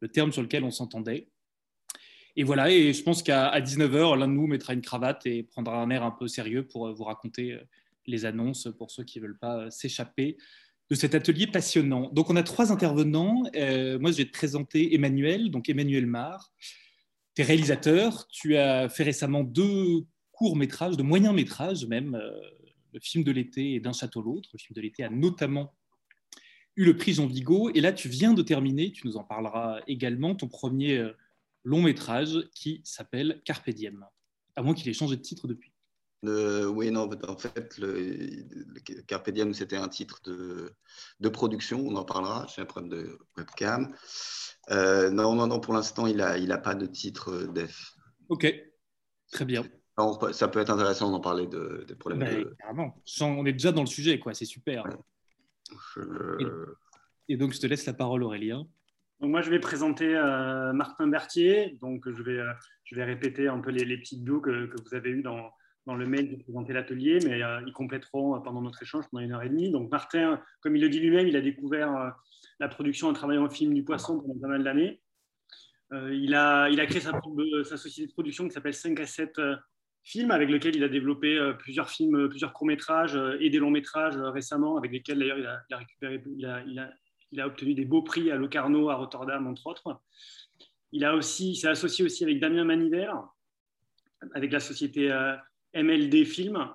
le terme sur lequel on s'entendait. Et voilà, et je pense qu'à 19h, l'un de nous mettra une cravate et prendra un air un peu sérieux pour vous raconter les annonces pour ceux qui ne veulent pas s'échapper de cet atelier passionnant. Donc, on a trois intervenants. Euh, moi, je vais te présenter Emmanuel, donc Emmanuel Mar. Tu es réalisateur. Tu as fait récemment deux courts-métrages, de moyens-métrages même, euh, le film de l'été et D'un château l'autre. Le film de l'été a notamment eu le prix Jean Vigo. Et là, tu viens de terminer, tu nous en parleras également, ton premier euh, long-métrage qui s'appelle Carpe Diem, à moins qu'il ait changé de titre depuis oui, non, en fait, le, Carpe Diem, c'était un titre de, de, production, on en parlera, j'ai un problème de webcam. Euh, non, non, non, pour l'instant, il n'a il a pas de titre def. Ok, très bien. ça peut être intéressant d'en parler de, des problèmes ben, de... On est déjà dans le sujet, quoi, c'est super. Et, donc, je te laisse la parole, Aurélien. Donc moi, je vais présenter euh, Martin Berthier. Donc, je vais, euh, je vais répéter un peu les, les petites bouts que, que, vous avez eues dans, dans le mail de présenter l'atelier, mais euh, ils compléteront euh, pendant notre échange pendant une heure et demie. Donc Martin, comme il le dit lui-même, il a découvert euh, la production en travaillant au film du poisson pendant pas mal d'années. il, a, il a créé sa, sa société de production qui s'appelle 5 à 7 films, avec lequel il a développé plusieurs films, plusieurs courts-métrages et des longs-métrages récemment, avec lesquels d'ailleurs il, a récupéré, il a, obtenu des beaux prix à Locarno, à Rotterdam, entre autres. Il a aussi, s'est associé aussi avec Damien Manivert, avec la société MLD Film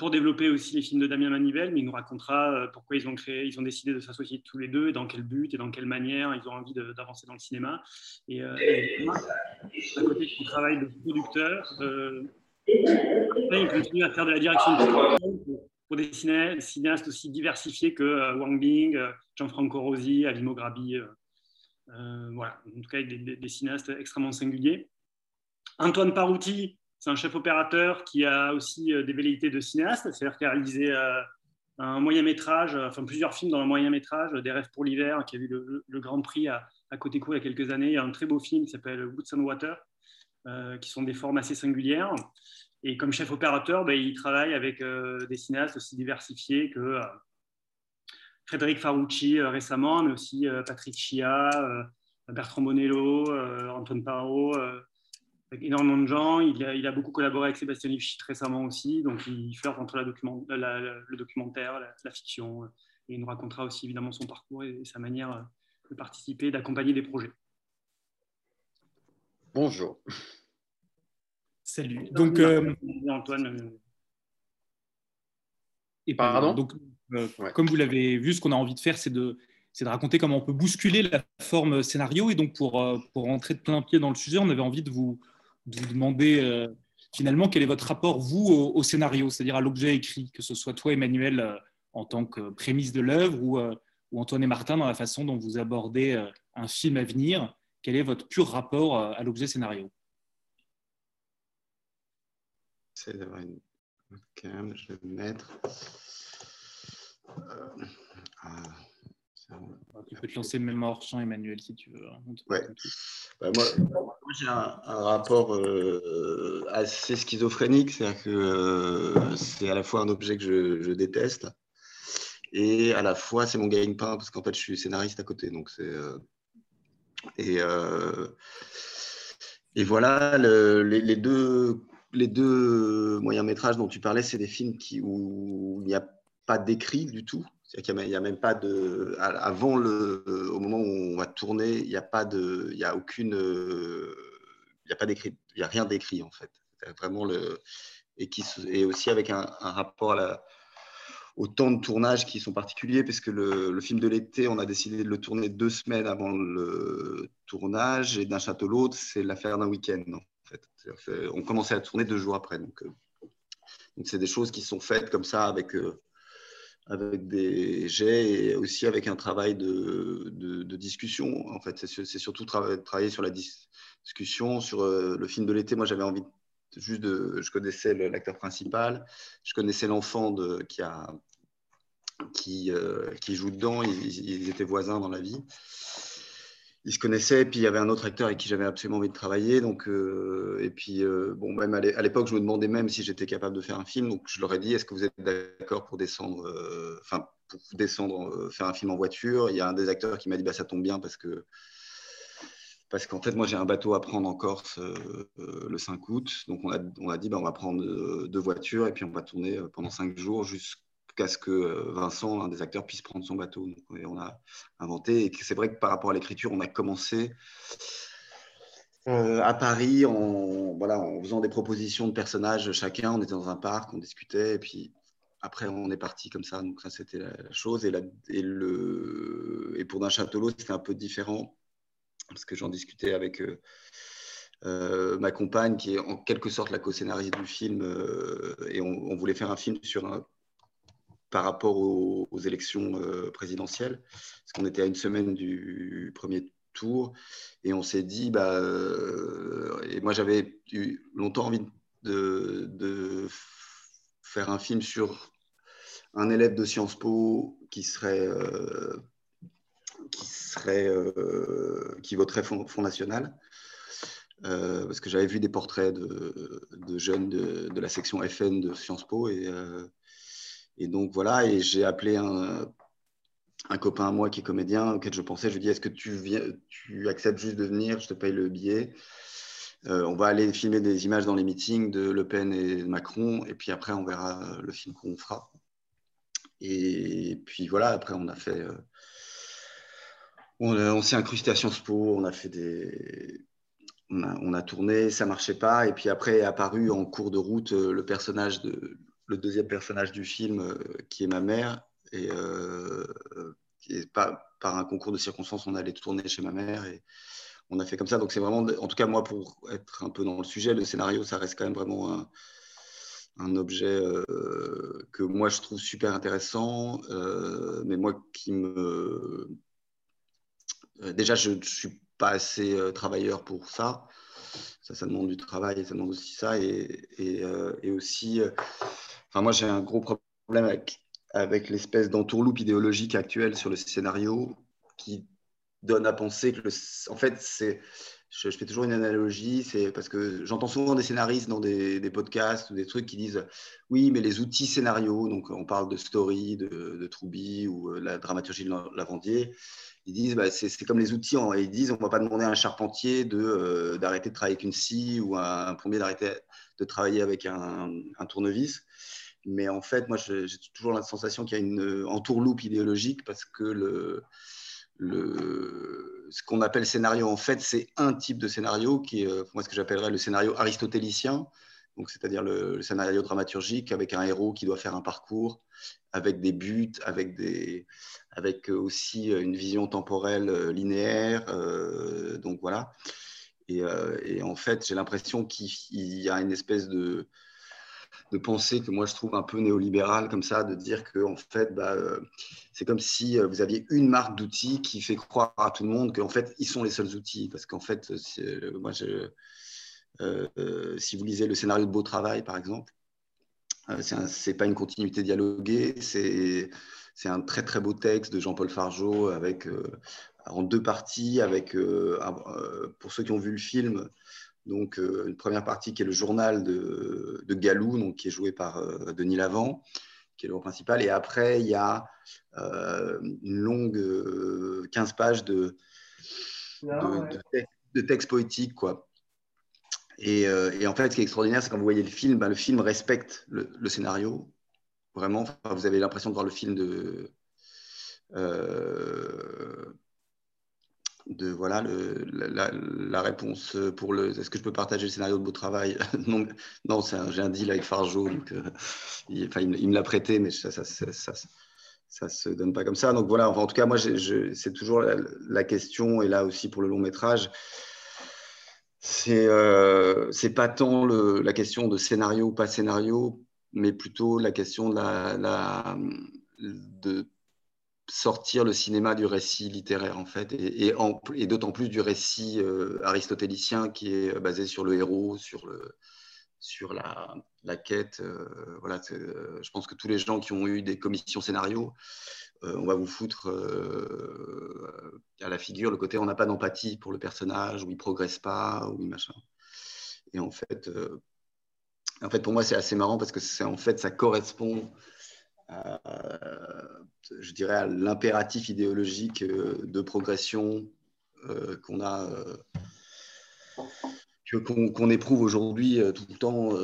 pour développer aussi les films de Damien Manivelle, mais il nous racontera euh, pourquoi ils ont créé, ils ont décidé de s'associer tous les deux, et dans quel but et dans quelle manière ils ont envie d'avancer dans le cinéma. Et, euh, à côté de son travail de producteur, euh, il continue à faire de la direction pour des cinéastes aussi diversifiés que Wang Bing, Gianfranco Rosi, Alimo Grabi. voilà, en tout cas, des, des, cinéastes extrêmement singuliers. Antoine Parouti, c'est un chef opérateur qui a aussi euh, des velléités de cinéaste, c'est-à-dire qu'il a réalisé euh, un moyen métrage, euh, enfin plusieurs films dans un moyen métrage, Des rêves pour l'hiver, qui a eu le, Grand Prix à, côté court il y a quelques années. Il y a un très beau film qui s'appelle Woods and Water, qui sont des formes assez singulières. Et comme chef opérateur, ben, il travaille avec des cinéastes aussi diversifiés que Frédéric Farucci récemment, mais aussi Patrick Chia, Bertrand Bonello, Antoine Parot avec énormément de gens. Il a, il a, beaucoup collaboré avec Sébastien Lifshitz récemment aussi, donc il flirte entre la document, le documentaire, la, fiction, et il nous racontera aussi évidemment son parcours et, sa manière de participer, d'accompagner des projets. Bonjour. Salut. Donc, euh, Antoine. Euh, et pardon. Donc, euh, comme vous l'avez vu, ce qu'on a envie de faire, c'est de c'est de raconter comment on peut bousculer la forme scénario. Et donc, pour, pour rentrer de plein pied dans le sujet, on avait envie de vous, de vous demander euh, finalement quel est votre rapport, vous, au, scénario, c'est-à-dire à, l'objet écrit, que ce soit toi, Emmanuel, euh, en tant que prémisse de l'œuvre, ou, euh, ou, Antoine et Martin, dans la façon dont vous abordez un film à venir. Quel est votre pur rapport à l'objet scénario? C'est d'avoir une je vais me mettre. Ah. Tu peux te lancer même hors champ, Emmanuel, si tu veux. Hein, ouais. Bah, moi, j'ai un, rapport euh, assez schizophrénique, c'est-à-dire que euh, c'est à la fois un objet que je, déteste et à la fois c'est mon gagne-pain parce qu'en fait je suis scénariste à côté. Donc c'est euh, et, et voilà les, deux les deux moyens métrages dont tu parlais, c'est des films qui, où il n'y a pas d'écrit du tout. Il n'y a, même pas de. Avant le. Au moment où on va tourner, il n'y a pas de. Il n'y a aucune. Il n'y a pas d'écrit. Il n'y a rien d'écrit, en fait. Vraiment le. Et, qui, et aussi avec un, rapport au temps de tournage qui sont particuliers, parce que le, film de l'été, on a décidé de le tourner deux semaines avant le tournage, et d'un château l'autre, c'est l'affaire d'un week-end, en fait. On commençait à tourner deux jours après. Euh, donc c'est des choses qui sont faites comme ça, avec. Euh, avec des jets et aussi avec un travail de, de, discussion. En fait, c'est surtout travailler sur la discussion, sur euh, le film de l'été. Moi, j'avais envie juste de. Je connaissais l'acteur principal, je connaissais l'enfant qui, a, qui, euh, qui joue dedans, ils, étaient voisins dans la vie ils se connaissaient, puis il y avait un autre acteur avec qui j'avais absolument envie de travailler. Donc, euh, et puis, euh, bon, même à l'époque, je me demandais même si j'étais capable de faire un film. Donc, je leur ai dit, est-ce que vous êtes d'accord pour descendre, euh, enfin, pour descendre, faire un film en voiture? Il y a un des acteurs qui m'a dit, bah, ça tombe bien parce que parce qu'en fait, moi, j'ai un bateau à prendre en Corse le 5 août. Donc, on a, on a dit, bah, on va prendre deux voitures et puis on va tourner pendant cinq jours jusqu'à ce que Vincent, un des acteurs, puisse prendre son bateau. Donc, on a inventé. Et c'est vrai que par rapport à l'écriture, on a commencé à Paris en, voilà, en faisant des propositions de personnages chacun. On était dans un parc, on discutait. Et puis, après, on est parti comme ça. Donc, ça, c'était la, chose. Et, et, le, et pour d'un château c'était un peu différent parce que j'en discutais avec euh, euh, ma compagne, qui est en quelque sorte la co-scénariste du film. Euh, et on, voulait faire un film sur un, par rapport aux, élections présidentielles, parce qu'on était à une semaine du premier tour. Et on s'est dit, bah, et moi j'avais eu longtemps envie de, faire un film sur un élève de Sciences Po qui serait, euh, qui, serait euh, qui voterait Front, National. Euh, parce que j'avais vu des portraits de, de jeunes de, de, la section FN de Sciences Po. Et, et donc voilà, et j'ai appelé un, copain à moi qui est comédien, auquel je pensais, je lui dis, est-ce que tu, viens, tu acceptes juste de venir, je te paye le billet on va aller filmer des images dans les meetings de Le Pen et de Macron, et puis après, on verra le film qu'on fera. Et puis voilà, après, on a fait. Euh, on, s'est incrusté à Sciences Po, on a fait des. On a, tourné, ça marchait pas. Et puis après est apparu en cours de route euh, le personnage de le deuxième personnage du film, euh, qui est ma mère. Et, par, par, un concours de circonstances, on allait tourner chez ma mère. Et on a fait comme ça. Donc c'est vraiment, en tout cas moi, pour être un peu dans le sujet, le scénario, ça reste quand même vraiment un, objet euh, que moi je trouve super intéressant, euh, mais moi qui me... Euh, déjà, je ne suis pas assez travailleur pour ça. Ça, ça demande du travail ça demande aussi ça. Et, et, aussi, enfin, moi j'ai un gros problème avec, avec l'espèce d'entourloupe idéologique actuelle sur le scénario qui donne à penser que, le, en fait, c'est je, fais toujours une analogie, c'est parce que j'entends souvent des scénaristes dans des, podcasts ou des trucs qui disent oui, mais les outils scénarios, donc on parle de Story, de, de ou euh, la dramaturgie de Lavandier, ils disent bah, c'est comme les outils, ils disent on ne va pas demander à un charpentier euh, d'arrêter de, travailler avec une scie ou à un plombier d'arrêter de travailler avec un, tournevis. Mais en fait, moi, j'ai toujours la sensation qu'il y a une entourloupe idéologique parce que le, ce qu'on appelle scénario, en fait, c'est un type de scénario qui est, euh, moi, ce que j'appellerais le scénario aristotélicien, donc c'est-à-dire le, scénario dramaturgique avec un héros qui doit faire un parcours, avec des buts, avec, des, avec aussi une vision temporelle euh, linéaire. Euh, donc voilà. Et en fait, j'ai l'impression qu'il y a une espèce de, de penser que moi je trouve un peu néolibéral comme ça, de dire que en fait, bah, euh, c'est comme si euh, vous aviez une marque d'outils qui fait croire à tout le monde qu'en fait, ils sont les seuls outils. Parce qu'en fait, euh, moi, si vous lisez le scénario de Beau Travail, par exemple, c'est pas une continuité dialoguée, c'est un très très beau texte de Jean-Paul Fargeau avec en deux parties, avec pour ceux qui ont vu le film, donc, euh, une première partie qui est le journal de, Galou, donc, qui est joué par euh, Denis Lavant, qui est le rôle principal. Et après, il y a euh, une longue 15 pages de, de, texte, poétique. Quoi. Et, en fait, ce qui est extraordinaire, c'est quand vous voyez le film, ben, le film respecte le, scénario. Vraiment, vous avez l'impression de voir le film de de voilà le, la, réponse pour le est-ce que je peux partager le scénario de beau travail? Non non j'ai un deal avec Farjo donc euh, il, enfin, il, me l'a prêté mais ça ça, ça ça, se donne pas comme ça. Donc voilà en tout cas moi c'est toujours la, question et là aussi pour le long métrage c'est euh, c'est pas tant le, la question de scénario ou pas scénario mais plutôt la question de la, la de sortir le cinéma du récit littéraire, en fait, et, d'autant plus du récit euh, aristotélicien qui est basé sur le héros, sur, le, sur la, la quête. Euh, voilà, euh, je pense que tous les gens qui ont eu des commissions scénario, on va vous foutre à la figure le côté on n'a pas d'empathie pour le personnage, ou il progresse pas, ou machin. Et en fait, en fait pour moi, c'est assez marrant parce que en fait, ça correspond je dirais, à l'impératif idéologique euh, de progression euh, qu'on a euh, qu'on éprouve aujourd'hui tout le temps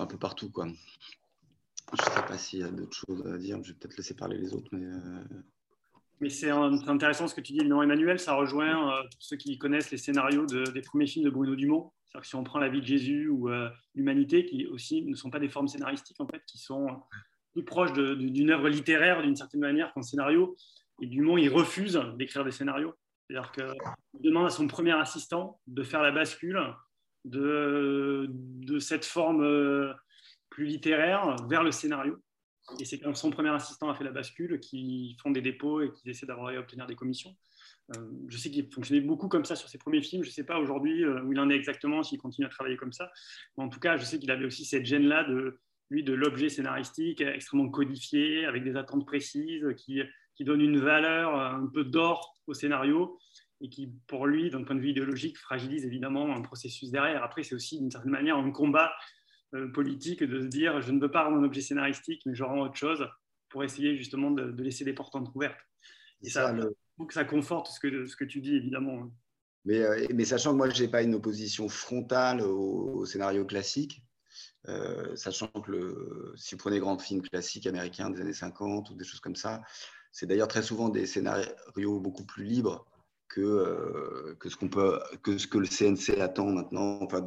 un peu partout. Quoi. Je ne sais pas s'il y a d'autres choses à dire, je vais peut-être laisser parler les autres. Mais, mais c'est intéressant ce que tu dis, non Emmanuel, ça rejoint ceux qui connaissent les scénarios des premiers films de Bruno Dumont. C'est-à-dire que si on prend la vie de Jésus ou l'humanité, qui aussi ne sont pas des formes scénaristiques, en fait, qui sont plus proches d'une œuvre littéraire d'une certaine manière qu'un scénario. Et Dumont, il refuse d'écrire des scénarios. C'est-à-dire qu'il demande à son premier assistant de faire la bascule de, de cette forme euh, plus littéraire vers le scénario. Et c'est quand son premier assistant a fait la bascule qu'ils font des dépôts et qu'ils essaient d'avoir et obtenir des commissions. Euh, je sais qu'il fonctionnait beaucoup comme ça sur ses premiers films. Je ne sais pas aujourd'hui euh, où il en est exactement, s'il continue à travailler comme ça. Mais en tout cas, je sais qu'il avait aussi cette gêne-là de, lui, de l'objet scénaristique extrêmement codifié, avec des attentes précises, qui, qui donne une valeur, un peu d'or au scénario et qui, pour lui, d'un point de vue idéologique, fragilise évidemment un processus derrière. Après, c'est aussi d'une certaine manière un combat euh, politique de se dire je ne veux pas rendre un objet scénaristique, mais je rends autre chose pour essayer justement de, laisser des portes ouvertes. Et ça, ça, que ça conforte ce que, ce que tu dis, évidemment. Mais, euh, mais sachant que moi, je n'ai pas une opposition frontale au, scénario classique, euh, sachant que le, si vous prenez les grands films classiques américains des années 50 ou des choses comme ça, c'est d'ailleurs très souvent des scénarios beaucoup plus libres que, euh, que, ce, peut, que ce que le CNC attend maintenant. Enfin,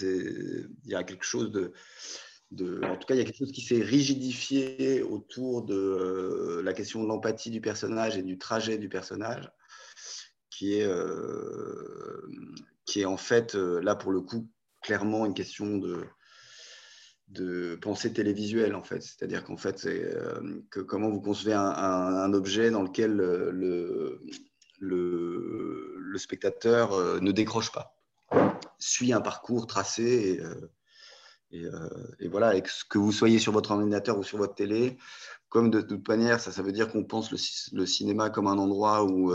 il y a quelque chose de, En tout cas, il y a quelque chose qui s'est rigidifié autour de euh, la question de l'empathie du personnage et du trajet du personnage, qui est, qui est en fait, là pour le coup, clairement une question de de pensée télévisuelle en fait. C'est-à-dire qu'en fait, euh, que comment vous concevez un, objet dans lequel euh, le, le, spectateur euh, ne décroche pas, suit un parcours tracé et, et, voilà, et que vous soyez sur votre ordinateur ou sur votre télé, comme de, toute manière, ça, ça veut dire qu'on pense le, cinéma comme un endroit où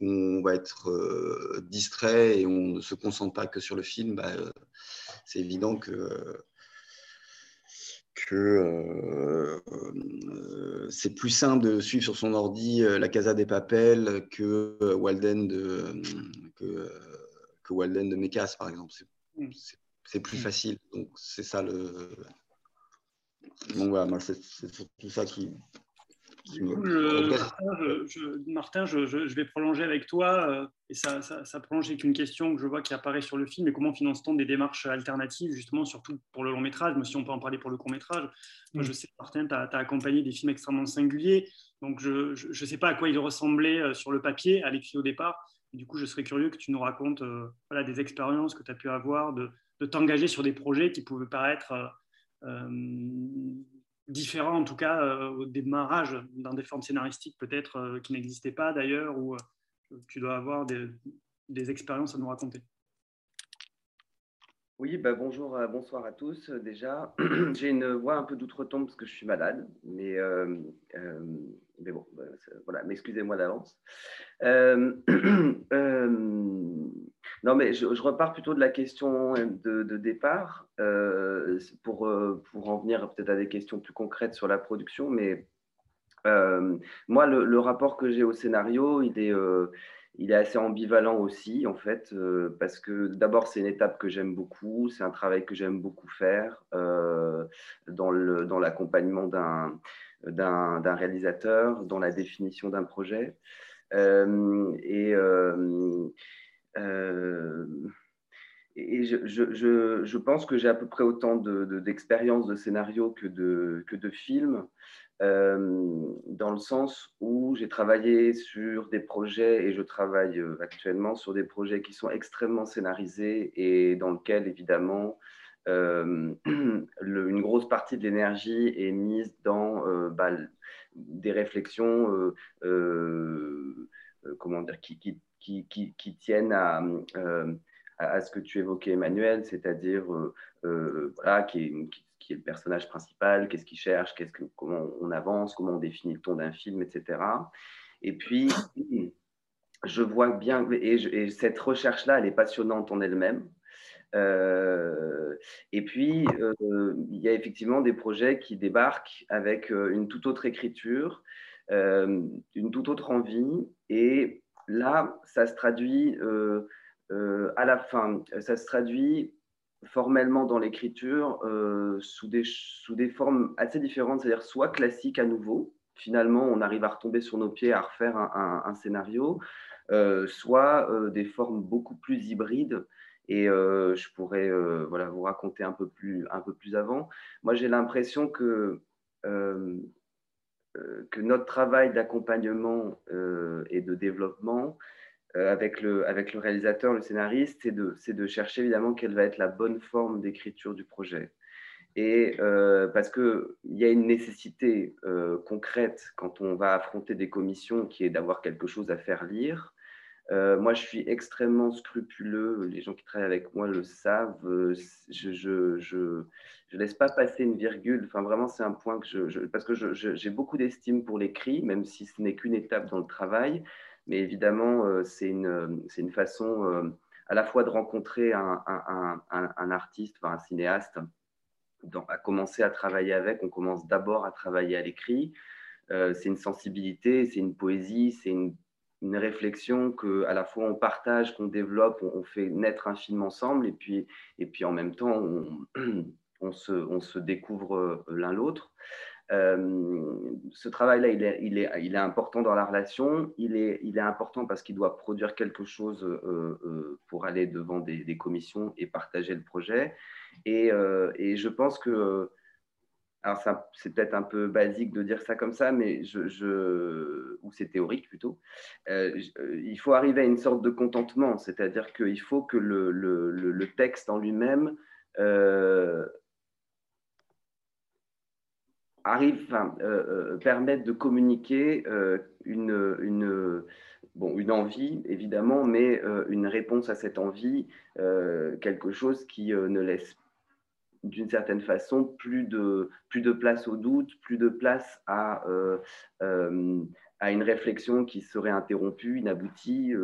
on va être distrait et on ne se concentre pas que sur le film, bah, c'est évident que que euh, euh, c'est plus simple de suivre sur son ordi euh, la Casa des Papels que Walden de, que, que Walden de par exemple. C'est mm. plus mm. facile. Donc, c'est ça le. Donc, voilà, moi, c'est surtout ça qui, Martin, je, vais prolonger avec toi, euh, et ça, ça, prolonge avec une question que je vois qui apparaît sur le film, et comment finance-t-on des démarches alternatives, justement, surtout pour le long métrage, mais si on peut en parler pour le court métrage. Moi, je sais, Martin, tu as, accompagné des films extrêmement singuliers, donc je ne sais pas à quoi ils ressemblaient euh, sur le papier, à l'écrit au départ. du coup, je serais curieux que tu nous racontes euh, voilà, des expériences que tu as pu avoir, de, de t'engager sur des projets qui pouvaient paraître différent en tout cas euh, au démarrage dans des formes scénaristiques peut-être euh, qui n'existaient pas d'ailleurs ou euh, tu dois avoir des, expériences à nous raconter. Oui, bah bonjour, bonsoir à tous. Déjà, j'ai une voix un peu d'outre-tombe parce que je suis malade, mais, mais bon, bah, voilà, m'excusez-moi d'avance. Non, mais je, repars plutôt de la question de, départ euh, pour, euh, pour en venir peut-être à des questions plus concrètes sur la production. Mais euh, moi, le, rapport que j'ai au scénario, il est, il est assez ambivalent aussi, en fait, parce que d'abord, c'est une étape que j'aime beaucoup, c'est un travail que j'aime beaucoup faire dans l'accompagnement dans d'un réalisateur, dans la définition d'un projet. et et je, pense que j'ai à peu près autant d'expérience de, de, scénario que de, que films, euh, dans le sens où j'ai travaillé sur des projets et je travaille euh, actuellement sur des projets qui sont extrêmement scénarisés et dans lesquels, évidemment, une grosse partie de l'énergie est mise dans bah, des réflexions, comment dire, qui qui, tiennent euh, à, ce que tu évoquais, Emmanuel, c'est-à-dire euh, euh, voilà, qui est, qui, est, le personnage principal, qu'est-ce qu'il cherche, qu'est-ce que, comment on avance, comment on définit le ton d'un film, etc. Et puis, je vois bien, et, cette recherche-là, elle est passionnante en elle-même. et puis, il y a effectivement des projets qui débarquent avec une toute autre écriture, une toute autre envie, et là, ça se traduit euh, à la fin, ça se traduit formellement dans l'écriture sous, des, sous des formes assez différentes, c'est-à-dire soit classique à nouveau, finalement on arrive à retomber sur nos pieds, à refaire un, scénario, soit des formes beaucoup plus hybrides. Et je pourrais voilà, vous raconter un peu plus, un peu plus avant. Moi, j'ai l'impression que euh, que notre travail d'accompagnement euh, et de développement euh, avec, le, avec le réalisateur, le scénariste, c'est de, de, chercher évidemment quelle va être la bonne forme d'écriture du projet. Et parce qu'il y a une nécessité concrète quand on va affronter des commissions qui est d'avoir quelque chose à faire lire. Moi, je suis extrêmement scrupuleux. Les gens qui travaillent avec moi le savent. je, je, je laisse pas passer une virgule. Enfin, vraiment, c'est un point que je, parce que j'ai beaucoup d'estime pour l'écrit, même si ce n'est qu'une étape dans le travail. Mais évidemment, euh, c'est une, une façon euh, à la fois de rencontrer un, un, un, artiste, enfin, un cinéaste, à commencer à travailler avec. On commence d'abord à travailler à l'écrit. Euh, c'est une sensibilité, c'est une poésie, c'est une, une, réflexion que à la fois on partage, qu'on développe, on, fait naître un film ensemble, et puis, et puis en même temps, on, on se, découvre euh, l'un l'autre. Euh, ce travail-là, il est, important dans la relation. Il est, important parce qu'il doit produire quelque chose euh, pour aller devant des, commissions et partager le projet. Et, je pense que, alors c'est peut-être un peu basique de dire ça comme ça, mais je, ou c'est théorique plutôt. il faut arriver à une sorte de contentement, c'est-à-dire qu'il faut que le, texte en lui-même arrive, enfin, euh, euh, permettent de communiquer euh, une, une, bon, une envie, évidemment, mais une réponse à cette envie, quelque chose qui ne laisse d'une certaine façon plus de, plus de place au doute, plus de place à, à une réflexion qui serait interrompue, inaboutie.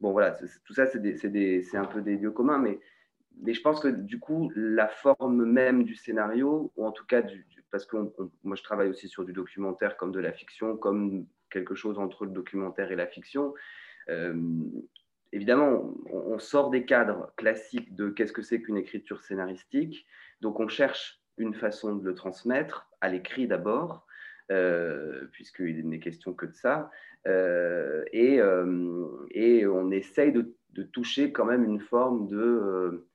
bon, voilà, tout ça, c'est un peu des lieux communs, mais mais je pense que du coup, la forme même du scénario, ou en tout cas parce que moi je travaille aussi sur du documentaire comme de la fiction, comme quelque chose entre le documentaire et la fiction. Euh, évidemment, on, sort des cadres classiques de qu'est-ce que c'est qu'une écriture scénaristique, donc on cherche une façon de le transmettre, à l'écrit d'abord, euh, puisqu'il n'est question que de ça, euh, et, et, on essaye de, toucher quand même une forme de,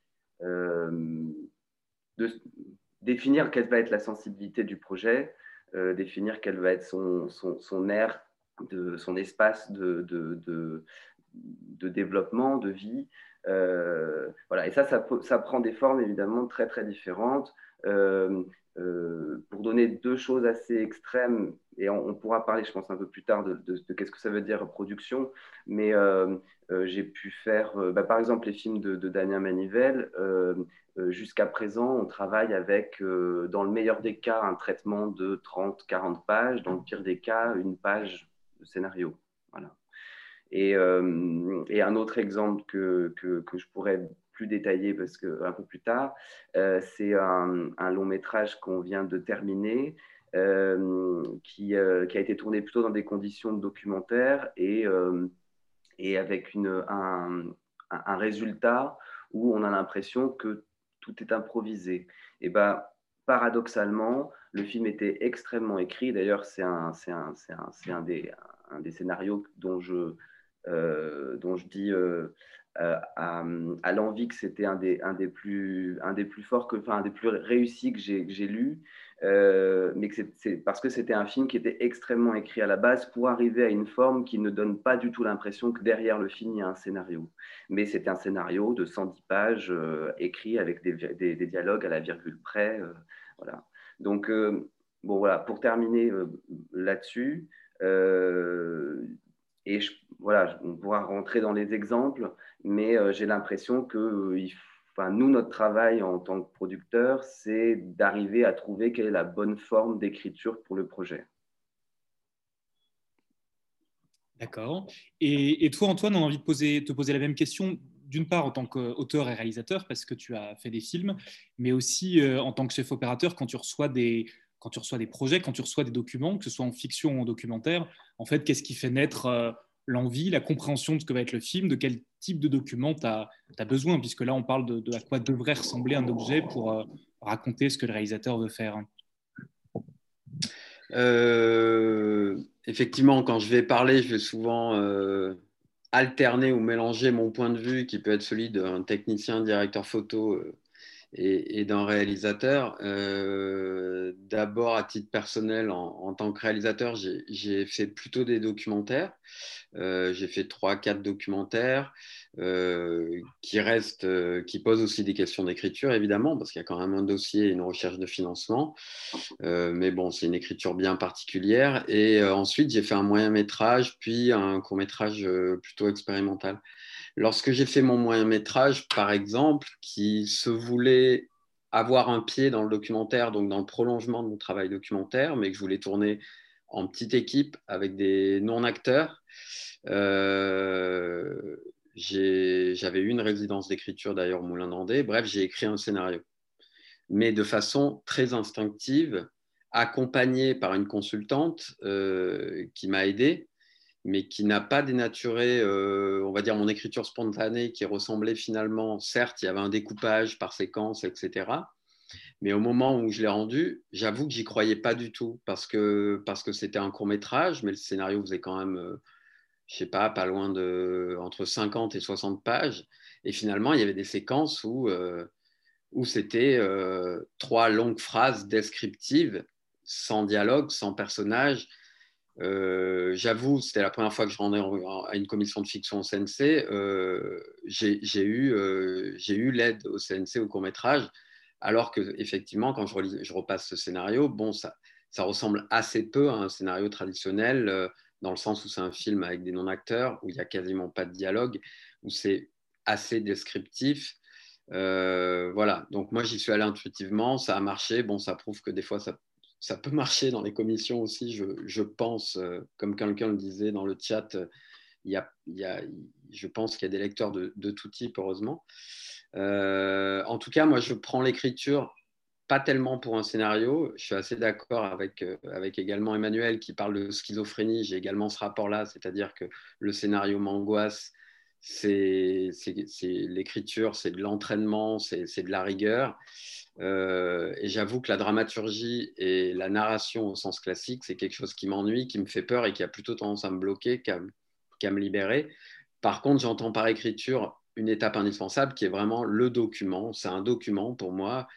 de définir quelle va être la sensibilité du projet, euh, définir quel va être son, son, de, son espace de, développement, de vie. Euh, voilà. Et ça, ça, prend des formes évidemment très très différentes. Euh, pour donner deux choses assez extrêmes, et on, pourra parler, je pense, un peu plus tard de, qu'est-ce que ça veut dire production, mais j'ai pu faire, bah, par exemple, les films de, Daniel Manivelle, euh, jusqu'à présent, on travaille avec, euh, dans le meilleur des cas, un traitement de 30-40 pages, dans le pire des cas, une page de scénario. Voilà. Et, euh, et un autre exemple que, que, que, je pourrais plus détailler parce que, un peu plus tard, c'est un, long métrage qu'on vient de terminer. qui, qui, a été tourné plutôt dans des conditions de documentaire et, et avec une, un, un, résultat où on a l'impression que tout est improvisé. Et ben, paradoxalement, le film était extrêmement écrit. D'ailleurs, c'est un, un, un, un, des, des scénarios dont je, euh, dont je dis euh, euh, à, à l'envie que c'était un des, un, des plus, un des plus forts, que, enfin, un des plus réussis que j'ai lu. Euh, mais c'est parce que c'était un film qui était extrêmement écrit à la base pour arriver à une forme qui ne donne pas du tout l'impression que derrière le film, il y a un scénario. Mais c'était un scénario de 110 pages euh, écrit avec des, des, dialogues à la virgule près. Euh, voilà. Donc, bon, voilà, pour terminer là-dessus, et je, voilà, on pourra rentrer dans les exemples, mais j'ai l'impression que faut nous, notre travail en tant que producteur, c'est d'arriver à trouver quelle est la bonne forme d'écriture pour le projet. D'accord. Et, toi, Antoine, on a envie de te poser la même question, d'une part en tant qu'auteur et réalisateur, parce que tu as fait des films, mais aussi euh, en tant que chef opérateur, quand tu reçois des, quand tu reçois des projets, quand tu reçois des documents, que ce soit en fiction ou en documentaire, en fait, qu'est-ce qui fait naître euh, l'envie, la compréhension de ce que va être le film, de quel type de document tu as, besoin, puisque là, on parle de, à quoi devrait ressembler un objet pour euh, raconter ce que le réalisateur veut faire. Euh, effectivement, quand je vais parler, je vais souvent alterner ou mélanger mon point de vue, qui peut être celui d'un technicien, directeur photo et, d'un réalisateur. D'abord, à titre personnel, en tant que réalisateur, j'ai fait plutôt des documentaires. Euh, j'ai fait trois, quatre documentaires euh, qui restent, euh, qui posent aussi des questions d'écriture, évidemment, parce qu'il y a quand même un dossier et une recherche de financement. mais bon, c'est une écriture bien particulière. Et ensuite, j'ai fait un moyen métrage, puis un court métrage plutôt expérimental. Lorsque j'ai fait mon moyen métrage, par exemple, qui se voulait avoir un pied dans le documentaire, donc dans le prolongement de mon travail documentaire, mais que je voulais tourner en petite équipe avec des non-acteurs. Euh, j'avais une résidence d'écriture d'ailleurs au Moulin d'Andé. Bref, j'ai écrit un scénario, mais de façon très instinctive, accompagnée par une consultante euh, qui m'a aidé, mais qui n'a pas dénaturé, euh, on va dire, mon écriture spontanée qui ressemblait finalement, certes, il y avait un découpage par séquence, etc. Mais au moment où je l'ai rendu, j'avoue que j'y croyais pas du tout parce que parce que c'était un court métrage, mais le scénario faisait quand même, euh, je sais pas, pas loin de entre 50 et 60 pages. Et finalement, il y avait des séquences où euh, où c'était euh, trois longues phrases descriptives, sans dialogue, sans personnage. J'avoue, c'était la première fois que je rendais à une commission de fiction au CNC. j'ai eu, j'ai eu l'aide au CNC au court métrage alors que, effectivement, quand je, repasse ce scénario, bon, ça, ressemble assez peu à un scénario traditionnel, euh, dans le sens où c'est un film avec des non-acteurs, où il n'y a quasiment pas de dialogue, où c'est assez descriptif. Euh, voilà, donc moi j'y suis allé intuitivement, ça a marché. Bon, ça prouve que des fois ça, peut marcher dans les commissions aussi, je, pense, euh, comme quelqu'un le disait dans le chat, il y a, je pense qu'il y a des lecteurs de, de tout type, heureusement. Euh, en tout cas, moi, je prends l'écriture pas tellement pour un scénario. Je suis assez d'accord avec, euh, avec également Emmanuel qui parle de schizophrénie. J'ai également ce rapport-là, c'est-à-dire que le scénario m'angoisse. C'est l'écriture, c'est de l'entraînement, c'est de la rigueur. Euh, et j'avoue que la dramaturgie et la narration au sens classique, c'est quelque chose qui m'ennuie, qui me fait peur et qui a plutôt tendance à me bloquer qu'à me libérer. Par contre, j'entends par écriture une étape indispensable qui est vraiment le document. C'est un document pour moi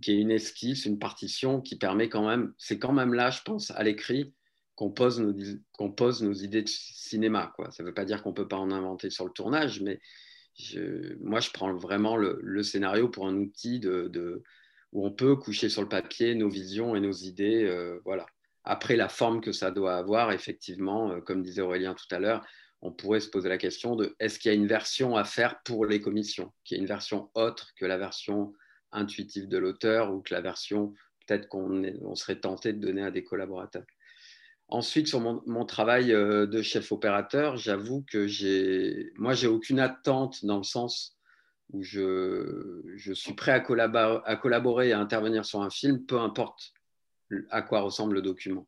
qui est une esquisse, une partition qui permet quand même, c'est quand même là, je pense, à l'écrit qu'on pose, nos, qu'on pose nos idées de cinéma. Ça ne veut pas dire qu'on ne peut pas en inventer sur le tournage, mais moi, je prends vraiment le, scénario pour un outil de, où on peut coucher sur le papier nos visions et nos idées. Euh, voilà. Après, la forme que ça doit avoir, effectivement, euh, comme disait Aurélien tout à l'heure, on pourrait se poser la question de est-ce qu'il y a une version à faire pour les commissions, qui est une version autre que la version intuitive de l'auteur ou que la version peut-être qu'on serait tenté de donner à des collaborateurs. Ensuite, sur mon, travail euh, de chef opérateur, j'avoue que j'ai, moi, j'ai aucune attente dans le sens où je, je suis prêt à collaborer, à collaborer et à intervenir sur un film, peu importe à quoi ressemble le document.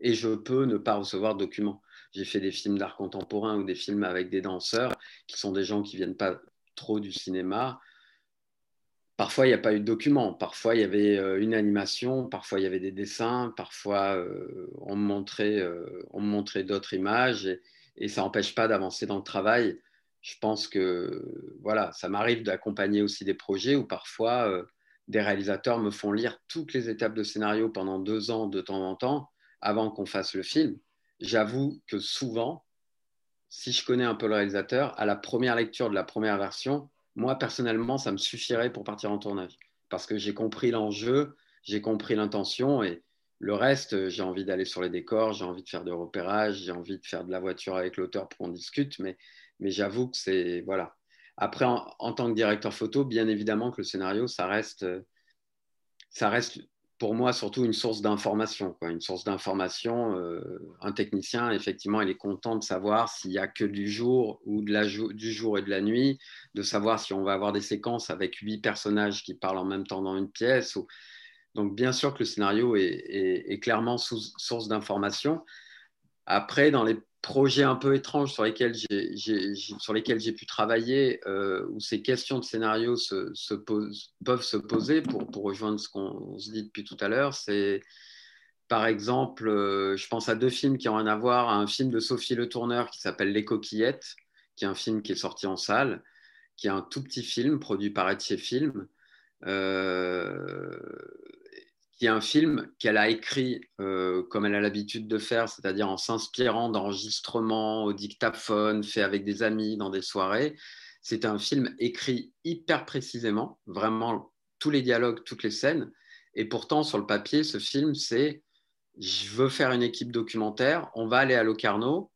Et je peux ne pas recevoir de document. J'ai fait des films d'art contemporain ou des films avec des danseurs qui sont des gens qui viennent pas trop du cinéma. Parfois, il n'y a pas eu de document. Parfois, il y avait euh, une animation. Parfois, il y avait des dessins. Parfois, euh, on me montrait, euh, montrait d'autres images. Et, ça n'empêche pas d'avancer dans le travail. Je pense que voilà, ça m'arrive d'accompagner aussi des projets où parfois des réalisateurs me font lire toutes les étapes de scénario pendant deux ans de temps en temps avant qu'on fasse le film j'avoue que souvent, si je connais un peu le réalisateur, à la première lecture de la première version, moi personnellement, ça me suffirait pour partir en tournage. Parce que j'ai compris l'enjeu, j'ai compris l'intention et le reste, j'ai envie d'aller sur les décors, j'ai envie de faire des repérages, j'ai envie de faire de la voiture avec l'auteur pour qu'on discute, mais, mais j'avoue que c'est. Voilà. Après, en, tant que directeur photo, bien évidemment que le scénario, ça reste, ça reste pour moi surtout une source d'information. Une source d'information, euh, un technicien, effectivement, il est content de savoir s'il n'y a que du jour ou de la du jour et de la nuit, de savoir si on va avoir des séquences avec huit personnages qui parlent en même temps dans une pièce. Donc bien sûr que le scénario est, clairement source d'information. Après, dans les projets un peu étranges sur lesquels j'ai pu travailler, euh, où ces questions de scénario peuvent se poser, pour, rejoindre ce qu'on se dit depuis tout à l'heure, c'est par exemple, euh, je pense à deux films qui ont rien à voir, un film de Sophie Le Tourneur qui s'appelle Les Coquillettes, qui est un film qui est sorti en salle, qui est un tout petit film produit par Etier Film, euh, qui est un film qu'elle a écrit euh, comme elle a l'habitude de faire, c'est-à-dire en s'inspirant d'enregistrements au dictaphone, fait avec des amis dans des soirées. C'est un film écrit hyper précisément, vraiment tous les dialogues, toutes les scènes. Et pourtant, sur le papier, ce film, c'est je veux faire une équipe documentaire, on va aller à Locarno,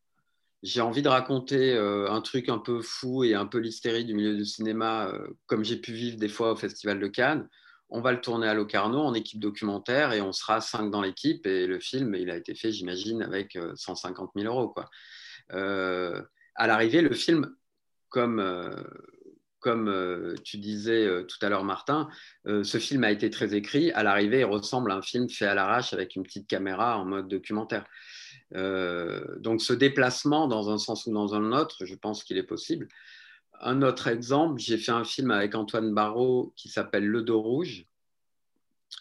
j'ai envie de raconter euh, un truc un peu fou et un peu l'hystérie du milieu du cinéma, euh, comme j'ai pu vivre des fois au Festival de Cannes. On va le tourner à Locarno en équipe documentaire et on sera cinq dans l'équipe. Et le film, il a été fait, j'imagine, avec 150 euh, 000 euros. Quoi. à l'arrivée, le film, comme, comme tu disais tout à l'heure, Martin, ce film a été très écrit. À l'arrivée, il ressemble à un film fait à l'arrache avec une petite caméra en mode documentaire. Euh, donc ce déplacement dans un sens ou dans un autre, je pense qu'il est possible. Un autre exemple, j'ai fait un film avec Antoine Barrault qui s'appelle Le dos rouge.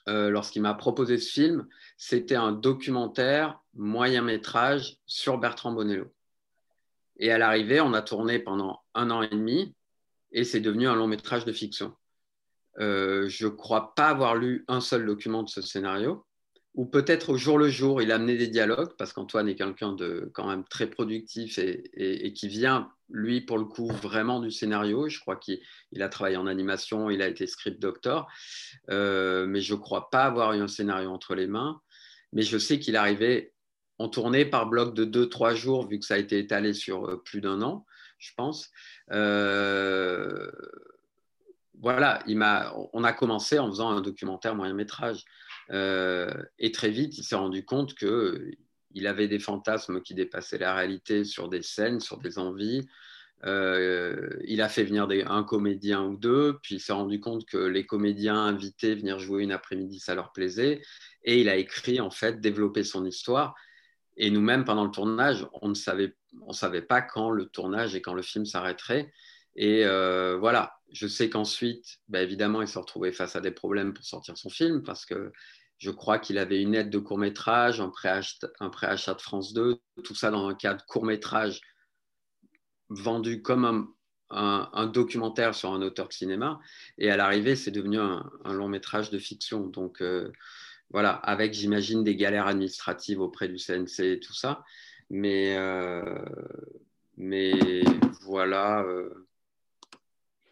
Euh, lorsqu'il m'a proposé ce film, c'était un documentaire moyen métrage sur Bertrand Bonello. Et à l'arrivée, on a tourné pendant un an et demi et c'est devenu un long métrage de fiction. Euh, je ne crois pas avoir lu un seul document de ce scénario ou peut-être au jour le jour, il a amené des dialogues, parce qu'Antoine est quelqu'un de quand même très productif et, qui vient, lui, pour le coup, vraiment du scénario. Je crois qu'il a travaillé en animation, il a été script doctor, euh, mais je ne crois pas avoir eu un scénario entre les mains. Mais je sais qu'il arrivait en tournée par bloc de 2-3 jours, vu que ça a été étalé sur euh, plus d'un an, je pense. Euh, voilà, il on a commencé en faisant un documentaire moyen métrage. Euh, et très vite, il s'est rendu compte qu'il avait des fantasmes qui dépassaient la réalité sur des scènes, sur des envies. Euh, il a fait venir un comédien ou deux, puis il s'est rendu compte que les comédiens invités venir jouer une après-midi, ça leur plaisait. Et il a écrit, en fait, développer son histoire. Et nous-mêmes, pendant le tournage, on ne savait, on savait pas quand le tournage et quand le film s'arrêterait. Et euh, voilà, je sais qu'ensuite, bah, évidemment, il s'est retrouvé face à des problèmes pour sortir son film parce que je crois qu'il avait une aide de court métrage, un préachat, de France 2, tout ça dans un cadre court métrage vendu comme un, documentaire sur un auteur de cinéma. Et à l'arrivée, c'est devenu un, long métrage de fiction. Donc euh, voilà, avec, j'imagine, des galères administratives auprès du CNC et tout ça. Mais, euh, voilà euh,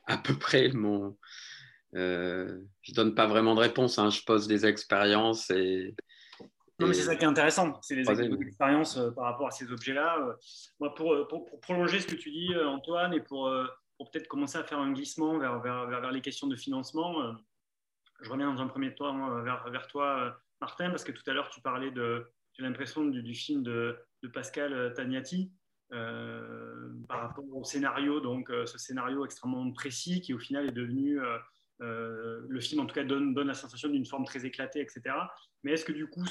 à peu près mon, euh, je donne pas vraiment de réponse, hein. je pose des expériences et. Non, mais c'est ça qui est intéressant, c'est les expériences euh, par rapport à ces objets-là. Euh. moi, pour, pour, prolonger ce que tu dis, Antoine, et pour, pour peut-être commencer à faire un glissement vers, vers, vers, les questions de financement, je reviens dans un premier temps vers, vers toi, Martin, parce que tout à l'heure, tu parlais de, j'ai l'impression, du, du, film de, de Pascal Tagnati. par rapport au scénario, donc ce scénario extrêmement précis qui au final est devenu euh, le film, en tout cas, donne, la sensation d'une forme très éclatée, etc. Mais est-ce que du coup,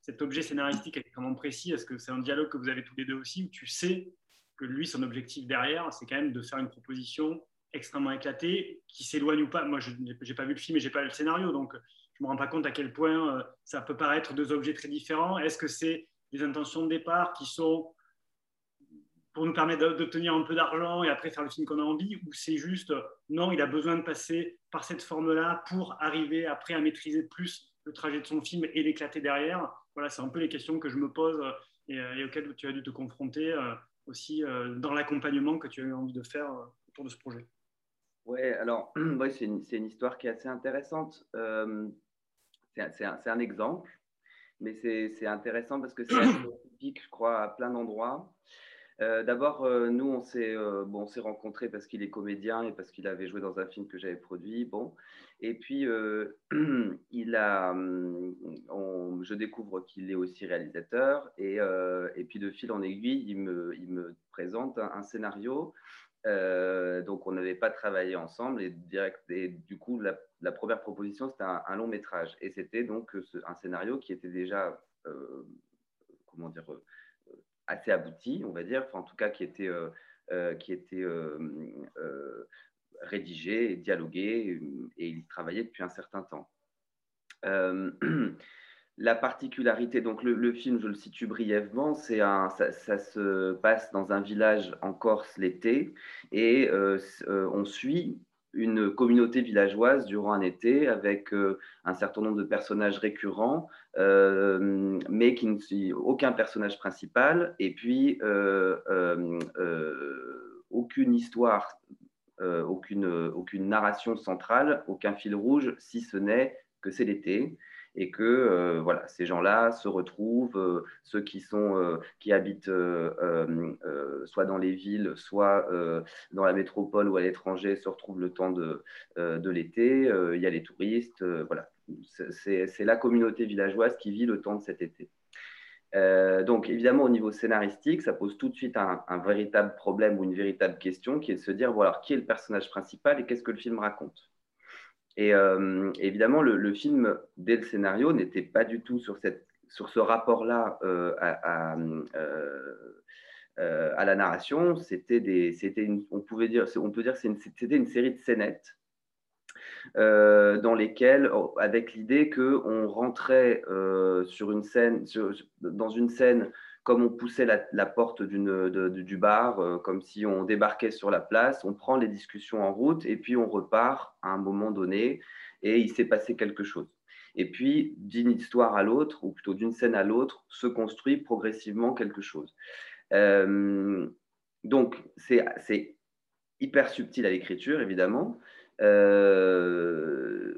cet objet scénaristique est extrêmement précis? Est-ce que c'est un dialogue que vous avez tous les deux aussi, où tu sais que lui, son objectif derrière, c'est quand même de faire une proposition extrêmement éclatée, qui s'éloigne ou pas? Moi, je n'ai pas vu le film et je n'ai pas lu le scénario, donc je ne me rends pas compte à quel point euh, ça peut paraître deux objets très différents. Est-ce que c'est des intentions de départ qui sont pour nous permettre d'obtenir un peu d'argent et après faire le film qu'on a envie, ou c'est juste non, il a besoin de passer par cette forme-là pour arriver après à maîtriser plus le trajet de son film et l'éclater derrière? Voilà, c'est un peu les questions que je me pose et, et, auxquelles tu as dû te confronter euh, aussi euh, dans l'accompagnement que tu as eu envie de faire euh, autour de ce projet. Oui, alors ouais, c'est une, une, histoire qui est assez intéressante. c'est un, un, exemple, mais c'est intéressant parce que c'est typique, je crois, à plein d'endroits. Euh, d'abord, euh, nous, on s'est euh, bon, rencontrés parce qu'il est comédien et parce qu'il avait joué dans un film que j'avais produit. Bon. Et puis, il a, hum, je découvre qu'il est aussi réalisateur. Et, et, puis, de fil en aiguille, il me, il me présente un, scénario. donc, on n'avait pas travaillé ensemble. Et, direct, et du coup, la, première proposition, c'était un, long métrage. Et c'était donc un scénario qui était déjà, comment dire, assez abouti, on va dire, en tout cas qui était, qui était rédigé et dialogué, et il travaillait depuis un certain temps. La particularité, donc le, film, je le situe brièvement, c'est un, ça, se passe dans un village en Corse l'été et euh, euh, on suit une communauté villageoise durant un été avec euh, un certain nombre de personnages récurrents, mais qui ne aucun personnage principal. Et puis aucune histoire, aucune narration centrale, aucun fil rouge, si ce n'est que c'est l'été et que euh, voilà, ces gens-là se retrouvent, euh, ceux qui, sont, euh, qui habitent soit dans les villes, soit dans la métropole ou à l'étranger, se retrouvent le temps de, de l'été. Il y a les touristes, voilà. C'est la communauté villageoise qui vit le temps de cet été. donc évidemment au niveau scénaristique, ça pose tout de suite un, un, véritable problème ou une véritable question qui est de se dire voilà qui est le personnage principal et qu'est-ce que le film raconte? Et euh, évidemment, le, film, dès le scénario, n'était pas du tout sur, cette, sur ce rapport-là euh, à, euh, à, la narration. C'était des, c'était on pouvait dire, on peut dire, que c'était une série de scénettes dans lesquelles, oh, avec l'idée que on rentrait sur une scène, dans une scène comme on poussait la, porte du bar, euh, comme si on débarquait sur la place, on prend les discussions en route et puis on repart à un moment donné et il s'est passé quelque chose. Et puis, d'une histoire à l'autre, ou plutôt d'une scène à l'autre, se construit progressivement quelque chose. Euh, donc, c'est hyper subtil à l'écriture, évidemment. Euh,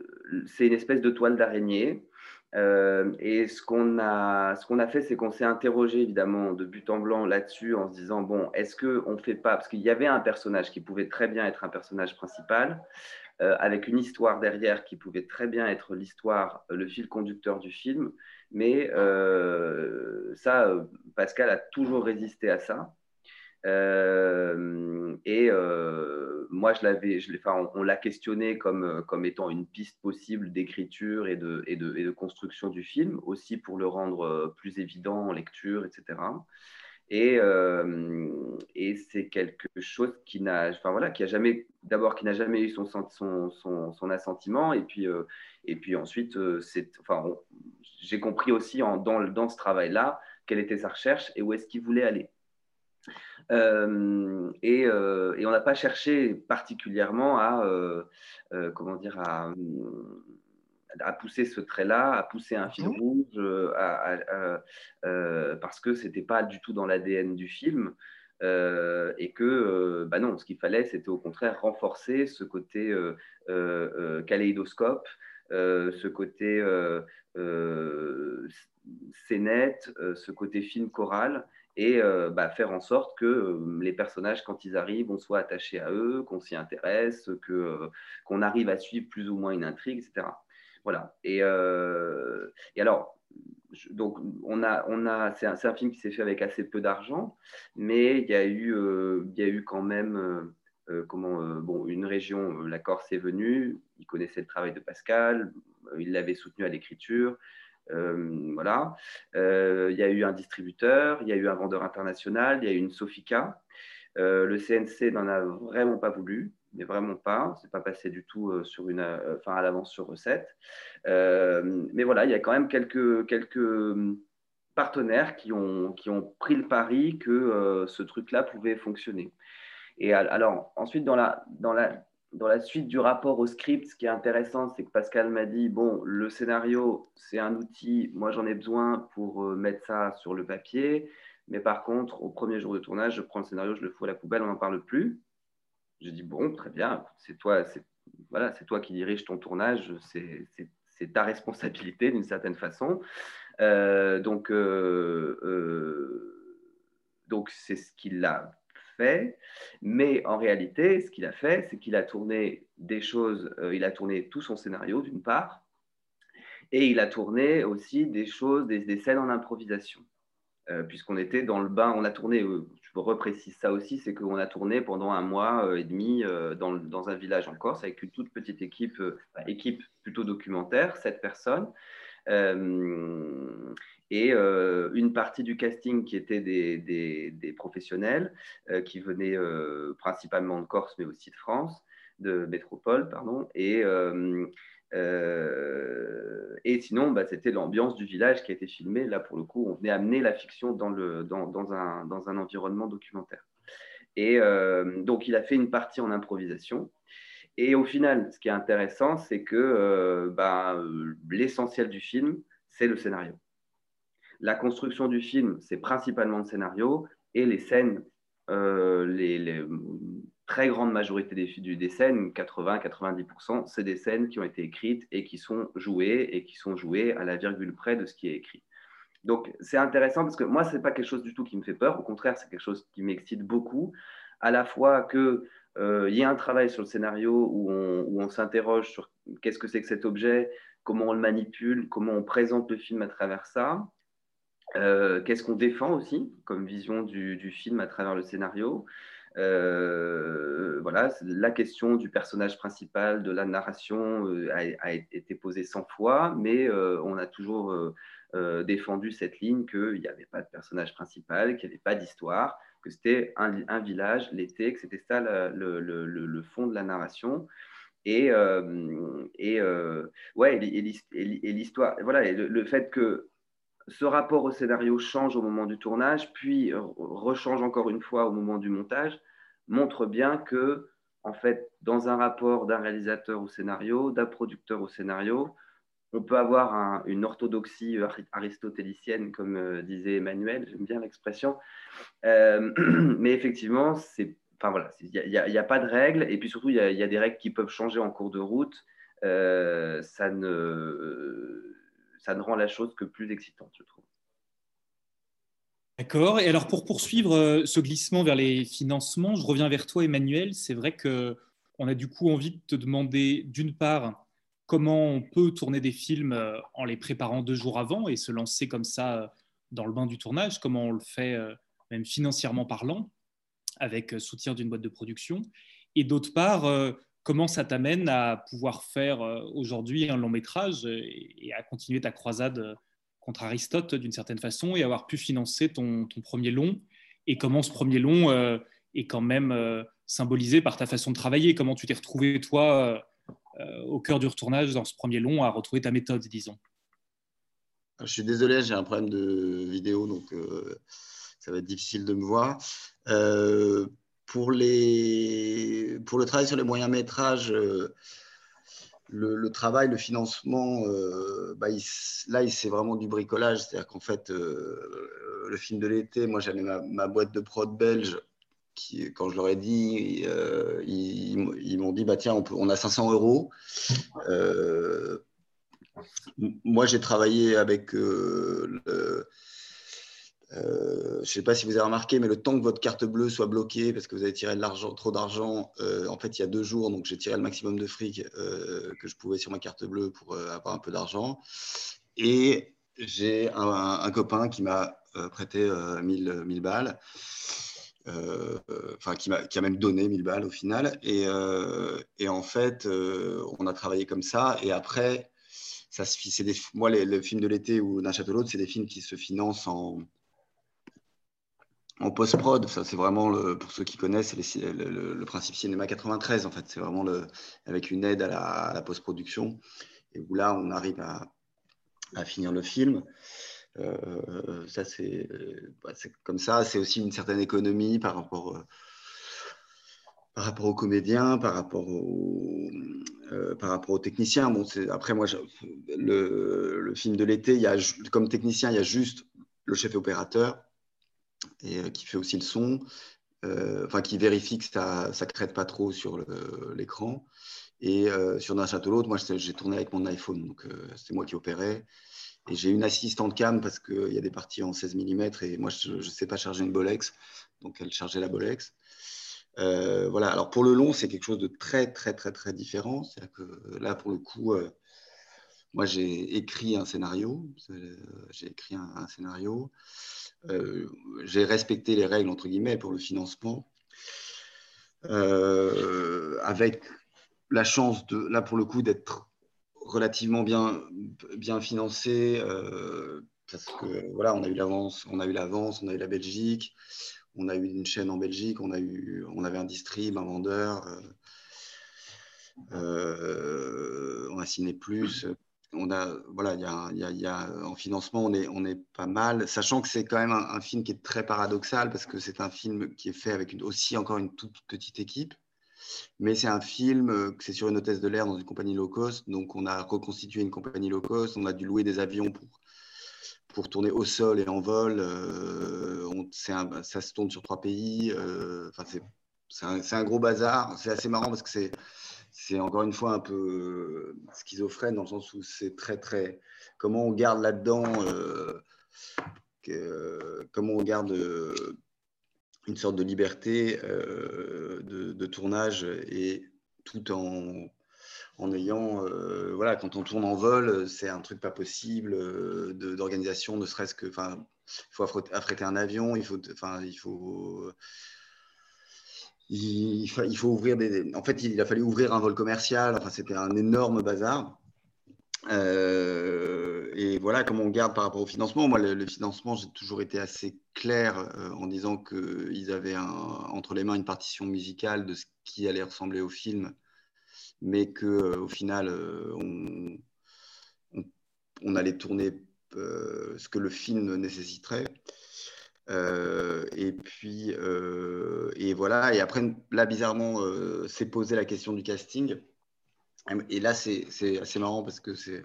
c'est une espèce de toile d'araignée euh, et ce qu'on a, ce qu'on a fait, c'est qu'on s'est interrogé évidemment de but en blanc là-dessus en se disant bon, est-ce qu'on ne fait pas parce qu'il y avait un personnage qui pouvait très bien être un personnage principal euh, avec une histoire derrière qui pouvait très bien être l'histoire, euh, le fil conducteur du film, mais ça, Pascal a toujours résisté à ça. Euh, et euh, moi, je l'avais, enfin, on, l'a questionné comme, comme étant une piste possible d'écriture et de, construction du film, aussi pour le rendre euh, plus évident en lecture, etc. Et, c'est quelque chose qui n'a, enfin voilà, qui a jamais, d'abord qui n'a jamais eu son, assentiment, et puis, ensuite, j'ai compris aussi dans ce travail-là quelle était sa recherche et où est-ce qu'il voulait aller. Euh, euh, et, on n'a pas cherché particulièrement à, euh, comment dire, à, pousser ce trait-là, à pousser un fil rouge, parce que c'était pas du tout dans l'ADN du film. et que bah non, ce qu'il fallait, c'était au contraire renforcer ce côté kaléidoscope, ce côté scénette, ce côté film choral, et euh, bah, faire en sorte que euh, les personnages, quand ils arrivent, on soit attaché à eux, qu'on s'y intéresse, que, euh, qu'on arrive à suivre plus ou moins une intrigue, etc. Voilà. Et, alors, donc, on a, on a, c'est, un, film qui s'est fait avec assez peu d'argent, mais il y a eu, il y a eu quand même comment, bon, une région, la Corse est venue, il connaissait le travail de Pascal, il l'avait soutenu à l'écriture. Euh, voilà. Euh, il y a eu un distributeur, il y a eu un vendeur international, il y a eu une Sofica. Euh, le CNC n'en a vraiment pas voulu, mais vraiment pas. C'est pas passé du tout sur une, enfin à l'avance sur recette. mais voilà, il y a quand même quelques quelques partenaires qui ont, qui ont pris le pari que ce truc-là pouvait fonctionner. Et alors, ensuite, dans la, dans la, dans la suite du rapport au script, ce qui est intéressant, c'est que Pascal m'a dit, bon, le scénario, c'est un outil, moi j'en ai besoin pour euh, mettre ça sur le papier, mais par contre, au premier jour de tournage, je prends le scénario, je le fous à la poubelle, on n'en parle plus. Je dis, bon, très bien, c'est toi, voilà, toi qui dirige ton tournage, c'est ta responsabilité d'une certaine façon. Euh, donc, euh, donc c'est ce qu'il a Mais en réalité, ce qu'il a fait, c'est qu'il a tourné des choses, euh, il a tourné tout son scénario d'une part, et il a tourné aussi des choses, des, scènes en improvisation. Euh, puisqu'on était dans le bain, on a tourné, euh, je reprécise ça aussi, c'est qu'on a tourné pendant un mois et demi dans, dans, un village en Corse avec une toute petite équipe, équipe plutôt documentaire, sept personnes. Et une partie du casting qui était des, professionnels qui venaient principalement de Corse, mais aussi de France, de métropole, pardon, et, sinon, bah, c'était l'ambiance du village qui a été filmée. Là, pour le coup, on venait amener la fiction dans, un, environnement documentaire. Et donc, il a fait une partie en improvisation. Et au final, ce qui est intéressant, c'est que euh, bah, l'essentiel du film, c'est le scénario. La construction du film, c'est principalement le scénario et les scènes, euh, les, très grande majorité des, scènes, 80-90%, c'est des scènes qui ont été écrites et qui sont jouées et qui sont jouées à la virgule près de ce qui est écrit. Donc c'est intéressant parce que moi, ce n'est pas quelque chose du tout qui me fait peur. Au contraire, c'est quelque chose qui m'excite beaucoup. À la fois que euh, il y a un travail sur le scénario où on, s'interroge sur qu'est-ce que c'est que cet objet, comment on le manipule, comment on présente le film à travers ça, euh, qu'est-ce qu'on défend aussi comme vision du, film à travers le scénario? Euh, voilà, la question du personnage principal, de la narration a, été posée 100 fois, mais on a toujours défendu cette ligne qu'il n'y avait pas de personnage principal, qu'il n'y avait pas d'histoire, que c'était un, village l'été, que c'était ça le, fond de la narration. Et, euh, euh, ouais, et l'histoire, voilà, le, fait que ce rapport au scénario change au moment du tournage, puis rechange encore une fois au moment du montage, montre bien que, en fait, dans un rapport d'un réalisateur au scénario, d'un producteur au scénario, on peut avoir une orthodoxie aristotélicienne, comme euh, disait Emmanuel, j'aime bien l'expression, euh, mais effectivement, c'est, enfin voilà, il n'y a, pas de règles, et puis surtout, il y, a, des règles qui peuvent changer en cours de route. Euh, ça, ne, ça ne rend la chose que plus excitante, je trouve. D'accord. Et alors, pour poursuivre ce glissement vers les financements, je reviens vers toi, Emmanuel. C'est vrai que on a du coup envie de te demander, d'une part, comment on peut tourner des films euh, en les préparant deux jours avant et se lancer comme ça euh, dans le bain du tournage, comment on le fait euh, même financièrement parlant, avec soutien d'une boîte de production. Et d'autre part, comment ça t'amène à pouvoir faire aujourd'hui un long métrage et à continuer ta croisade contre Aristote d'une certaine façon et avoir pu financer ton, premier long? Et comment ce premier long est quand même symbolisé par ta façon de travailler, comment tu t'es retrouvé toi euh, au cœur du retournage dans ce premier long à retrouver ta méthode, disons? Je suis désolé, j'ai un problème de vidéo, donc euh, ça va être difficile de me voir. Euh, pour, les, pour le travail sur les moyens métrages, le, travail, le financement, bah, là, c'est vraiment du bricolage. C'est-à-dire qu'en fait, le film de l'été, moi, j'avais ma, boîte de prod belge quand je leur ai dit, euh, ils, m'ont dit bah tiens, on, a 500 euros. Euh, moi, j'ai travaillé avec euh, je ne sais pas si vous avez remarqué, mais le temps que votre carte bleue soit bloquée parce que vous avez tiré trop d'argent, en fait, il y a deux jours, donc j'ai tiré le maximum de fric que je pouvais sur ma carte bleue pour avoir un peu d'argent. Et j'ai un, copain qui m'a prêté 1000, 1000 balles. Euh, enfin qui, qui, a même donné 1000 balles au final. Et, euh, en fait, euh, on a travaillé comme ça. Et après, ça des, moi, les, le film de l'été ou d'un château l'autre, c'est des films qui se financent en, en post-prod. Ça, c'est vraiment, pour ceux qui connaissent, le, le, principe cinéma 93. En fait, c'est vraiment avec une aide à la, à post-production. Où là, on arrive à, finir le film. Euh, ça, bah, c'est comme ça. C'est aussi une certaine économie par rapport, euh, par rapport aux comédiens, par rapport aux, euh, par rapport aux techniciens. Bon, après, moi, le, film de l'été, comme technicien, il y a juste le chef opérateur et qui fait aussi le son, enfin qui vérifie que ça ne crête pas trop sur l'écran. Et sur d'un château l'autre, moi j'ai tourné avec mon iPhone, donc c'est moi qui opérais. Et j'ai une assistante cam parce qu'il y a des parties en 16 mm et moi, je ne sais pas charger une Bolex. Donc, elle chargeait la Bolex. Euh, voilà. Alors, pour le long, c'est quelque chose de très, très, très, très différent. C'est-à-dire que là, pour le coup, euh, moi, j'ai écrit un scénario. Euh, j'ai écrit un, scénario. j'ai respecté les règles, entre guillemets, pour le financement. avec la chance, de, là, pour le coup, d'être relativement bien, bien financé, euh, parce que voilà, on a eu l'avance, on a eu l'avance, on a eu la Belgique, on a eu une chaîne en Belgique, on a eu, on avait un distrib, un vendeur, on a signé plus. On a, voilà, il y a, y a, a, en financement, on est, on est pas mal, sachant que c'est quand même un, film qui est très paradoxal parce que c'est un film qui est fait avec aussi encore une toute petite équipe. Mais c'est un film, c'est sur une hôtesse de l'air dans une compagnie low cost. Donc, on a reconstitué une compagnie low cost. On a dû louer des avions pour pour tourner au sol et en vol. Euh, un, ça se tourne sur trois pays. Euh, c'est un, un, gros bazar. C'est assez marrant parce que c'est c'est encore une fois un peu schizophrène dans le sens où c'est très très comment on garde là-dedans euh, comment on garde euh, une sorte de liberté euh, de, tournage et tout en en ayant, euh, voilà, quand on tourne en vol, c'est un truc pas possible euh, d'organisation, ne serait-ce que, enfin, il faut affréter un avion, il faut, enfin, il faut, il, ouvrir des, en fait, il a fallu ouvrir un vol commercial, enfin, c'était un énorme bazar. Euh, et voilà comment on garde par rapport au financement. Moi, le, financement, j'ai toujours été assez clair en disant qu'ils avaient entre les mains une partition musicale de ce qui allait ressembler au film mais qu'au euh, final, euh, on, allait tourner euh, ce que le film nécessiterait. Et puis, et voilà. Et après, là, bizarrement, s'est posé la question du casting. Et là, c'est assez marrant parce que c'est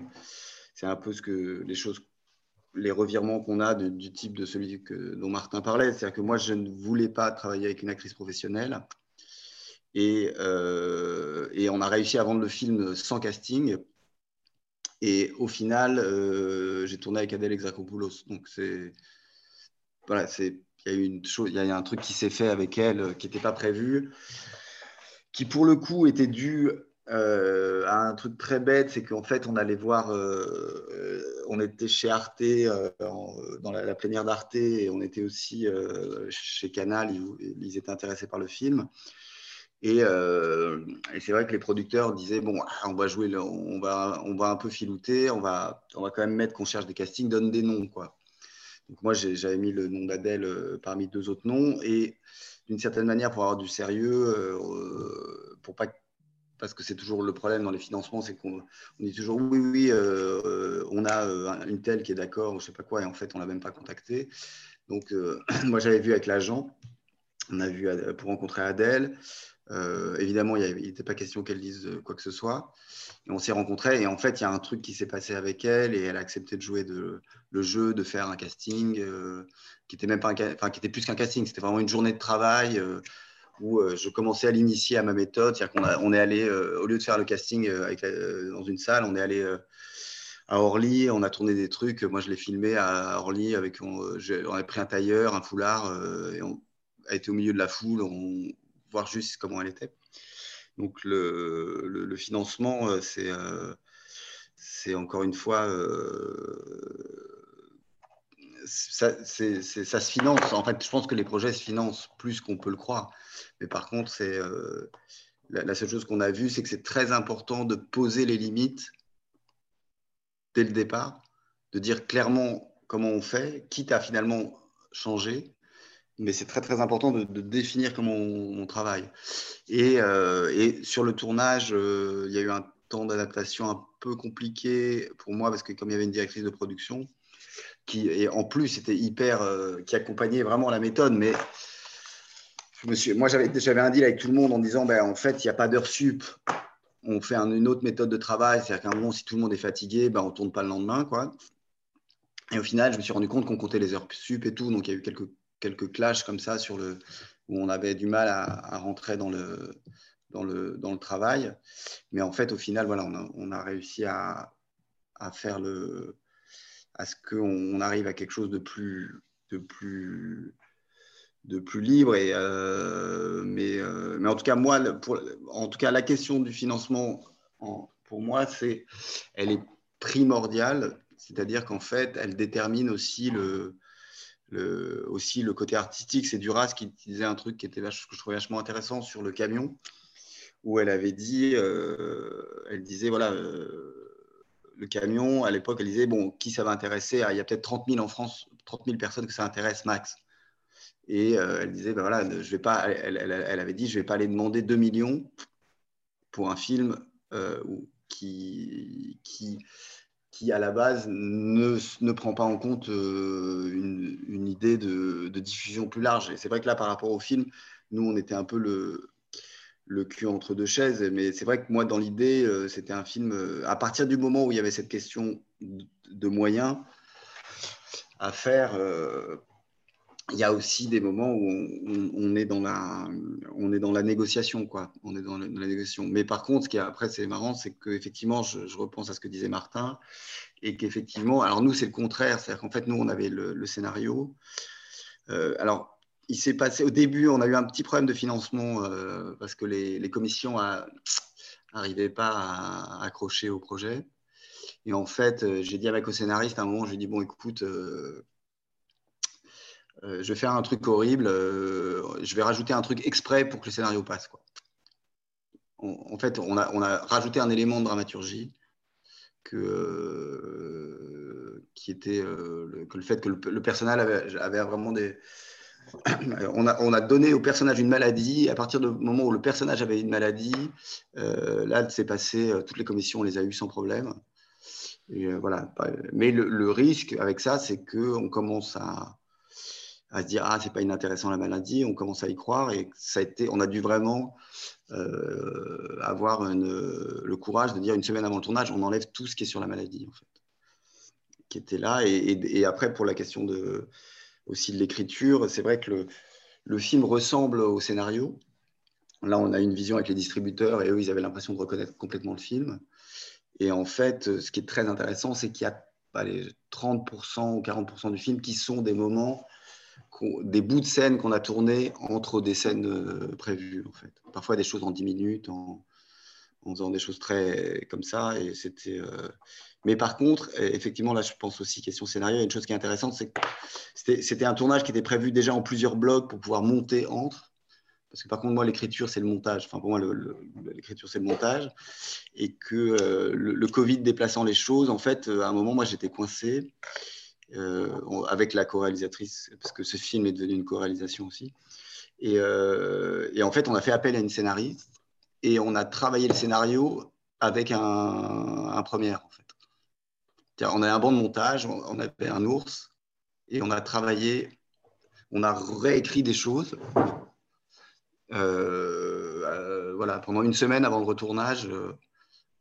un peu ce que les choses, les revirements qu'on a du type de celui que, dont Martin parlait. C'est-à-dire que moi, je ne voulais pas travailler avec une actrice professionnelle. Euh, et, on a réussi à vendre le film sans casting. Et au final, euh, j'ai tourné avec Adèle Exarchopoulos. Donc c'est voilà, c'est il y a eu une chose, il y a un truc qui s'est fait avec elle euh, qui n'était pas prévu, qui pour le coup était dû à un truc très bête, c'est qu'en fait on allait voir, on était chez Arte dans la, plénière d'Arte et on était aussi chez Canal, ils, étaient intéressés par le film. Euh, et, c'est vrai que les producteurs disaient bon, on va jouer, on va, on va un peu filouter, on va, on va quand même mettre qu'on cherche des castings, donne des noms quoi. Donc moi j'avais mis le nom d'Adèle euh, parmi deux autres noms et d'une certaine manière pour avoir du sérieux, euh, pour pas parce que c'est toujours le problème dans les financements, c'est qu'on dit toujours oui, oui, on a une telle qui est d'accord, je sais pas quoi, et en fait on l'a même pas contacté. Donc moi j'avais vu avec l'agent, on a vu pour rencontrer Adèle. Euh, évidemment, il n'était pas question qu'elle dise euh, quoi que ce soit. Et on s'est rencontrés et en fait, il y a un truc qui s'est passé avec elle et elle a accepté de jouer de, le jeu, de faire un casting euh, qui était même pas enfin, qui était plus qu'un casting. C'était vraiment une journée de travail où je commençais à l'initier à ma méthode. C'est-à-dire qu'on on est allé, au lieu de faire le casting dans une salle, on est allé à Orly, on a tourné des trucs. Moi, je l'ai filmé à Orly avec, on, a pris un tailleur, un foulard et on a été au milieu de la foule. Voir juste comment elle était. Donc le, le, financement, euh, c'est euh, c'est encore une fois, euh, ça, ça, se finance. En fait, je pense que les projets se financent plus qu'on peut le croire. Mais par contre, c'est la, seule chose qu'on a vue, c'est que c'est très important de poser les limites dès le départ, de dire clairement comment on fait, quitte à finalement changer, mais c'est très très important de, définir comment on, travaille. Et, euh, et, sur le tournage, euh, il y a eu un temps d'adaptation un peu compliqué pour moi parce que comme il y avait une directrice de production qui, et en plus, était hyper, euh, qui accompagnait vraiment la méthode, mais je me suis, moi j'avais, un deal avec tout le monde en disant, ben, en fait, il n'y a pas d'heure sup. On fait une autre méthode de travail, c'est-à-dire qu'à un moment, si tout le monde est fatigué, ben, on ne tourne pas le lendemain. Quoi. Et au final, je me suis rendu compte qu'on comptait les heures sup et tout, donc il y a eu quelques quelques clashs comme ça sur le, où on avait du mal à, rentrer dans le, dans, le, dans le travail. Mais en fait, au final, voilà, on, a, réussi à, à, faire le, à ce qu'on arrive à quelque chose de plus, de plus, de plus libre. Et, euh, mais, euh, mais en tout cas, moi, en tout cas, la question du financement, pour moi, c'est, elle est primordiale. C'est-à-dire qu'en fait, elle détermine aussi le, aussi le côté artistique. C'est Duras qui disait un truc qui était que je trouvais vachement intéressant sur le camion, où elle avait dit, euh, elle disait voilà, euh, le camion, à l'époque, elle disait, bon, qui ça va intéresser? Ah, Il y a peut-être 30 000 en France, 30 000 personnes que ça intéresse max. Et euh, elle disait, ben voilà, je vais pas, elle, avait dit, je vais pas aller demander 2 millions pour un film qui, qui, qui, à la base, ne, ne prend pas en compte euh, une, une, idée de, de, diffusion plus large. Et c'est vrai que là, par rapport au film, nous, on était un peu le, le cul entre deux chaises. Mais c'est vrai que moi, dans l'idée, c'était un film, à partir du moment où il y avait cette question de moyens à faire il y a aussi des moments où on, est, dans la, négociation, quoi. On est dans la, négociation. Mais par contre, ce qui est, après, c'est marrant, c'est qu'effectivement, je, je, repense à ce que disait Martin, et qu'effectivement, alors nous, c'est le contraire. C'est-à-dire qu'en fait, nous, on avait le, scénario. Euh, alors, il s'est passé, au début, on a eu un petit problème de financement euh, parce que les, commissions n'arrivaient pas à, accrocher au projet. Et en fait, euh, j'ai dit avec le scénariste à un moment, j'ai dit, bon, écoute, je vais faire un truc horrible, euh, je vais rajouter un truc exprès pour que le scénario passe. En fait, on a, rajouté un élément de dramaturgie que, euh, qui était le, que le fait que le, personnage avait, vraiment des... on, a, on a, donné au personnage une maladie. À partir du moment où le personnage avait une maladie, là, c'est passé, toutes les commissions, on les a eues sans problème. Voilà. Mais le, le, risque avec ça, c'est qu'on commence à, à se dire ah c'est pas inintéressant la maladie, on commence à y croire et ça a été, on a dû vraiment euh, avoir le courage de dire une semaine avant le tournage, on enlève tout ce qui est sur la maladie en fait, qui était là et, après pour la question de aussi de l'écriture, c'est vrai que le, film ressemble au scénario. Là, on a une vision avec les distributeurs et eux, ils avaient l'impression de reconnaître complètement le film. Et en fait, ce qui est très intéressant, c'est qu'il y a les 30% ou 40% du film qui sont des moments des bouts de scène qu'on a tournés entre des scènes euh, prévues, en fait. Parfois des choses en 10 minutes, en, faisant des choses très comme ça. Et c'était. Euh, mais par contre, effectivement, là, je pense aussi question scénario. Il y a une chose qui est intéressante, c'est que c'était un tournage qui était prévu déjà en plusieurs blocs pour pouvoir monter entre. Parce que par contre, moi, l'écriture, c'est le montage. Enfin, pour moi, l'écriture, c'est le montage. Et que euh, le, le, Covid déplaçant les choses, en fait, à un moment, moi, j'étais coincé. Euh, avec la co-réalisatrice, parce que ce film est devenu une co-réalisation aussi. Et, euh, et, en fait, on a fait appel à une scénariste et on a travaillé le scénario avec un, un premier, en fait. On a un banc de montage, on avait un ours et on a travaillé, on a réécrit des choses. Euh, voilà, pendant une semaine avant le retournage,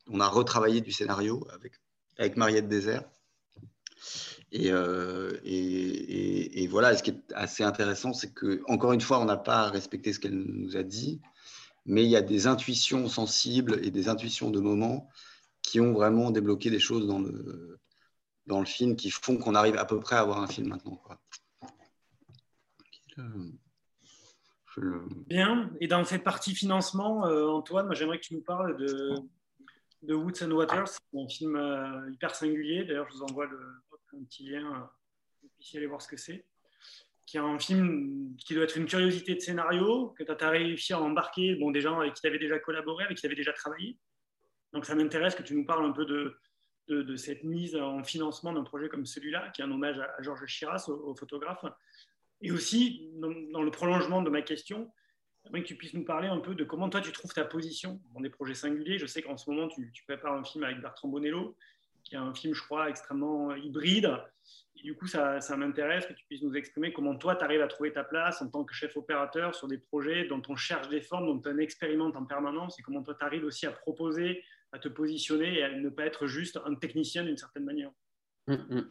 on a retravaillé du scénario avec, avec Mariette Désert. Euh, et, voilà, ce qui est assez intéressant, c'est que encore une fois, on n'a pas respecté ce qu'elle nous a dit, mais il y a des intuitions sensibles et des intuitions de moments qui ont vraiment débloqué des choses dans le, dans le film qui font qu'on arrive à peu près à avoir un film maintenant. Quoi. Bien, et dans cette partie financement, euh, Antoine, j'aimerais que tu nous parles de, de Woods and Waters, un film euh, hyper singulier. D'ailleurs, je vous envoie le, un petit lien, euh, vous puissiez aller voir ce que c'est. Qui est un film qui doit être une curiosité de scénario, que tu as réussi à embarquer bon, des gens avec qui tu avais déjà collaboré, avec qui tu avais déjà travaillé. Donc ça m'intéresse que tu nous parles un peu de, de, cette mise en financement d'un projet comme celui-là, qui est un hommage à, Georges Chiras, au, photographe. Et aussi, dans, le prolongement de ma question, que tu puisses nous parler un peu de comment toi tu trouves ta position dans des projets singuliers. Je sais qu'en ce moment, tu, prépares un film avec Bertrand Bonello qui est un film, je crois, extrêmement hybride. Du coup, ça, ça m'intéresse que tu puisses nous exprimer comment toi, tu arrives à trouver ta place en tant que chef opérateur sur des projets dont on cherche des formes, dont on expérimente en permanence, et comment toi, tu arrives aussi à proposer, à te positionner et à ne pas être juste un technicien d'une certaine manière. Hum, hum.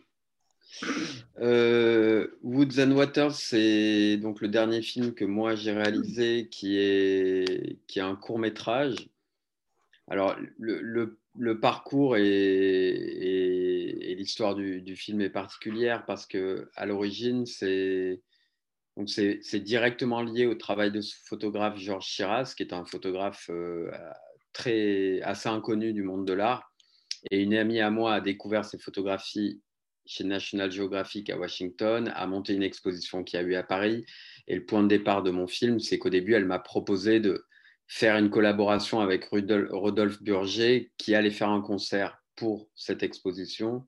Euh, Woods and Waters, c'est donc le dernier film que moi j'ai réalisé qui est, qui est un court métrage. Alors, le le parcours et, l'histoire du, film est particulière parce que à l'origine, c'est directement lié au travail de ce photographe Georges Chiras, qui est un photographe euh, très, assez inconnu du monde de l'art. Et une amie à moi a découvert ses photographies chez National Geographic à Washington, a monté une exposition qui a eu à Paris. Et le point de départ de mon film, c'est qu'au début, elle m'a proposé de, faire une collaboration avec Rodolphe Burger qui allait faire un concert pour cette exposition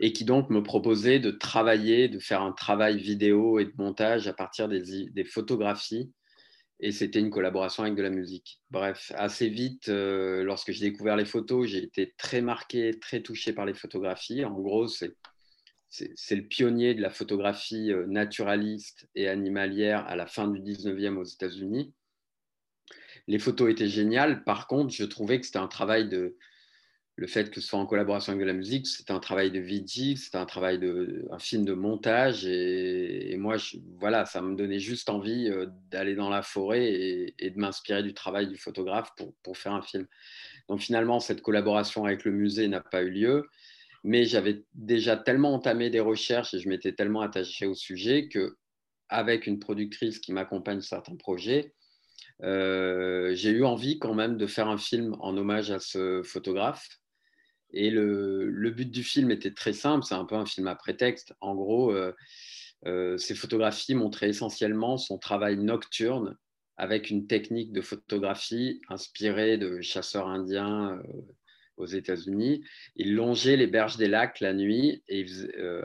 et qui donc me proposait de travailler, de faire un travail vidéo et de montage à partir des, photographies. Et c'était une collaboration avec de la musique. Bref, assez vite, euh, lorsque j'ai découvert les photos, j'ai été très marqué, très touché par les photographies. En gros, c'est c'est le pionnier de la photographie euh, naturaliste et animalière à la fin du 19e aux États-Unis. Les photos étaient géniales. Par contre, je trouvais que c'était un travail de, le fait que ce soit en collaboration avec de la musique, c'est un travail de VG, c'est un travail de un film de montage et, moi voilà, ça me donnait juste envie euh, d'aller dans la forêt et, de m'inspirer du travail du photographe pour, pour, faire un film. Donc finalement, cette collaboration avec le musée n'a pas eu lieu, mais j'avais déjà tellement entamé des recherches et je m'étais tellement attaché au sujet que avec une productrice qui m'accompagne certains projets, j'ai eu envie quand même de faire un film en hommage à ce photographe et le, but du film était très simple, c'est un peu un film à prétexte. En gros, euh, euh, ces photographies montraient essentiellement son travail nocturne avec une technique de photographie inspirée de chasseurs indiens euh, aux États-Unis. Il longeait les berges des lacs la nuit et,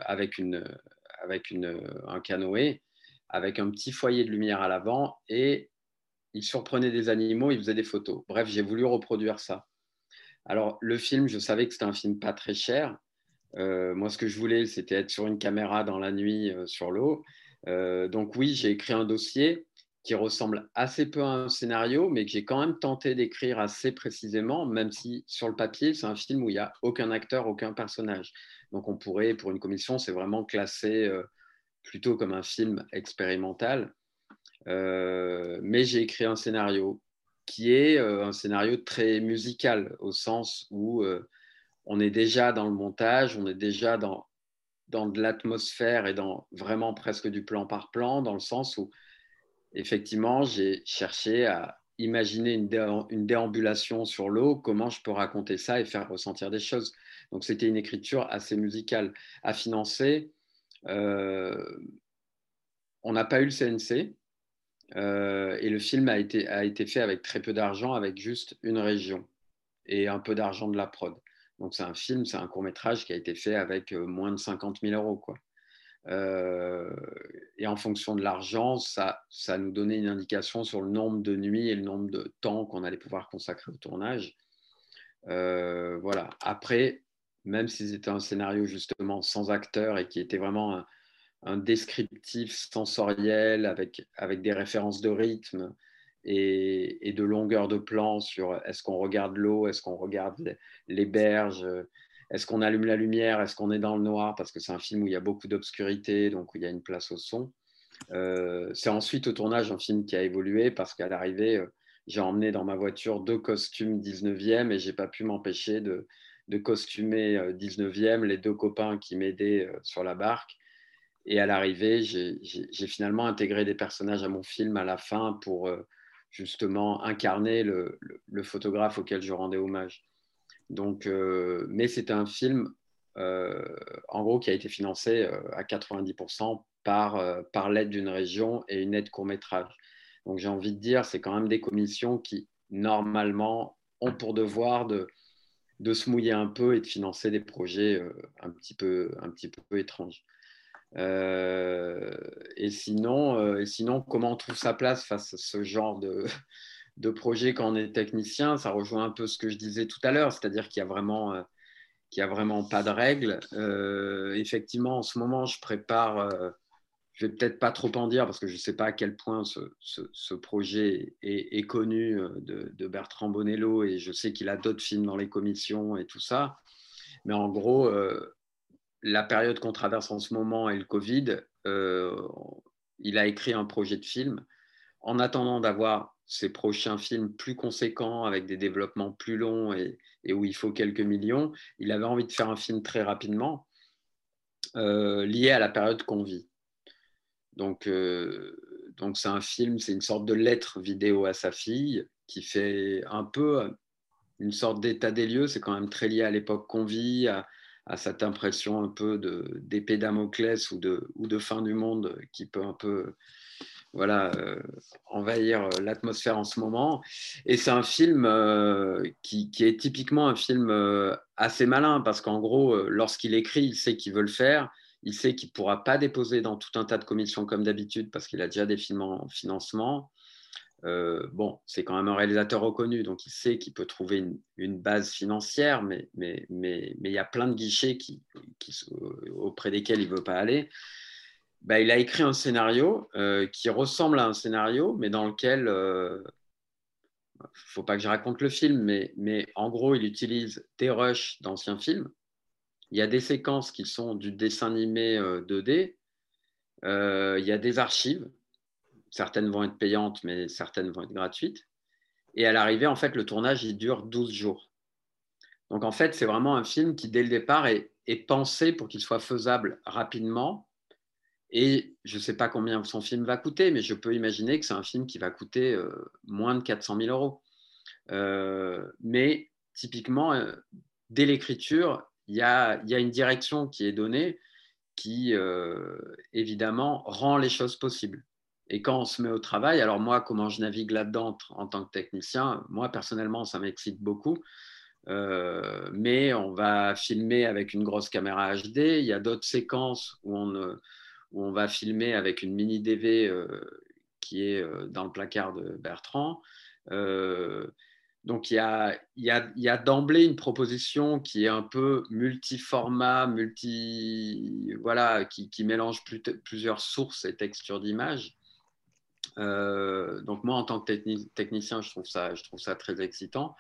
avec, un canoë, avec un petit foyer de lumière à l'avant et il surprenait des animaux, il faisait des photos. Bref, j'ai voulu reproduire ça. Alors, le film, je savais que c'était un film pas très cher. Euh, moi, ce que je voulais, c'était être sur une caméra dans la nuit euh, sur l'eau. Euh, donc oui, j'ai écrit un dossier qui ressemble assez peu à un scénario, mais que j'ai quand même tenté d'écrire assez précisément, même si sur le papier, c'est un film où il n'y a aucun acteur, aucun personnage. Donc on pourrait, pour une commission, c'est vraiment classé plutôt comme un film expérimental. Mais j'ai écrit un scénario qui est euh, un scénario très musical, au sens où euh, on est déjà dans le montage, on est déjà dans, dans de l'atmosphère et dans vraiment presque du plan par plan, dans le sens où, effectivement, j'ai cherché à imaginer une, une déambulation sur l'eau, comment je peux raconter ça et faire ressentir des choses. Donc, c'était une écriture assez musicale. À financer, euh, on n'a pas eu le CNC, euh, et le film a été, a été fait avec très peu d'argent, avec juste une région et un peu d'argent de la prod. Donc c'est un film, c'est un court métrage qui a été fait avec euh, moins de 50 000 euros. Quoi. Euh, et en fonction de l'argent, ça, ça nous donnait une indication sur le nombre de nuits et le nombre de temps qu'on allait pouvoir consacrer au tournage. voilà. Après, même si c'était un scénario justement sans acteur et qui était vraiment descriptif sensoriel avec, avec des références de rythme et, de longueur de plan sur est-ce qu'on regarde l'eau, est-ce qu'on regarde les berges, est-ce qu'on allume la lumière, est-ce qu'on est dans le noir, parce que c'est un film où il y a beaucoup d'obscurité, donc où il y a une place au son. Euh, c'est ensuite au tournage un film qui a évolué parce qu'à l'arrivée, euh, j'ai emmené dans ma voiture deux costumes 19e et j'ai pas pu m'empêcher de, de costumer 19e euh, les deux copains qui m'aidaient sur la barque et à l'arrivée, j'ai finalement intégré des personnages à mon film à la fin pour euh, justement incarner le, photographe auquel je rendais hommage. Donc, euh, mais c'est un film, euh, en gros, qui a été financé à 90% par, par l'aide d'une région et une aide court métrage. Donc, j'ai envie de dire, c'est quand même des commissions qui, normalement, ont pour devoir de, de se mouiller un peu et de financer des projets un, petit peu, un petit peu étranges. Euh, et, sinon, euh, sinon, comment on trouve sa place face à ce genre de, de projet quand on est technicien? Ça rejoint un peu ce que je disais tout à l'heure, c'est-à-dire qu'il y a vraiment... Euh, n'y a vraiment pas de règles. effectivement, en ce moment, je prépare, je vais peut-être pas trop en dire parce que je ne sais pas à quel point ce, ce, projet est, connu de, Bertrand Bonello et je sais qu'il a d'autres films dans les commissions et tout ça. Mais en gros, la période qu'on traverse en ce moment et le Covid, euh, il a écrit un projet de film. En attendant d'avoir ses prochains films plus conséquents, avec des développements plus longs et, où il faut quelques millions, il avait envie de faire un film très rapidement, euh, lié à la période qu'on vit. Donc, euh, donc c'est un film, c'est une sorte de lettre vidéo à sa fille qui fait un peu une sorte d'état des lieux. C'est quand même très lié à l'époque qu'on vit, à cette impression un peu d'épée Damoclès ou de, ou de fin du monde qui peut un peu voilà, envahir l'atmosphère en ce moment. Et c'est un film qui, qui, est typiquement un film assez malin parce qu'en gros, lorsqu'il écrit, il sait qu'il veut le faire. Il sait qu'il ne pourra pas déposer dans tout un tas de commissions comme d'habitude parce qu'il a déjà des films en financement. Euh, bon, c'est quand même un réalisateur reconnu, donc il sait qu'il peut trouver une, base financière, mais, il y a plein de guichets qui, auprès desquels il ne veut pas aller. Bah, il a écrit un scénario euh, qui ressemble à un scénario, mais dans lequel, il euh, ne faut pas que je raconte le film, mais, mais en gros, il utilise des rushs d'anciens films. Il y a des séquences qui sont du dessin animé 2D. il y a des archives certaines vont être payantes, mais certaines vont être gratuites. Et à l'arrivée, en fait, le tournage, il dure 12 jours. Donc, en fait, c'est vraiment un film qui, dès le départ, est, pensé pour qu'il soit faisable rapidement. Et je ne sais pas combien son film va coûter, mais je peux imaginer que c'est un film qui va coûter euh, moins de 400 000 euros. Euh, mais typiquement, euh, dès l'écriture, il y a, y a, une direction qui est donnée qui, évidemment, rend les choses possibles. Et quand on se met au travail, alors moi, comment je navigue là-dedans en tant que technicien, moi personnellement, ça m'excite beaucoup. Euh, mais on va filmer avec une grosse caméra HD. Il y a d'autres séquences où on, où on va filmer avec une mini DV euh, qui est euh, dans le placard de Bertrand. donc il y a, y a, y a d'emblée une proposition qui est un peu multiformat, multi, voilà, qui, mélange plusieurs sources et textures d'image. Euh, donc moi, en tant que technicien, je trouve ça, très excitant.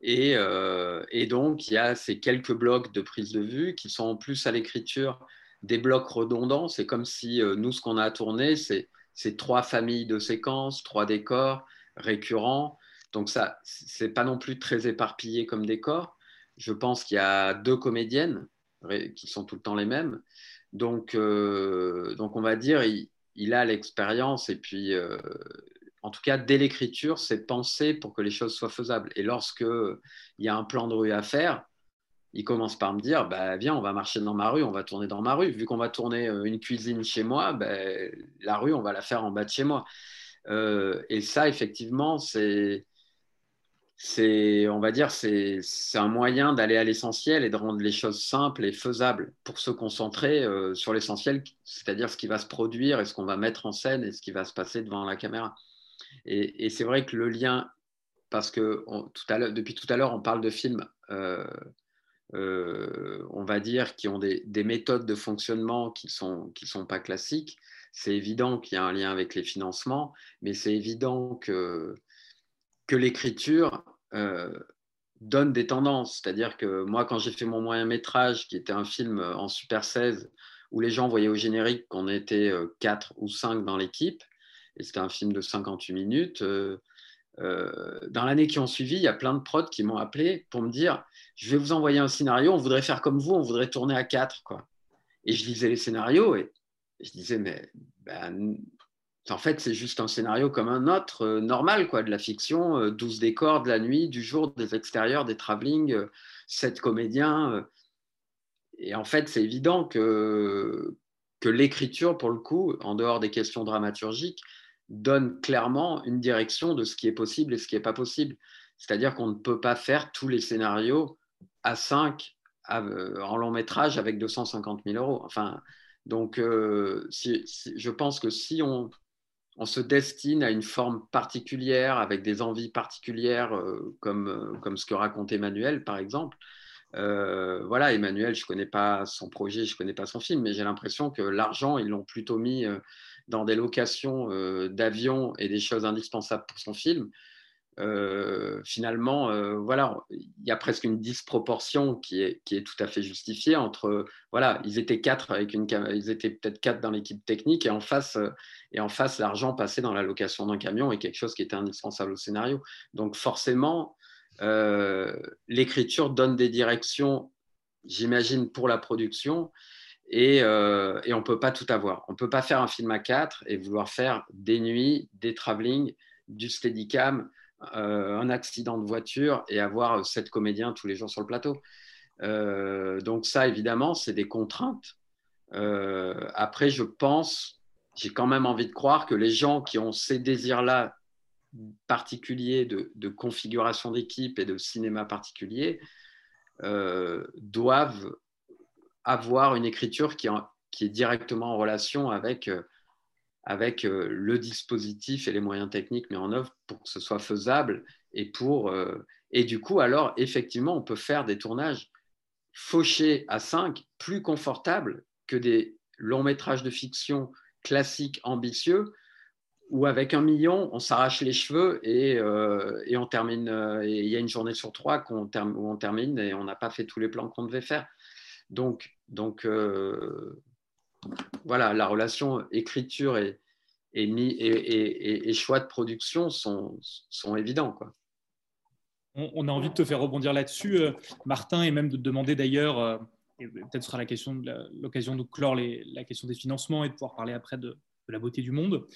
Et, euh, et, donc, il y a ces quelques blocs de prise de vue qui sont en plus à l'écriture des blocs redondants. C'est comme si euh, nous, ce qu'on a à tourner, c'est trois familles de séquences, trois décors récurrents. Donc, ça, c'est pas non plus très éparpillé comme décor. Je pense qu'il y a deux comédiennes qui sont tout le temps les mêmes. Donc, on va dire, il a l'expérience et puis, euh, en tout cas, dès l'écriture, c'est penser pour que les choses soient faisables. Et lorsque il y a un plan de rue à faire, il commence par me dire bah, Viens, on va marcher dans ma rue, on va tourner dans ma rue. Vu qu'on va tourner euh, une cuisine chez moi, ben, la rue, on va la faire en bas de chez moi. Euh, et ça, effectivement, c'est c'est, on va dire, c'est, un moyen d'aller à l'essentiel et de rendre les choses simples et faisables pour se concentrer euh, sur l'essentiel, c'est-à-dire ce qui va se produire et ce qu'on va mettre en scène et ce qui va se passer devant la caméra. Et, c'est vrai que le lien, parce que tout à depuis tout à l'heure, on parle de films, euh, euh, on va dire, qui ont des, méthodes de fonctionnement qui ne sont, qui sont pas classiques. C'est évident qu'il y a un lien avec les financements, mais c'est évident que que l'écriture donne des tendances. C'est-à-dire que moi, quand j'ai fait mon moyen métrage, qui était un film en Super 16, où les gens voyaient au générique qu'on était 4 euh, ou 5 dans l'équipe, et c'était un film de 58 minutes, euh, dans l'année qui ont suivi, il y a plein de prods qui m'ont appelé pour me dire je vais vous envoyer un scénario, on voudrait faire comme vous, on voudrait tourner à 4. Quoi. Et je lisais les scénarios et, je disais mais ben, en fait, c'est juste un scénario comme un autre, euh, normal, quoi, de la fiction, 12 euh, décors, de la nuit, du jour, des extérieurs, des travelling, 7 euh, comédiens. et en fait, c'est évident que, que l'écriture, pour le coup, en dehors des questions dramaturgiques, donne clairement une direction de ce qui est possible et ce qui n'est pas possible. C'est-à-dire qu'on ne peut pas faire tous les scénarios à 5 en long métrage avec 250 000 euros. Enfin, donc, je pense que si on, on se destine à une forme particulière, avec des envies particulières, euh, comme, euh, comme ce que raconte Emmanuel, par exemple. Euh, voilà, Emmanuel, je ne connais pas son projet, je ne connais pas son film, mais j'ai l'impression que l'argent, ils l'ont plutôt mis dans des locations d'avions et des choses indispensables pour son film, euh, finalement, euh, voilà, il y a presque une disproportion qui est, qui est tout à fait justifiée entre, voilà, ils étaient quatre avec une, ils étaient peut-être quatre dans l'équipe technique et en face, euh, et en face, l'argent passait dans la location d'un camion et quelque chose qui était indispensable au scénario. Donc forcément, l'écriture donne des directions, j'imagine, pour la production. Et, et on ne peut pas tout avoir. On ne peut pas faire un film à quatre et vouloir faire des nuits, des travelling, du steadicam, euh, un accident de voiture et avoir sept comédiens tous les jours sur le plateau. Euh, donc ça, évidemment, c'est des contraintes. Euh, après, je pense, j'ai quand même envie de croire que les gens qui ont ces désirs-là particuliers de, configuration d'équipe et de cinéma particulier doivent avoir une écriture qui, est directement en relation avec, avec euh, le dispositif et les moyens techniques mis en œuvre pour que ce soit faisable et pour et du coup alors effectivement on peut faire des tournages fauchés à 5 plus confortables que des longs métrages de fiction classiques ambitieux où avec un million, on s'arrache les cheveux et, euh, et on termine. Euh, il y a une journée sur trois qu'on où on termine et on n'a pas fait tous les plans qu'on devait faire. Donc, donc euh, voilà, la relation écriture et, choix de production sont, évidents. Quoi. On, a envie de te faire rebondir là-dessus, Martin, et même de te demander d'ailleurs, et peut-être sera l'occasion de clore la question des financements et de pouvoir parler après de, de la beauté du monde.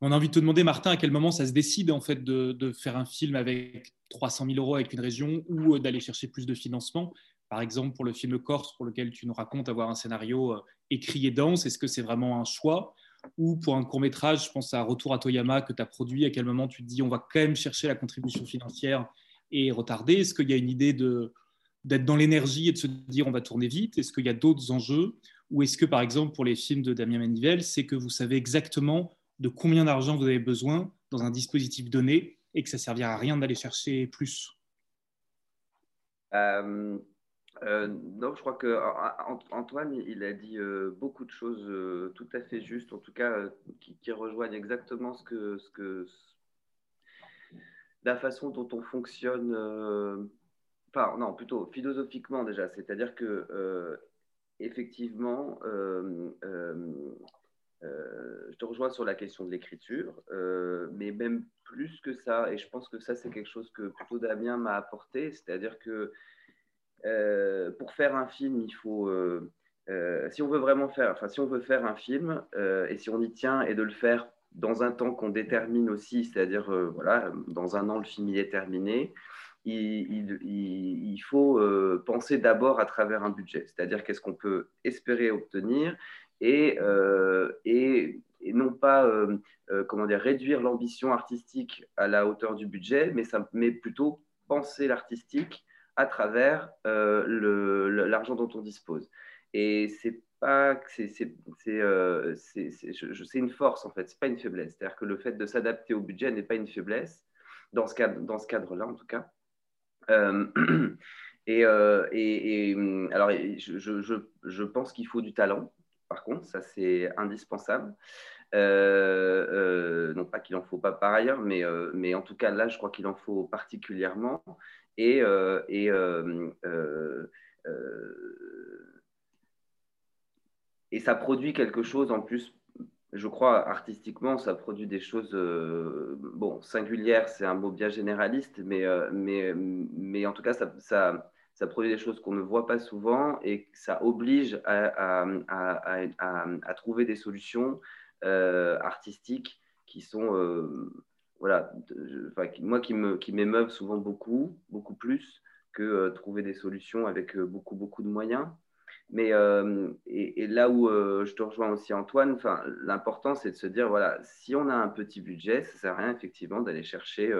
On a envie de te demander, Martin, à quel moment ça se décide en fait de, faire un film avec 300 000 euros avec une région ou euh, d'aller chercher plus de financement? Par exemple, pour le film Corse, pour lequel tu nous racontes avoir un scénario euh, écrit et dense, est-ce que c'est vraiment un choix? Ou pour un court métrage, je pense à Retour à Toyama que tu as produit, à quel moment tu te dis on va quand même chercher la contribution financière et retarder? Est-ce qu'il y a une idée d'être dans l'énergie et de se dire on va tourner vite? Est-ce qu'il y a d'autres enjeux? Ou est-ce que, par exemple, pour les films de Damien Manivel, c'est que vous savez exactement de combien d'argent vous avez besoin dans un dispositif donné et que ça ne servira à rien d'aller chercher plus? Euh, euh, non, je crois que Antoine, il a dit euh, beaucoup de choses tout à fait justes, en tout cas qui, rejoignent exactement ce que, ce que la façon dont on fonctionne. enfin, non, plutôt philosophiquement déjà, c'est-à-dire que effectivement, euh, je te rejoins sur la question de l'écriture, euh, mais même plus que ça, et je pense que ça c'est quelque chose que plutôt Damien m'a apporté, c'est-à-dire que euh, pour faire un film, il faut, si on veut vraiment faire, enfin si on veut faire un film, et si on y tient, et de le faire dans un temps qu'on détermine aussi, c'est-à-dire voilà, dans un an le film il est terminé, il, faut penser d'abord à travers un budget, c'est-à-dire qu'est-ce qu'on peut espérer obtenir euh, et, et, non pas euh, euh, comment dire, réduire l'ambition artistique à la hauteur du budget, mais, ça, mais plutôt penser l'artistique à travers l'argent dont on dispose. Et c'est pas c'est c'est une force en fait, c'est pas une faiblesse. C'est-à-dire que le fait de s'adapter au budget n'est pas une faiblesse dans ce cadre dans ce cadre-là en tout cas. et, et, et, alors je, je, je pense qu'il faut du talent par contre, ça c'est indispensable. Euh, euh, non pas qu'il en faut pas par ailleurs, mais, euh, mais en tout cas là, je crois qu'il en faut particulièrement. Et, et, et ça produit quelque chose en plus je crois, artistiquement, ça produit des choses, bon, singulières, c'est un mot bien généraliste, mais, mais, mais en tout cas, ça, ça, produit des choses qu'on ne voit pas souvent et ça oblige à, trouver des solutions euh, artistiques qui sont, euh, voilà, moi qui m'émeuvent qui souvent beaucoup, beaucoup plus que euh, trouver des solutions avec beaucoup, beaucoup de moyens. Mais et, là où je te rejoins aussi Antoine, l'important c'est de se dire voilà, si on a un petit budget, ça sert à rien effectivement d'aller chercher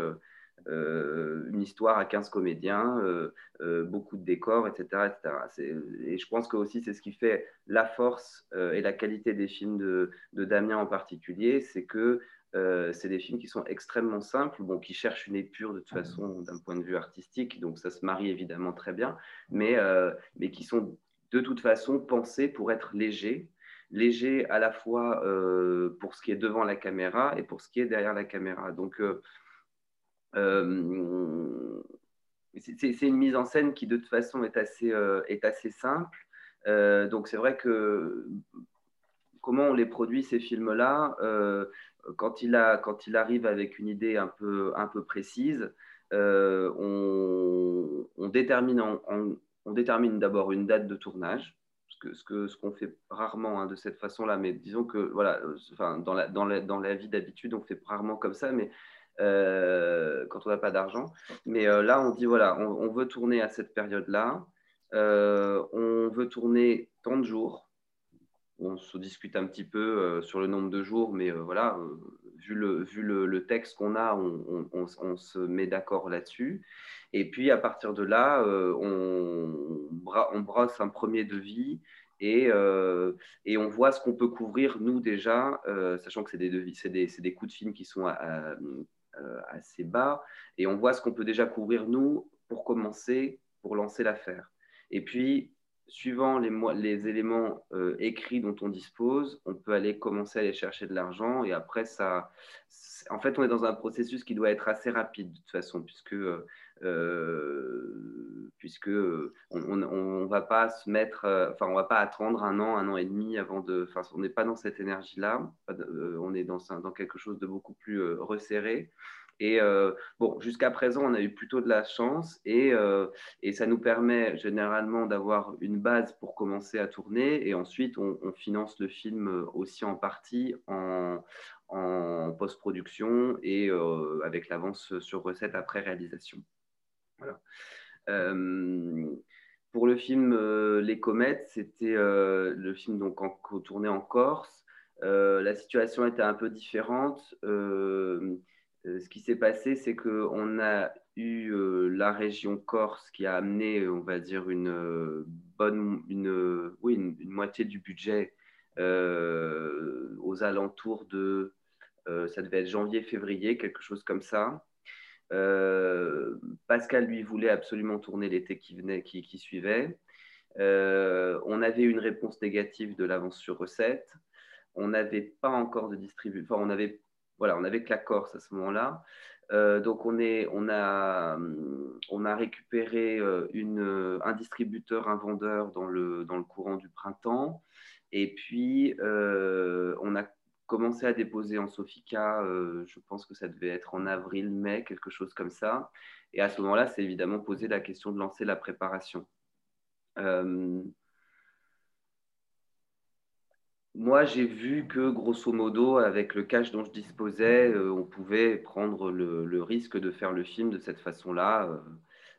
euh, une histoire à 15 comédiens, euh, euh, beaucoup de décors, etc. Et je pense que aussi c'est ce qui fait la force et la qualité des films de, Damien en particulier, c'est que c'est des films qui sont extrêmement simples, bon, qui cherchent une épure de toute façon d'un point de vue artistique, donc ça se marie évidemment très bien, mais, mais qui sont de toute façon pensés pour être légers, légers à la fois pour ce qui est devant la caméra et pour ce qui est derrière la caméra. Donc euh, c'est une mise en scène qui de toute façon est assez, euh, est assez simple. Euh, donc c'est vrai que comment on les produit ces films-là, quand, il a, quand il arrive avec une idée un peu, un peu précise, on, on, détermine, détermine d'abord une date de tournage, ce qu'on ce qu'on fait rarement hein, de cette façon-là, mais disons que voilà, enfin, dans, la, dans, la, dans la vie d'habitude, on fait rarement comme ça, mais euh, quand on n'a pas d'argent. Mais euh, là, on dit voilà, on, veut tourner à cette période-là. Euh, on veut tourner tant de jours. On se discute un petit peu sur le nombre de jours, mais voilà, vu le, vu le, texte qu'on a, on, se met d'accord là-dessus. Et puis, à partir de là, on, on, brosse un premier devis et, et on voit ce qu'on peut couvrir, nous, déjà, sachant que c'est des, des, coups de film qui sont assez bas, et on voit ce qu'on peut déjà couvrir, nous, pour commencer, pour lancer l'affaire. Et puis, suivant les, éléments euh, écrits dont on dispose, on peut aller commencer à aller chercher de l'argent. Et après, ça, en fait, on est dans un processus qui doit être assez rapide de toute façon, puisque, euh, euh puisque on ne va pas se mettre, enfin, on va pas attendre un an, un an et demi avant de. Enfin, on n'est pas dans cette énergie-là. on est dans, quelque chose de beaucoup plus resserré. Et euh, bon, jusqu'à présent, on a eu plutôt de la chance et, euh, et ça nous permet généralement d'avoir une base pour commencer à tourner et ensuite on, finance le film aussi en partie en, post-production et euh, avec l'avance sur recette après réalisation. Pour le film Les Comètes, c'était le film donc en, tourné en Corse. la situation était un peu différente. Euh, ce qui s'est passé, c'est qu'on a eu euh, la région Corse qui a amené, on va dire, une euh, bonne, une, oui, une, moitié du budget aux alentours de, ça devait être janvier-février, quelque chose comme ça. Pascal lui voulait absolument tourner l'été qui venait, qui, suivait. on avait une réponse négative de l'avance sur recette. On n'avait pas encore de distribution. Enfin, on avait voilà, on avait que la Corse à ce moment-là. Euh, donc on, est, on, a, on a récupéré euh, un distributeur, un vendeur dans le, dans le courant du printemps. Et puis euh, on a commencé à déposer en Sofica, je pense que ça devait être en avril, mai, quelque chose comme ça. Et à ce moment-là, c'est évidemment posé la question de lancer la préparation moi, j'ai vu que, grosso modo, avec le cash dont je disposais, euh, on pouvait prendre le, risque de faire le film de cette façon-là. Euh,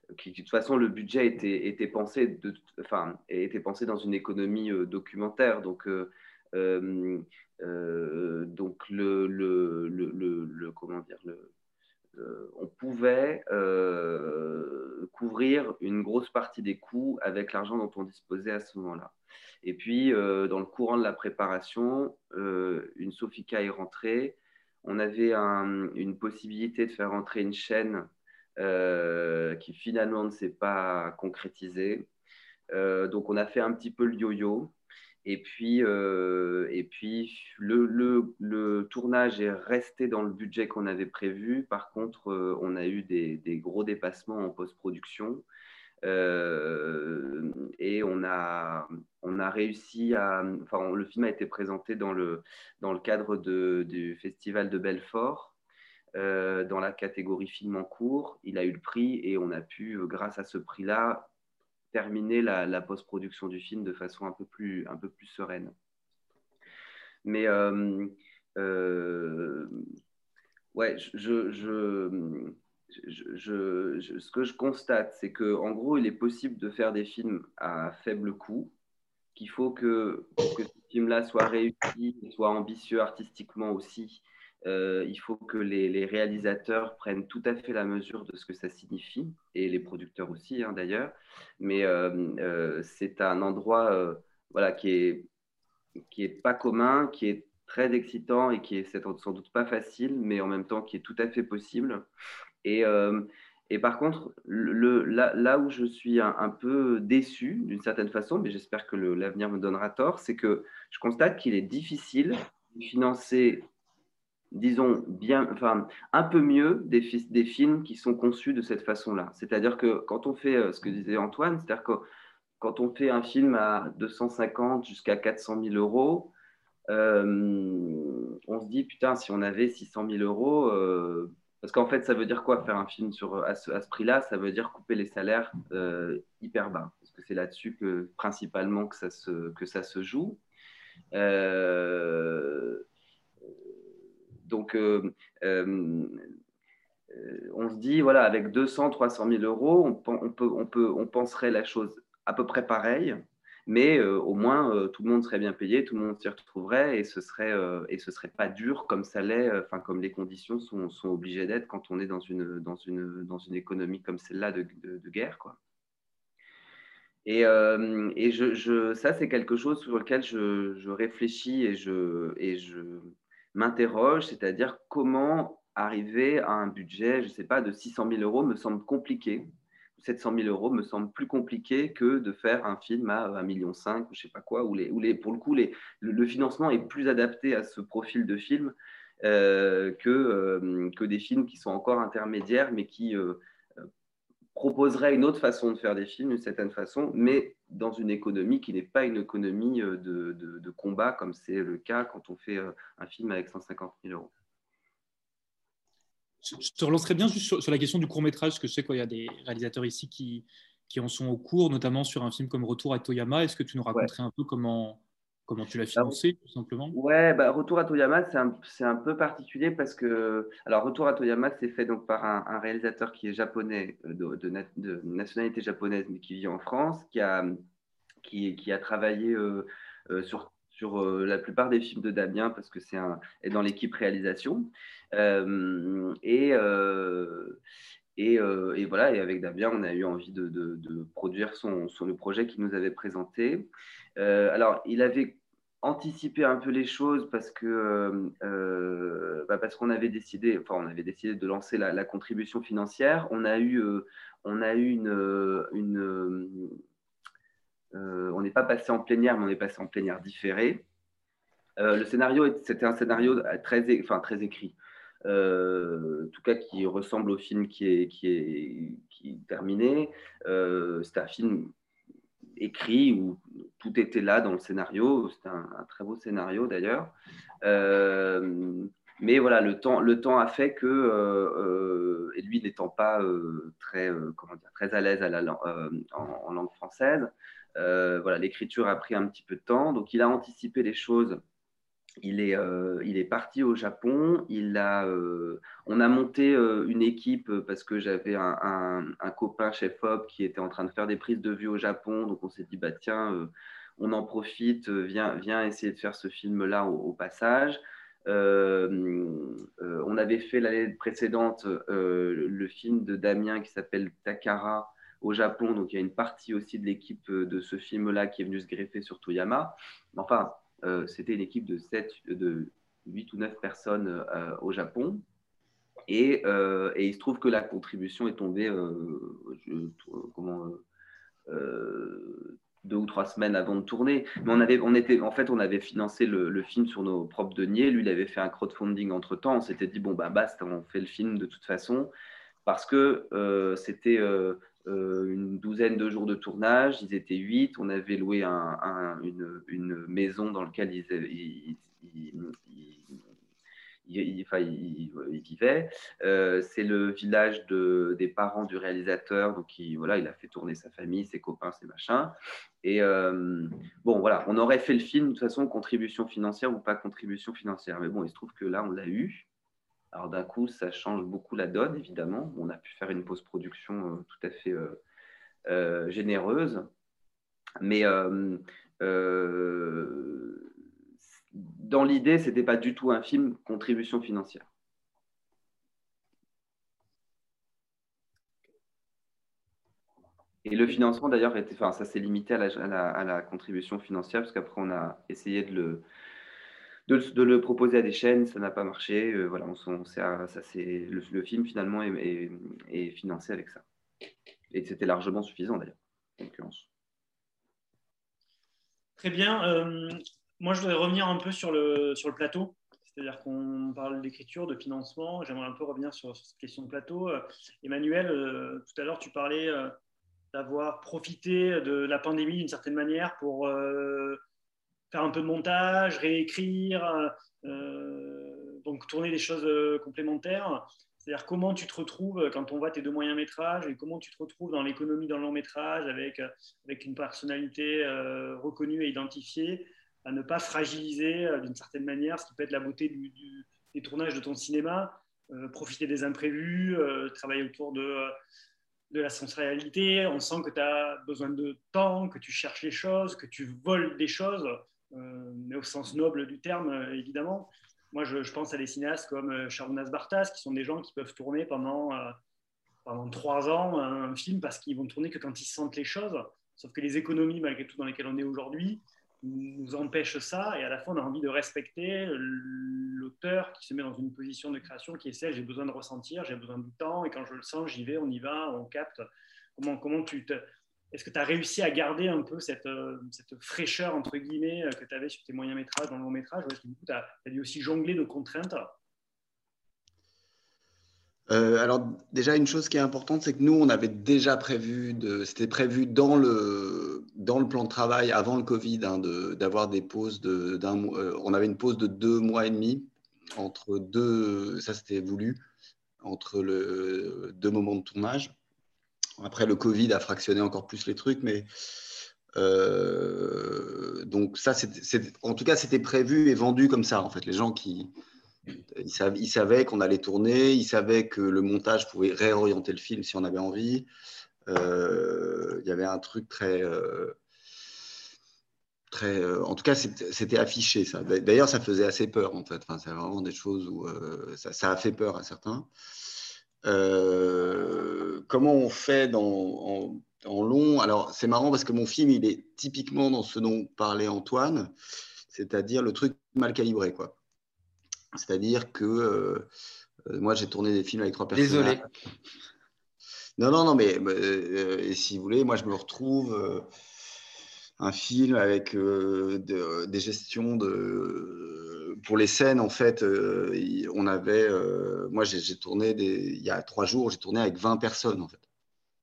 de toute façon, le budget était, était, pensé de, enfin, était pensé dans une économie euh, documentaire. Donc, donc le, le, le, comment dire, on pouvait couvrir une grosse partie des coûts avec l'argent dont on disposait à ce moment-là. Et puis, euh, dans le courant de la préparation, euh, une Sofica est rentrée. On avait une possibilité de faire entrer une chaîne euh, qui finalement ne s'est pas concrétisée. donc, on a fait un petit peu le yo-yo. Et puis, et puis le, le, tournage est resté dans le budget qu'on avait prévu. Par contre, on a eu des, des gros dépassements en post-production. Euh, et on a, on a réussi à. Enfin, le film a été présenté dans le, dans le cadre de, du Festival de Belfort. Euh, dans la catégorie film en cours. Il a eu le prix et on a pu, grâce à ce prix-là, terminer la, post-production du film de façon un peu plus, un peu plus sereine. Mais euh, ouais, je, je, ce que je constate, c'est qu'en gros, il est possible de faire des films à faible coût, qu'il faut que, que ce film-là soit réussi, soit ambitieux artistiquement aussi, euh, il faut que les, réalisateurs prennent tout à fait la mesure de ce que ça signifie, et les producteurs aussi hein, d'ailleurs. Mais euh, euh, c'est un endroit voilà, qui est, qui est pas commun, qui est très excitant et qui est sans doute pas facile, mais en même temps qui est tout à fait possible. Et, et par contre, le, là, là, où je suis un, peu déçu d'une certaine façon, mais j'espère que l'avenir me donnera tort, c'est que je constate qu'il est difficile de financer, disons, bien, enfin, un peu mieux des, films qui sont conçus de cette façon-là. C'est-à-dire que quand on fait euh, ce que disait Antoine, c'est-à-dire que quand on fait un film à 250 jusqu'à 400 000 euros, euh, on se dit, putain, si on avait 600 000 euros, parce qu'en fait, ça veut dire quoi faire un film sur, à ce, prix-là? Ça veut dire couper les salaires euh, hyper bas. Parce que c'est là-dessus que principalement que ça se, que ça se joue. Euh, donc, euh, on se dit, voilà, avec 200, 300 000 euros, on, peut, on, peut, on penserait la chose à peu près pareille. mais au moins tout le monde serait bien payé, tout le monde s'y retrouverait et ce serait et ce serait pas dur comme ça l'est, enfin comme les conditions sont, obligées d'être quand on est dans une dans une dans une économie comme celle-là de, guerre quoi. Et, et je, ça, c'est quelque chose sur lequel je, je réfléchis et et je m'interroge, c'est-à-dire comment arriver à un budget, je ne sais pas, de 600 000 euros me semble compliqué. 700 000 euros me semble plus compliqué que de faire un film à 1,5 million, je ne sais pas quoi, où, les, les, pour le coup, les, le, financement est plus adapté à ce profil de film euh, que, euh, que des films qui sont encore intermédiaires, mais qui euh, proposeraient une autre façon de faire des films, d'une certaine façon, mais dans une économie qui n'est pas une économie de, de, de combat, comme c'est le cas quand on fait un film avec 150 000 euros. Je te relancerai bien juste sur, la question du court métrage, parce que je sais qu'il y a des réalisateurs ici qui, qui en sont au cours, notamment sur un film comme Retour à Toyama. Est-ce que tu nous raconterais un peu comment, comment tu l'as bah, financé, tout simplement? Ouais, bah, Retour à Toyama, c'est un, un, peu particulier parce que. Alors, Retour à Toyama, c'est fait donc par un, réalisateur qui est japonais, euh, de, de, nationalité japonaise, mais qui vit en France, qui a, qui, qui a travaillé euh, euh, sur sur la plupart des films de Damien parce que c'est un est dans l'équipe réalisation et, et, euh, et, voilà, et avec Damien, on a eu envie de, de, produire son, son, le projet qu'il nous avait présenté. alors, il avait anticipé un peu les choses parce que bah parce qu'on avait décidé, enfin, on avait décidé de lancer la, contribution financière. On a eu, on a eu une, on n'est pas passé en plénière, mais on est passé en plénière différée. le scénario, c'était un scénario très, enfin, très écrit. Euh, en tout cas qui ressemble au film qui est, qui est, qui est terminé. Euh, c'est un film écrit où tout était là dans le scénario. C'est un, très beau scénario d'ailleurs. Euh, mais voilà, le temps, le temps a fait que, et lui n'étant pas très, comment dire, très à l'aise en, en, langue française, voilà, l'écriture a pris un petit peu de temps. Donc il a anticipé les choses il est, euh, il est parti au Japon. Il a, euh, on a monté euh, une équipe parce que j'avais un, copain chef op qui était en train de faire des prises de vue au Japon. Donc on s'est dit, bah, tiens, on en profite, viens, viens essayer de faire ce film-là au, passage. on avait fait l'année précédente le film de Damien qui s'appelle Takara au Japon. Donc il y a une partie aussi de l'équipe de ce film-là qui est venue se greffer sur Toyama. Enfin, c'était une équipe de, 7, de 8 ou 9 personnes euh, au Japon. Et, euh, et, il se trouve que la contribution est tombée deux ou trois semaines avant de tourner. Mais on avait, on était, en fait, on avait financé le, film sur nos propres deniers. Lui, il avait fait un crowdfunding entre temps. On s'était dit, bon, bah, basta, on fait le film de toute façon. Parce que c'était euh, une douzaine de jours de tournage. Ils étaient huit. On avait loué une, maison dans laquelle ils, vivaient. Euh, c'est le village des parents du réalisateur. Donc, il, voilà, il a fait tourner sa famille, ses copains, ses machins. Et euh, bon, voilà, on aurait fait le film de toute façon, contribution financière ou pas contribution financière. Mais bon, il se trouve que là, on l'a eu. Alors d'un coup, ça change beaucoup la donne, évidemment. On a pu faire une post-production euh, tout à fait euh, euh, généreuse. Mais dans l'idée, ce n'était pas du tout un film contribution financière. Et le financement, d'ailleurs, enfin, ça s'est limité à la, à la, contribution financière, parce qu'après, on a essayé de le, de, le proposer à des chaînes, ça n'a pas marché. Euh, voilà, on, ça, c'est, le, film finalement est, financé avec ça. Et c'était largement suffisant d'ailleurs, en l'occurrence. Très bien. Euh, moi, je voudrais revenir un peu sur le, sur le plateau. C'est-à-dire qu'on parle d'écriture, de financement. J'aimerais un peu revenir sur, cette question de plateau. Euh, Emmanuel, tout à l'heure, tu parlais d'avoir profité de la pandémie d'une certaine manière pour faire un peu de montage, réécrire, euh, donc tourner des choses euh, complémentaires. C'est-à-dire comment tu te retrouves quand on voit tes deux moyens métrages et comment tu te retrouves dans l'économie dans le long métrage avec, avec une personnalité euh, reconnue et identifiée, à ne pas fragiliser d'une certaine manière ce qui peut être la beauté du, des tournages de ton cinéma, profiter des imprévus, travailler autour de de la sensorialité, on sent que tu as besoin de temps, que tu cherches les choses, que tu voles des choses, euh, mais au sens noble du terme, euh, évidemment. Moi, je, pense à des cinéastes comme euh, Sharunas Bartas, qui sont des gens qui peuvent tourner pendant, pendant trois ans un film parce qu'ils vont tourner que quand ils sentent les choses. Sauf que les économies, malgré tout, dans lesquelles on est aujourd'hui, nous empêchent ça. Et à la fin, on a envie de respecter l'auteur qui se met dans une position de création qui est celle j'ai besoin de ressentir, j'ai besoin du temps, et quand je le sens, j'y vais, on y va, on capte. Comment, comment tu te. Est-ce que tu as réussi à garder un peu cette, euh, fraîcheur, entre guillemets, euh, que tu avais sur tes moyens-métrages, dans le long-métrage Ou est-ce que du coup, tu as, dû aussi jongler de contraintes? Euh, alors déjà une chose qui est importante, c'est que nous on avait déjà prévu, c'était prévu dans le dans le plan de travail avant le Covid, hein, d'avoir des pauses de on avait une pause de deux mois et demi entre deux, ça c'était voulu entre deux moments de tournage. Après le Covid a fractionné encore plus les trucs, mais euh, donc ça, c'est, en tout cas, c'était prévu et vendu comme ça. En fait, les gens qui, ils, savaient, qu'on allait tourner, ils savaient que le montage pouvait réorienter le film si on avait envie. Euh, il y avait un truc très. Euh, très en tout cas, c'était affiché ça. D'ailleurs, ça faisait assez peur en fait. C'est vraiment des choses où ça, a fait peur à certains. Comment on fait dans, en, long? Alors, c'est marrant parce que mon film, il est typiquement dans ce dont parlait Antoine, c'est-à-dire le truc mal calibré, quoi. C'est-à-dire que euh, euh, moi, j'ai tourné des films avec trois personnes. Désolé. Non, non, non, mais euh, si vous voulez, moi, je me retrouve un film avec des gestions de. Pour les scènes, en fait, on avait. moi, j'ai tourné des, il y a trois jours, j'ai tourné avec 20 personnes, en fait.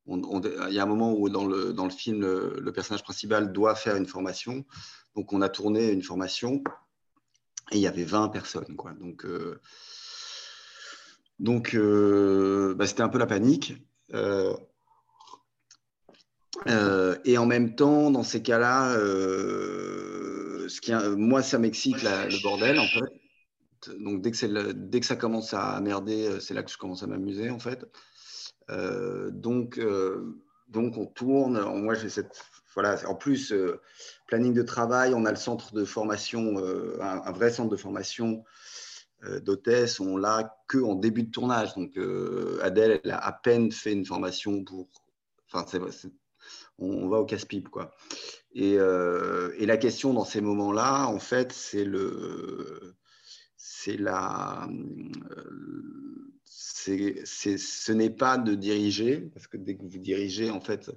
il y a un moment où dans le, dans le film, le, personnage principal doit faire une formation. Donc, on a tourné une formation et il y avait 20 personnes. Quoi. Donc, euh, donc euh, bah, c'était un peu la panique. Euh, et en même temps, dans ces cas-là, ce qui, moi, ça m'excite le bordel, en fait. Donc, dès que, ça commence à merder, c'est là que je commence à m'amuser, en fait. donc, donc, on tourne. Moi, j'ai cette voilà, en plus, euh, planning de travail, on a le centre de formation, euh, un, vrai centre de formation euh, d'hôtesse, on l'a que en début de tournage. Donc, Adèle, elle a à peine fait une formation pour. On, va au casse-pipe, quoi. Et, et, la question dans ces moments-là, en fait, c'est le. C'est la. C'est, ce n'est pas de diriger, parce que dès que vous dirigez, en fait,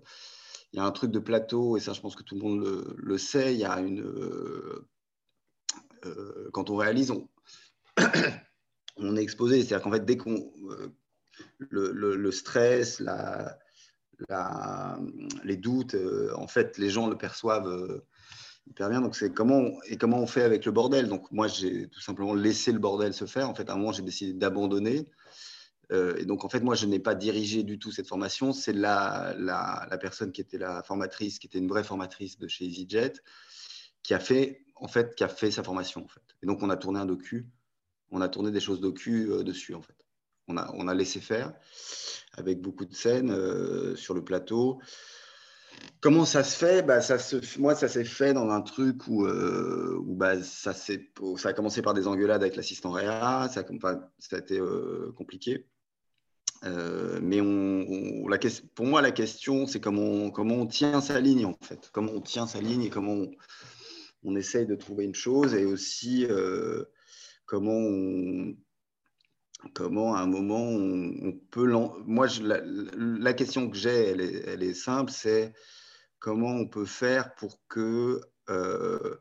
il y a un truc de plateau, et ça, je pense que tout le monde le, sait. Il y a une. Euh, euh, quand on réalise, on, est exposé. C'est-à-dire qu'en fait, dès qu'on. Euh, le, stress, la, les doutes, en fait, les gens le perçoivent hyper bien. Donc, c'est comment, et comment on fait avec le bordel. Donc, moi, j'ai tout simplement laissé le bordel se faire. En fait, à un moment, j'ai décidé d'abandonner euh, et donc, en fait, moi, je n'ai pas dirigé du tout cette formation. C'est la, la, personne qui était la formatrice, qui était une vraie formatrice de chez EasyJet, qui a fait, en fait, qui a fait sa formation, en fait. Et donc, on a tourné un docu. On a tourné des choses docu euh, dessus, en fait. On a, on a laissé faire avec beaucoup de scènes euh, sur le plateau. Comment ça se fait? Bah, ça se, Moi, ça s'est fait dans un truc où, où bah, ça, ça a commencé par des engueulades avec l'assistant Réa, ça, ça a été compliqué. Euh, mais on, pour moi, la question, c'est comment, on, comment on tient sa ligne, en fait. Comment on tient sa ligne et comment on, essaye de trouver une chose et aussi euh, comment, on, comment à un moment on, peut. Moi, la, question que j'ai, elle est, simple c'est comment on peut faire pour que. Euh,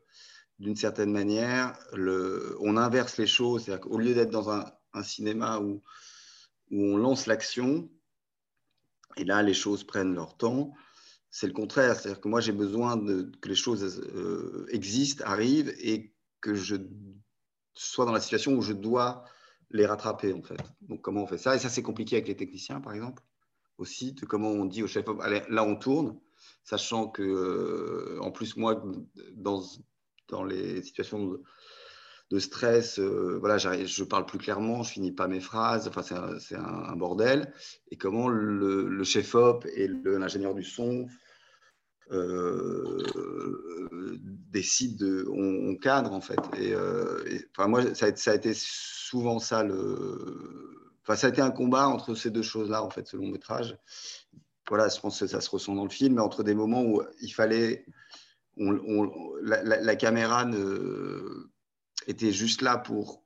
d'une certaine manière, le, on inverse les choses. C'est-à-dire qu'au lieu d'être dans un, cinéma où où on lance l'action, et là, les choses prennent leur temps. C'est le contraire, c'est-à-dire que moi, j'ai besoin que les choses euh, existent, arrivent, et que je sois dans la situation où je dois les rattraper, en fait. Donc, comment on fait ça? Et ça, c'est compliqué avec les techniciens, par exemple, aussi, de comment on dit au chef, allez, là, on tourne, sachant que, euh, en plus, moi, dans, dans les situations de stress. voilà, je parle plus clairement, je finis pas mes phrases. Enfin, c'est un, bordel. Et comment le, chef op et l'ingénieur du son décident de, on, cadre en fait. Et, enfin, moi, ça a, été souvent ça le. Enfin, ça a été un combat entre ces deux choses-là en fait, ce long métrage. Voilà, je pense que ça se ressent dans le film, mais entre des moments où il fallait la, caméra était juste là pour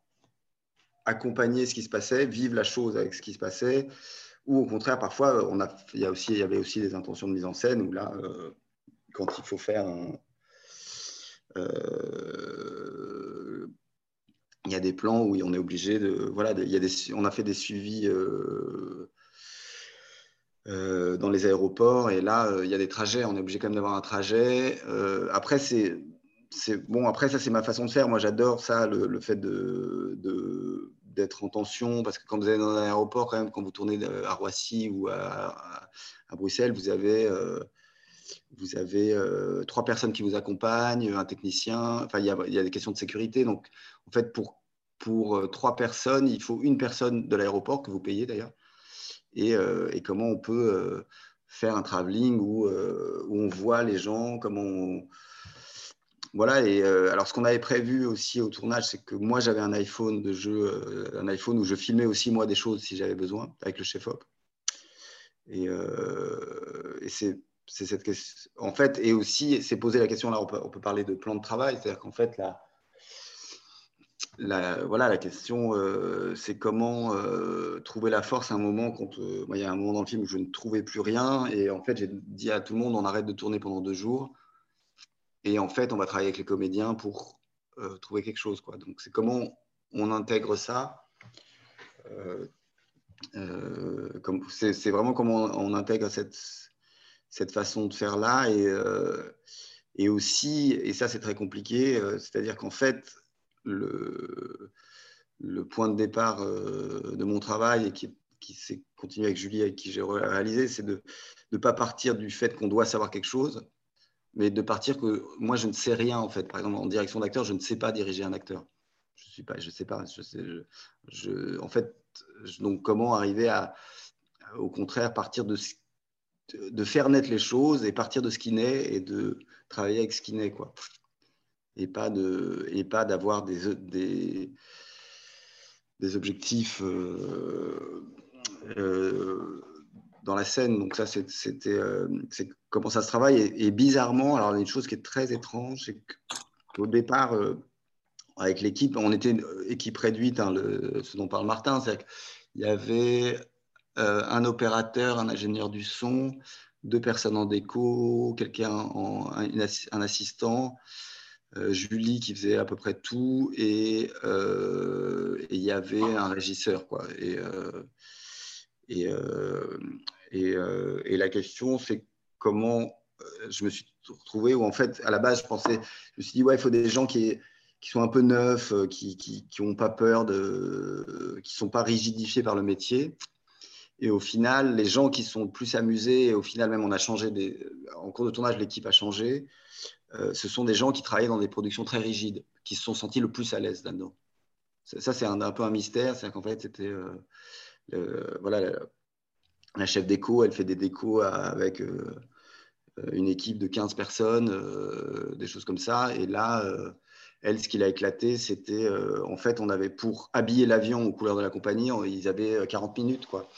accompagner ce qui se passait, vivre la chose avec ce qui se passait, ou au contraire, parfois, on a, il, y aussi, il y avait aussi des intentions de mise en scène, où là, euh, quand il faut faire un... Euh, il y a des plans où on est obligé de... Voilà, il y a des, on a fait des suivis... Euh, euh, dans les aéroports. Et là, il y a des trajets. On est obligé quand même d'avoir un trajet. Après, c'est bon. Après, ça, c'est ma façon de faire. Moi, j'adore ça, le, fait de, d'être en tension, parce que quand vous allez dans un aéroport, quand même, quand vous tournez à Roissy ou à, Bruxelles, vous avez, vous avez trois personnes qui vous accompagnent, un technicien, enfin, il y, a, des questions de sécurité. Donc, en fait, pour, pour trois personnes, il faut une personne de l'aéroport, que vous payez d'ailleurs, euh, et, comment on peut euh, faire un travelling où, euh, où, on voit les gens, comment on... Voilà, et alors ce qu'on avait prévu aussi au tournage, c'est que moi j'avais un iPhone de jeu, un iPhone où je filmais aussi moi des choses si j'avais besoin avec le chef op. Et, et c'est cette question. En fait, et aussi, c'est poser la question là, on peut, on peut parler de plan de travail, c'est-à-dire qu'en fait, la, voilà, la question, euh, c'est comment euh, trouver la force à un moment quand euh, il y a un moment dans le film où je ne trouvais plus rien et en fait j'ai dit à tout le monde on arrête de tourner pendant deux jours et en fait on va travailler avec les comédiens pour trouver quelque chose quoi. Donc c'est comment on intègre ça. c'est vraiment comment on, intègre cette, cette façon de faire là et, et aussi et ça c'est très compliqué, c'est-à-dire qu'en fait le, le point de départ euh, de mon travail et qui, qui s'est continué avec Julie, avec qui j'ai réalisé, c'est de ne pas partir du fait qu'on doit savoir quelque chose, mais de partir que moi, je ne sais rien, en fait. Par exemple, en direction d'acteur, je ne sais pas diriger un acteur. Je ne sais pas, je sais pas. Je sais, je, en fait, donc comment arriver à, au contraire, partir de, de faire naître les choses et partir de ce qui naît et de travailler avec ce qui naît, quoi et pas de et pas d'avoir des, des, objectifs euh, euh, dans la scène. Donc ça, c'était euh, c'est comment ça se travaille. Et, bizarrement, alors une chose qui est très étrange, c'est qu'au départ, avec l'équipe, on était équipe réduite, hein, le, ce dont parle Martin, c'est qu'il y avait un opérateur, un ingénieur du son, deux personnes en déco, quelqu'un, un assistant, euh, Julie qui faisait à peu près tout euh, et il y avait un régisseur. Quoi. Et, euh, et, et, la question, c'est comment je me suis retrouvé où en fait, à la base, je pensais, je me suis dit, ouais, il faut des gens qui, qui sont un peu neufs, qui n'ont pas peur, de, qui ne sont pas rigidifiés par le métier. Et au final, les gens qui sont le plus amusés, et au final même, on a changé, en cours de tournage, l'équipe a changé. Euh, ce sont des gens qui travaillaient dans des productions très rigides, qui se sont sentis le plus à l'aise là-dedans. Ça, c'est un, peu un mystère, c'est qu'en fait, c'était euh, voilà, la, chef déco, elle fait des décos avec euh, une équipe de 15 personnes, des choses comme ça. Et là, elle, ce qui l'a éclaté, c'était en fait, on avait pour habiller l'avion aux couleurs de la compagnie, ils avaient 40 minutes, quoi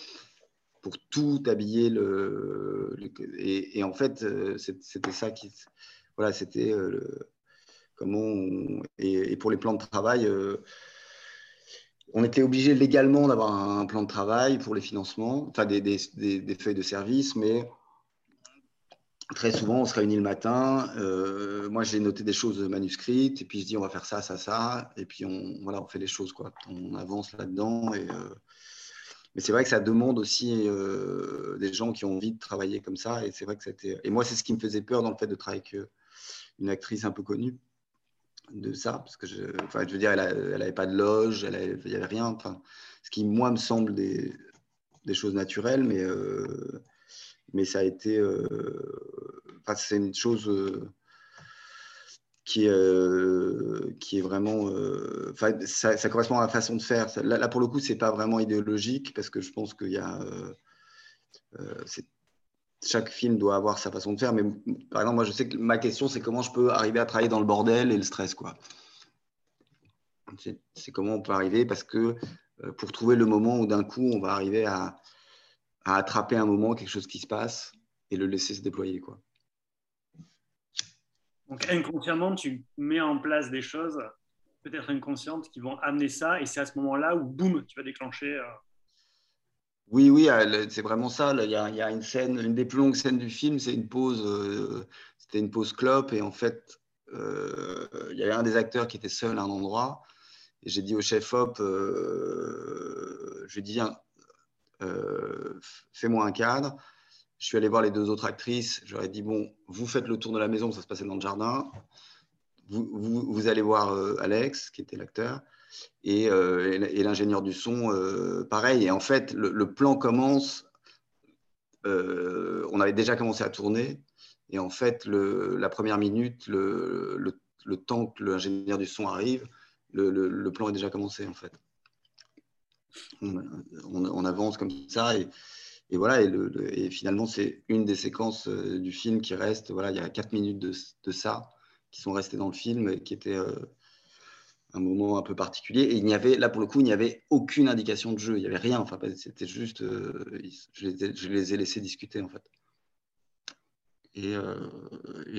pour tout habiller le, et, en fait c'était ça qui voilà, c'était euh, comment et, pour les plans de travail, euh, on était obligé légalement d'avoir un plan de travail pour les financements, enfin des, feuilles de service, mais très souvent on se réunit le matin. Euh, moi j'ai noté des choses manuscrites et puis je dis on va faire ça, ça, ça, et puis on voilà on fait les choses quoi. On avance là-dedans et mais c'est vrai que ça demande aussi des gens qui ont envie de travailler comme ça et c'est vrai que c'était et moi c'est ce qui me faisait peur dans le fait de travailler avec une actrice un peu connue de ça, parce que je, enfin, je veux dire, elle n'avait pas de loge, elle il n'y avait rien. Enfin, ce qui, moi, me semble des, des choses naturelles, mais, euh, mais ça a été. Euh, enfin, c'est une chose. Euh, qui est, vraiment. ça, ça, correspond à la façon de faire. Là, pour le coup, c'est pas vraiment idéologique parce que je pense qu'il y a. chaque film doit avoir sa façon de faire, mais par exemple, moi, je sais que ma question, c'est comment je peux arriver à travailler dans le bordel et le stress, quoi. C'est comment on peut arriver parce que pour trouver le moment où d'un coup, on va arriver à, à attraper un moment, quelque chose qui se passe et le laisser se déployer, quoi. Donc inconsciemment, tu mets en place des choses, peut-être inconscientes, qui vont amener ça, et c'est à ce moment-là où, boum, tu vas déclencher. Euh, oui, oui, euh, c'est vraiment ça. Il y, a, une scène, une des plus longues scènes du film, c'est une pause, euh, c'était une pause clope, et en fait, il y avait un des acteurs qui était seul à un endroit, et j'ai dit au chef-op, je lui ai dit, fais-moi un cadre, je suis allé voir les deux autres actrices. J'aurais dit bon, vous faites le tour de la maison, ça se passait dans le jardin. Vous, allez voir euh, Alex, qui était l'acteur, et, euh, l'ingénieur du son, euh, pareil. Et en fait, le, plan commence. on avait déjà commencé à tourner. Et en fait, la première minute, le, temps que l'ingénieur du son arrive, le, plan est déjà commencé, en fait. On, on avance comme ça. Et, et voilà, et, finalement, c'est une des séquences euh, du film qui reste. Voilà, il y a quatre minutes de, ça qui sont restées dans le film qui était euh, un moment un peu particulier. Et il n'y avait, là pour le coup, il n'y avait aucune indication de jeu. Il n'y avait rien. Enfin, c'était juste, euh, je, les ai, laissés discuter en fait. Et,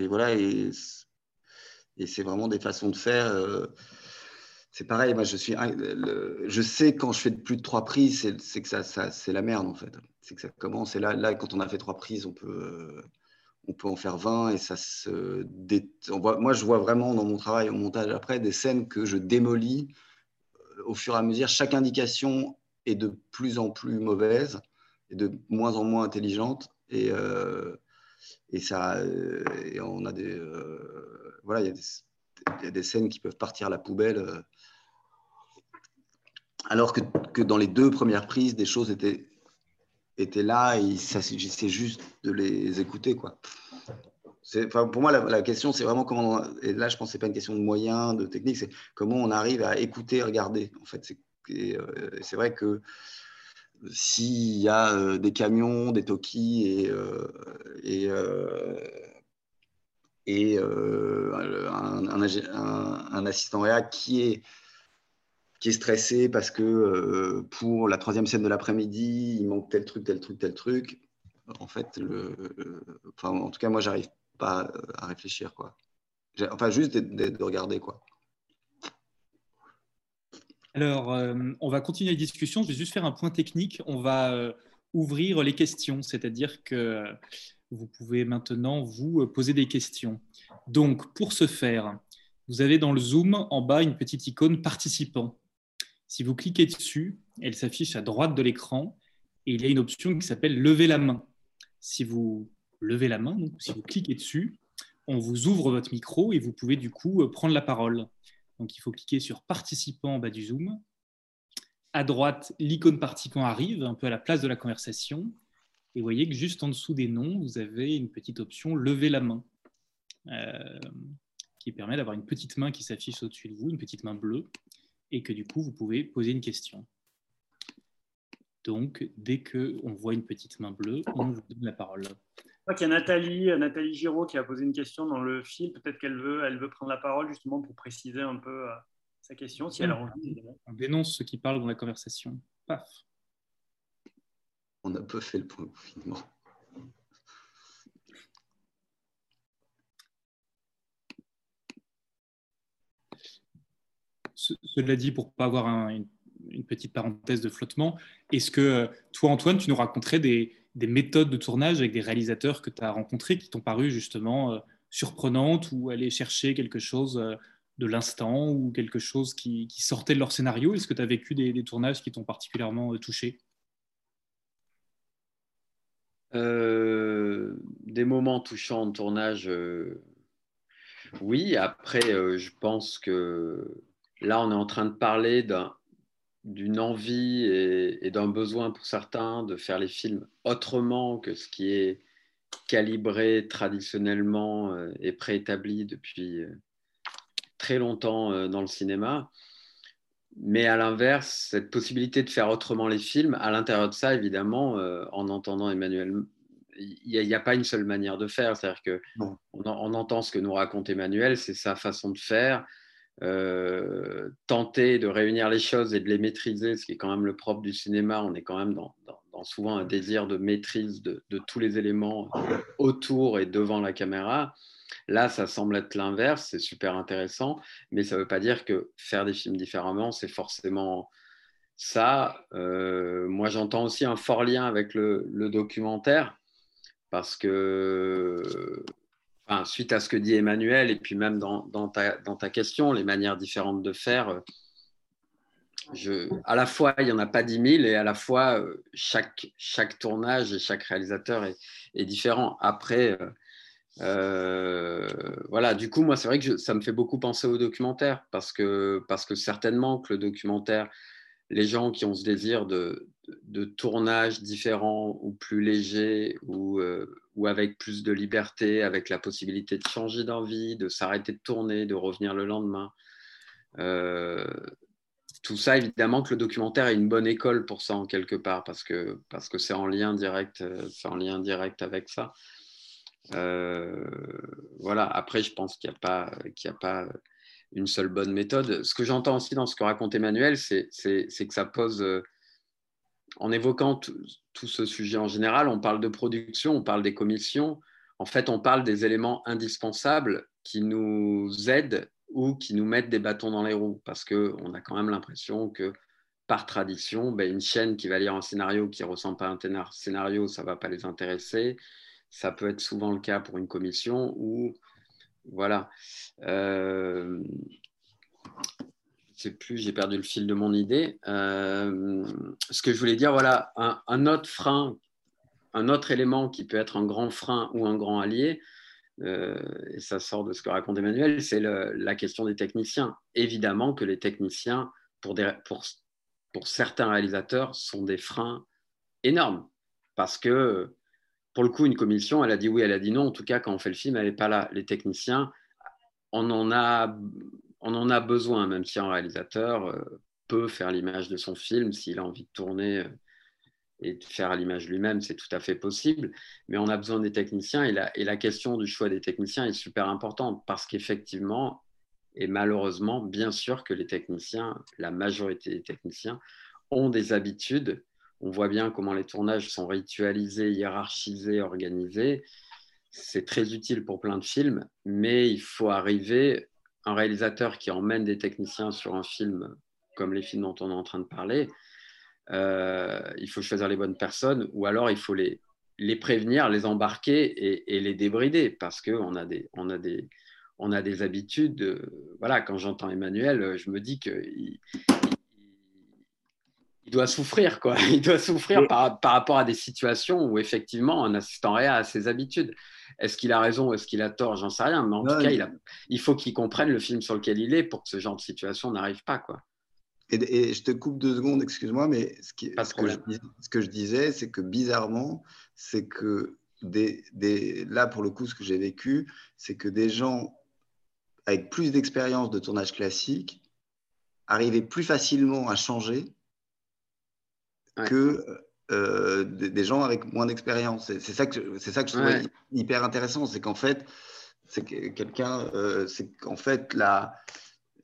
voilà, et c'est vraiment des façons de faire c'est pareil, moi je suis, je sais quand je fais plus de trois prises, c'est que ça, ça c'est la merde en fait. C'est que ça commence et là, là, quand on a fait trois prises, on peut, on peut en faire 20 et ça se, moi je vois vraiment dans mon travail au montage après des scènes que je démolis euh, au fur et à mesure. Chaque indication est de plus en plus mauvaise et de moins en moins intelligente et euh, et ça, et on a des, euh, voilà, a des il y a des scènes qui peuvent partir à la poubelle. Euh, alors que, que, dans les deux premières prises, des choses étaient, étaient là et il s'agissait juste de les écouter. Quoi. Pour moi, la, question, c'est vraiment comment. et là, je pense que ce pas une question de moyens, de technique, c'est comment on arrive à écouter, regarder. En fait, c'est euh, vrai que s'il y a euh, des camions, des tokis et, et et euh, un, assistant réa qui est, qui est stressé parce que euh, pour la troisième scène de l'après-midi, il manque tel truc, tel truc, tel truc. En fait, le, enfin, en tout cas, moi, j'arrive pas à réfléchir. Quoi. Enfin, juste de, regarder. Quoi. Alors, euh, on va continuer la discussion. Je vais juste faire un point technique. On va ouvrir les questions, c'est-à-dire que vous pouvez maintenant vous euh, poser des questions. Donc, pour ce faire, vous avez dans le Zoom en bas une petite icône participant. Si vous cliquez dessus, elle s'affiche à droite de l'écran et il y a une option qui s'appelle lever la main. Si vous levez la main, donc si vous cliquez dessus, on vous ouvre votre micro et vous pouvez du coup euh, prendre la parole. Donc il faut cliquer sur participant en bas du Zoom. À droite, l'icône participant arrive, un peu à la place de la conversation. Et vous voyez que juste en dessous des noms, vous avez une petite option lever la main, euh, qui permet d'avoir une petite main qui s'affiche au-dessus de vous, une petite main bleue, et que du coup, vous pouvez poser une question. Donc, dès qu'on voit une petite main bleue, on vous donne la parole. Je crois qu'il y a Nathalie, euh, Nathalie Giraud qui a posé une question dans le fil. Peut-être qu'elle veut, elle veut prendre la parole justement pour préciser un peu euh, sa question, si elle a envie. On dénonce ceux qui parlent dans la conversation. Paf on a peu fait le point confinement. Cela dit, pour pas avoir une, petite parenthèse de flottement, est-ce que toi, Antoine, tu nous raconterais des, méthodes de tournage avec des réalisateurs que tu as rencontrés qui t'ont paru justement euh, surprenantes ou aller chercher quelque chose euh, de l'instant ou quelque chose qui, sortait de leur scénario? Est-ce que tu as vécu des tournages qui t'ont particulièrement euh, touché? Euh, des moments touchants en tournage, euh, oui. Après, euh, je pense que là, on est en train de parler d'une envie et, d'un besoin pour certains de faire les films autrement que ce qui est calibré traditionnellement et préétabli depuis très longtemps dans le cinéma. Mais à l'inverse, cette possibilité de faire autrement les films, à l'intérieur de ça, évidemment, en entendant Emmanuel, il n'y a, pas une seule manière de faire. C'est-à-dire qu'on on entend ce que nous raconte Emmanuel, c'est sa façon de faire. Tenter de réunir les choses et de les maîtriser, ce qui est quand même le propre du cinéma. On est quand même dans, souvent un désir de maîtrise de, tous les éléments autour et devant la caméra. Là, ça semble être l'inverse, c'est super intéressant, mais ça ne veut pas dire que faire des films différemment, c'est forcément ça. Euh, moi, j'entends aussi un fort lien avec le, documentaire, parce que, suite à ce que dit Emmanuel, et puis même dans, ta, question, les manières différentes de faire, à la fois, il n'y en a pas 10 000 et à la fois, euh, chaque, tournage et chaque réalisateur est, différent. Après, euh, euh, voilà, du coup, moi, c'est vrai que ça me fait beaucoup penser au documentaire parce que, certainement que le documentaire, les gens qui ont ce désir de, de, tournage différent ou plus léger ou, ou avec plus de liberté, avec la possibilité de changer d'envie, de s'arrêter de tourner, de revenir le lendemain. Euh, tout ça, évidemment, que le documentaire est une bonne école pour ça en quelque part, parce que parce que c'est en lien direct, euh, en lien direct avec ça. Euh, voilà. Après, je pense qu'il n'y a pas a pas une seule bonne méthode. Ce que j'entends aussi dans ce que raconte Emmanuel, c'est que ça pose, en évoquant tout ce sujet en général, on parle de production, on parle des commissions. En fait, on parle des éléments indispensables qui nous aident ou qui nous mettent des bâtons dans les roues, parce qu'on a quand même l'impression que par tradition, ben, une chaîne qui va lire un scénario qui ne ressemble pas à un scénario, ça ne va pas les intéresser. Ça peut être souvent le cas pour une commission ou voilà. Euh, sais plus, j'ai perdu le fil de mon idée. Euh, ce que je voulais dire, voilà, un, autre frein, un autre élément qui peut être un grand frein ou un grand allié, euh, et ça sort de ce que raconte Emmanuel, c'est la question des techniciens. Évidemment que les techniciens, pour, pour, certains réalisateurs, sont des freins énormes. Parce que, pour le coup, une commission, elle a dit oui, elle a dit non. En tout cas, quand on fait le film, elle n'est pas là. Les techniciens, on en a, on en a besoin, même si un réalisateur euh, peut faire l'image de son film, s'il a envie de tourner euh, et de faire l'image lui-même, c'est tout à fait possible. Mais on a besoin des techniciens et la, et la question du choix des techniciens est super importante parce qu'effectivement, et malheureusement, bien sûr que les techniciens, la majorité des techniciens, ont des habitudes. On voit bien comment les tournages sont ritualisés, hiérarchisés, organisés. C'est très utile pour plein de films, mais il faut arriver, un réalisateur qui emmène des techniciens sur un film comme les films dont on est en train de parler, euh, il faut choisir les bonnes personnes ou alors il faut les, les prévenir, les embarquer et, les débrider parce qu'on a des, on a des, on a des habitudes. Euh, voilà, quand j'entends Emmanuel, je me dis qu'il il doit souffrir, quoi. Il doit souffrir par, par, rapport à des situations où, effectivement, un assistant réa a ses habitudes. Est-ce qu'il a raison ou est-ce qu'il a tort? J'en sais rien. Mais en tout cas, il, a, il, faut qu'il comprenne le film sur lequel il est pour que ce genre de situation n'arrive pas, quoi. Et, je te coupe deux secondes, excuse-moi, mais ce, qui, ce, que je, ce, que je, disais, c'est que bizarrement, c'est que des, des, là, pour le coup, ce que j'ai vécu, c'est que des gens avec plus d'expérience de tournage classique arrivaient plus facilement à changer que euh, des, gens avec moins d'expérience. C'est ça que c'est ça que je trouvais hyper intéressant, c'est qu'en fait, c'est que quelqu'un, euh, c'est qu'en fait la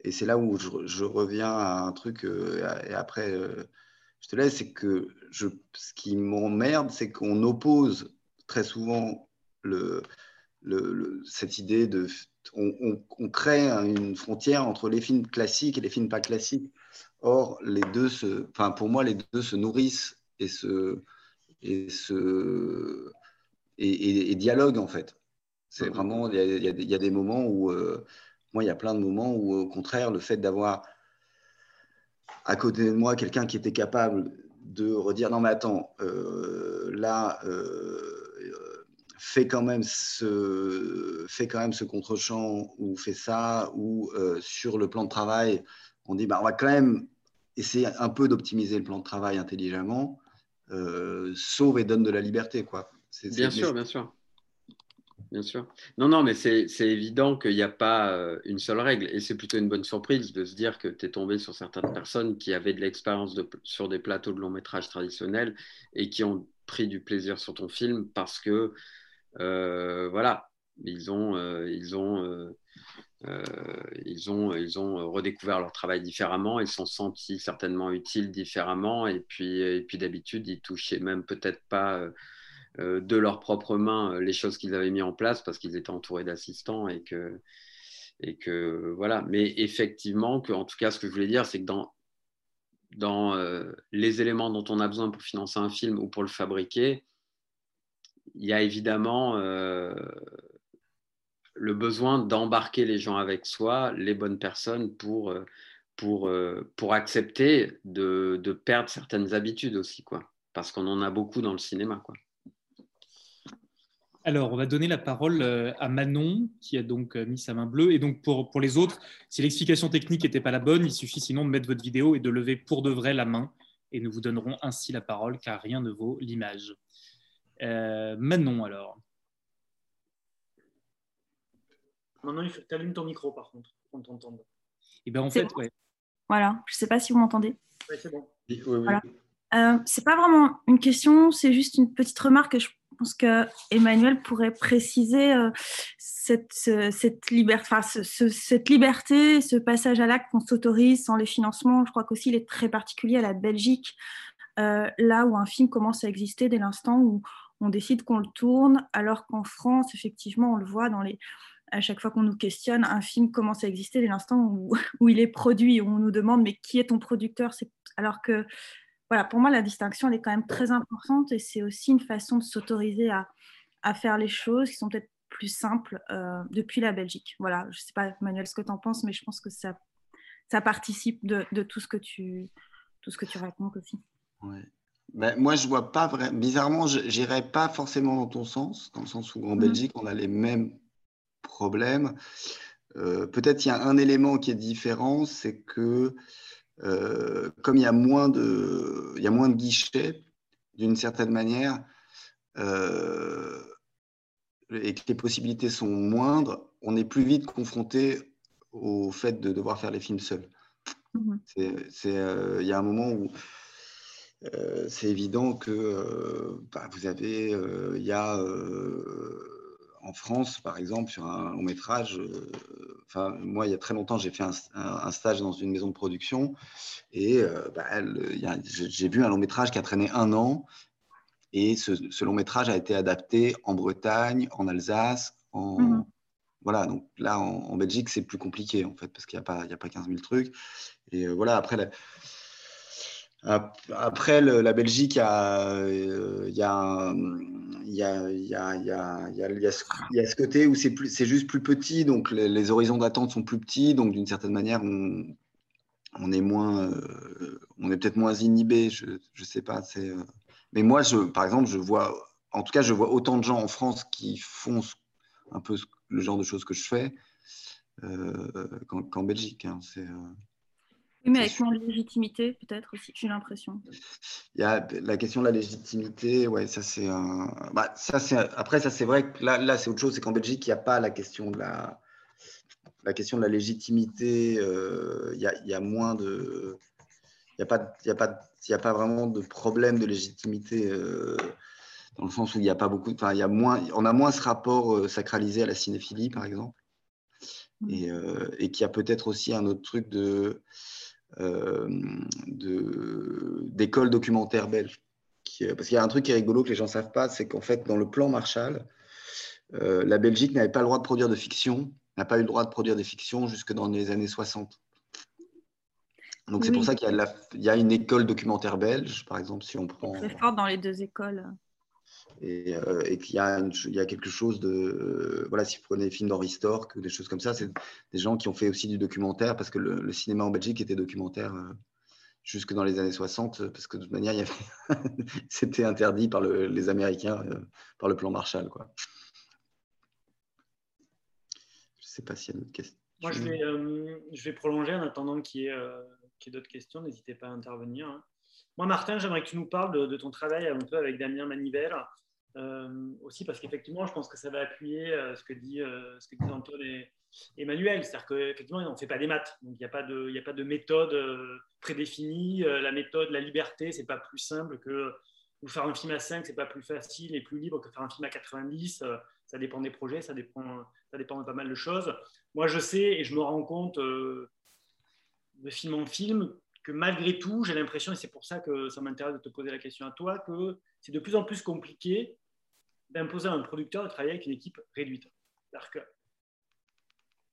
et c'est là où je, reviens à un truc, euh, et après, je te laisse, c'est que je, ce qui m'emmerde, c'est qu'on oppose très souvent le, le, cette idée de. On, on, crée une frontière entre les films classiques et les films pas classiques. Or, les deux se, enfin, pour moi, les deux se nourrissent et se, et se, et, dialoguent en fait. C'est vraiment, il y, a, y, a des moments où euh, moi, il y a plein de moments où, au contraire, le fait d'avoir à côté de moi quelqu'un qui était capable de redire non mais attends euh, là euh, fais quand même ce fait quand même ce contre-champ ou fais ça ou euh, sur le plan de travail on dit bah on va quand même essayer un peu d'optimiser le plan de travail intelligemment sauve et donne de la liberté quoi bien sûr bien sûr bien sûr. Non, non, mais c'est évident qu'il n'y a pas euh, une seule règle. Et c'est plutôt une bonne surprise de se dire que tu es tombé sur certaines personnes qui avaient de l'expérience sur des plateaux de long métrage traditionnels et qui ont pris du plaisir sur ton film parce que, euh, voilà, ils ont, euh, ils, ont, ils, ont, ils ont redécouvert leur travail différemment, ils sont sentis certainement utiles différemment. Et puis, et puis d'habitude, ils touchaient même peut-être pas euh, de leurs propres mains euh, les choses qu'ils avaient mis en place parce qu'ils étaient entourés d'assistants et que, et que voilà. Mais effectivement, que, en tout cas, ce que je voulais dire, c'est que dans, dans euh, les éléments dont on a besoin pour financer un film ou pour le fabriquer, il y a évidemment le besoin d'embarquer les gens avec soi, les bonnes personnes pour, pour, pour accepter de, de, perdre certaines habitudes aussi, quoi. Parce qu'on en a beaucoup dans le cinéma, quoi. Alors, on va donner la parole euh, à Manon, qui a donc euh, mis sa main bleue. Et donc, pour, pour les autres, si l'explication technique n'était pas la bonne, il suffit sinon de mettre votre vidéo et de lever pour de vrai la main. Et nous vous donnerons ainsi la parole, car rien ne vaut l'image. Euh, Manon, alors. Manon, il faut que tu allumes ton micro, par contre, pour qu'on t'entende. Eh bien, en fait, ouais. Voilà, je ne sais pas si vous m'entendez. Oui, c'est bon. Oui, oui, c'est pas vraiment une question, c'est juste une petite remarque que je pense que Emmanuel pourrait préciser euh, cette, cette, liberté, ce, cette liberté, ce passage à l'acte qu'on s'autorise sans les financements. Je crois qu'aussi il est très particulier à la Belgique, euh, là où un film commence à exister dès l'instant où on décide qu'on le tourne, alors qu'en France, effectivement, on le voit dans les, à chaque fois qu'on nous questionne, un film commence à exister dès l'instant où, où, il est produit, où on nous demande mais qui est ton producteur? Alors que voilà, pour moi, la distinction, elle est quand même très importante et c'est aussi une façon de s'autoriser à, à, faire les choses qui sont peut-être plus simples euh, depuis la Belgique. Voilà, je ne sais pas, Manuel, ce que tu en penses, mais je pense que ça, ça participe de, de, tout, ce que tu, tout ce que tu racontes aussi. Ouais. Ben, moi, je vois pas vraiment. Bizarrement, je n'irais pas forcément dans ton sens, dans le sens où en mhm. Belgique, on a les mêmes problèmes. Euh, peut-être il y a un élément qui est différent, c'est que euh, comme il y, a moins de, il y a moins de guichets, d'une certaine manière, euh, et que les possibilités sont moindres, on est plus vite confronté au fait de devoir faire les films seuls. Mhm. C'est, euh, il y a un moment où c'est évident que bah, vous avez, il y a en France, par exemple, sur un long métrage, euh, enfin, moi, il y a très longtemps, j'ai fait un, stage dans une maison de production et euh, bah, j'ai vu un long métrage qui a traîné un an et ce, long métrage a été adapté en Bretagne, en Alsace, en. Mhm. Voilà, donc là, en, Belgique, c'est plus compliqué, en fait, parce qu'il n'y a, pas, a pas 15 000 trucs. Et euh, voilà, après, la, après, la Belgique, il y a, ce côté où c'est, juste plus petit, donc les, horizons d'attente sont plus petits, donc d'une certaine manière, on, on est peut-être moins inhibé, je ne sais pas. C'est, mais moi, par exemple, je vois, en tout cas, je vois autant de gens en France qui font un peu le genre de choses que je fais euh, qu'en, Belgique. Hein, oui, mais avec moins de légitimité, peut-être aussi, j'ai l'impression. Il y a la question de la légitimité, ouais, ça c'est un. Bah, ça, c'est... Après, ça c'est vrai que là, là c'est autre chose, c'est qu'en Belgique, il n'y a pas la question de la, la, question de la légitimité, euh, il, y a, y a, moins de. Il n'y a, pas, y a, pas, il y a pas vraiment de problème de légitimité. Euh, dans le sens où il n'y a pas beaucoup, enfin, il y a moins, on a moins ce rapport euh, sacralisé à la cinéphilie, par exemple, mmh. et, et qu'il y a peut-être aussi un autre truc de, d'écoles documentaires belges. parce qu'il y a un truc qui est rigolo que les gens ne savent pas, c'est qu'en fait, dans le plan Marshall, euh, la Belgique n'avait pas le droit de produire de fiction, n'a pas eu le droit de produire des fictions jusque dans les années 60. Donc c'est pour ça qu'il y, y, a une école documentaire belge, par exemple, si on prend. Très fort dans les deux écoles et, euh, et qu'il y, a quelque chose de. Euh, voilà, si vous prenez les films d'Henri Stork ou des choses comme ça, c'est des gens qui ont fait aussi du documentaire parce que le, cinéma en Belgique était documentaire euh, jusque dans les années 60, parce que de toute manière, c'était interdit par les Américains, par le plan Marshall. Quoi. Je ne sais pas s'il y a d'autres questions. Moi, je vais, prolonger en attendant qu'il y ait, ait d'autres questions. N'hésitez pas à intervenir. Hein. Moi, Martin, j'aimerais que tu nous parles de, ton travail un peu avec Damien Manivelle aussi parce qu'effectivement, je pense que ça va appuyer ce, que dit, ce que disent Antoine et Emmanuel. C'est-à-dire qu'effectivement, on ne fait pas des maths. Donc, il n'y a, pas de, a pas de méthode prédéfinie. la méthode, la liberté, c'est pas plus simple que ou faire un film à 5, c'est pas plus facile et plus libre que faire un film à 90. ça dépend des projets, ça dépend, ça dépend de pas mal de choses. Moi, je sais et je me rends compte de film en film que malgré tout, j'ai l'impression, et c'est pour ça que ça m'intéresse de te poser la question à toi, que c'est de plus en plus compliqué d'imposer à un producteur de travailler avec une équipe réduite.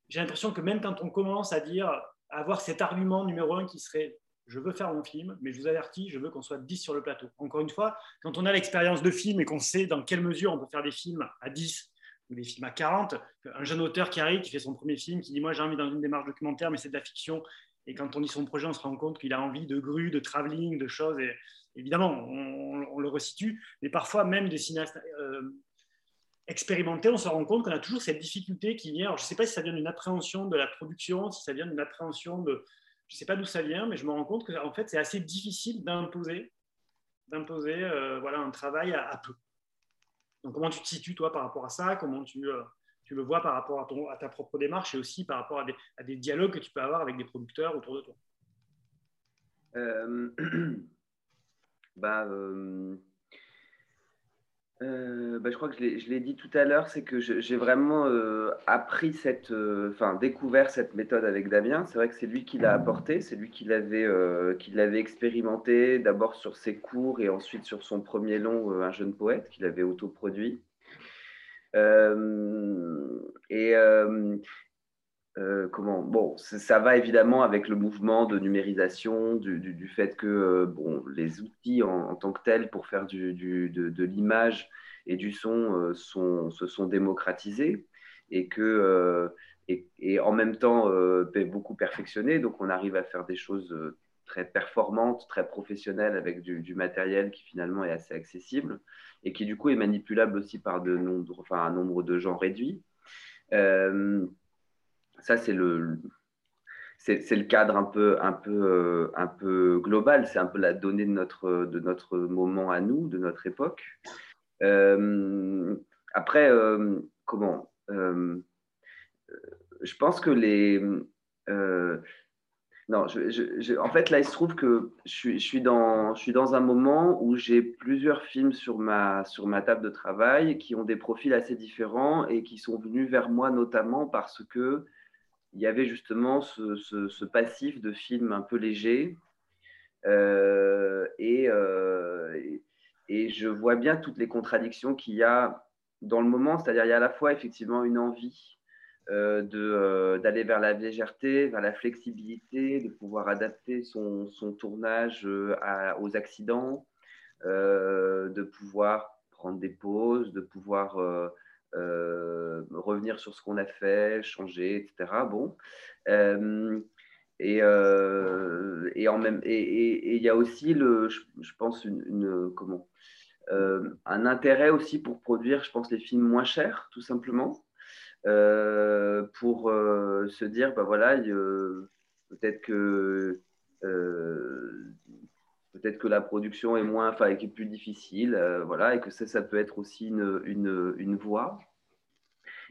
J'ai l'impression que même quand on commence à dire, à avoir cet argument numéro un qui serait je veux faire mon film, mais je vous avertis, je veux qu'on soit 10 sur le plateau. Encore une fois, quand on a l'expérience de film et qu'on sait dans quelle mesure on peut faire des films à 10 ou des films à 40, un jeune auteur qui arrive, qui fait son premier film, qui dit Moi j'ai envie dans une démarche documentaire, mais c'est de la fiction, et quand on lit son projet, on se rend compte qu'il a envie de grue, de travelling, de choses. Et évidemment, on, le resitue. Mais parfois, même des cinéastes euh, expérimentés, on se rend compte qu'on a toujours cette difficulté qui vient. je ne sais pas si ça vient d'une appréhension de la production, si ça vient d'une appréhension de. Je ne sais pas d'où ça vient, mais je me rends compte que en fait, c'est assez difficile d'imposer, d'imposer euh, voilà, un travail à, peu. Donc, comment tu te situes, toi, par rapport à ça? Comment tu. Euh, tu le vois par rapport à, ton, à ta propre démarche et aussi par rapport à des, dialogues que tu peux avoir avec des producteurs autour de toi? bah, euh, euh, bah, je crois que je l'ai dit tout à l'heure, c'est que j'ai vraiment appris cette, enfin découvert cette méthode avec Damien. C'est vrai que c'est lui qui l'a apporté, c'est lui qui l'avait qui l'avait expérimenté d'abord sur ses cours et ensuite sur son premier long, Un jeune poète, qu'il avait autoproduit. Euh, et euh, euh, comment Bon, ça va évidemment avec le mouvement de numérisation, du, fait que bon, les outils en, tant que tels pour faire du, de, l'image et du son sont, se sont démocratisés et que et, en même temps beaucoup perfectionnés. Donc on arrive à faire des choses très performante, très professionnelle avec du, matériel qui finalement est assez accessible et qui du coup est manipulable aussi par de nombre, enfin, un nombre de gens réduits. Euh, ça, c'est le, c'est, le cadre un peu, un peu, euh, un peu global, c'est un peu la donnée de notre, de notre moment à nous, de notre époque. Euh, après, comment Je pense que les non, en fait, là, il se trouve que je suis, dans, je suis dans un moment où j'ai plusieurs films sur ma, sur ma table de travail qui ont des profils assez différents et qui sont venus vers moi notamment parce que il y avait justement ce, passif de films un peu légers. Euh, euh, et, et, je vois bien toutes les contradictions qu'il y a dans le moment, c'est-à-dire il y a à la fois effectivement une envie euh, euh, d'aller vers la légèreté, vers la flexibilité, de pouvoir adapter son, son tournage aux accidents, de pouvoir prendre des pauses, de pouvoir revenir sur ce qu'on a fait, changer, etc. Bon. et, et, en même et il y a aussi le, je, pense une, comment un intérêt aussi pour produire, je pense, les films moins chers, tout simplement. Euh, pour euh, se dire, bah voilà, peut-être que euh, peut-être que la production est moins, enfin, est plus difficile, voilà, et que ça, ça peut être aussi une, une, une voie.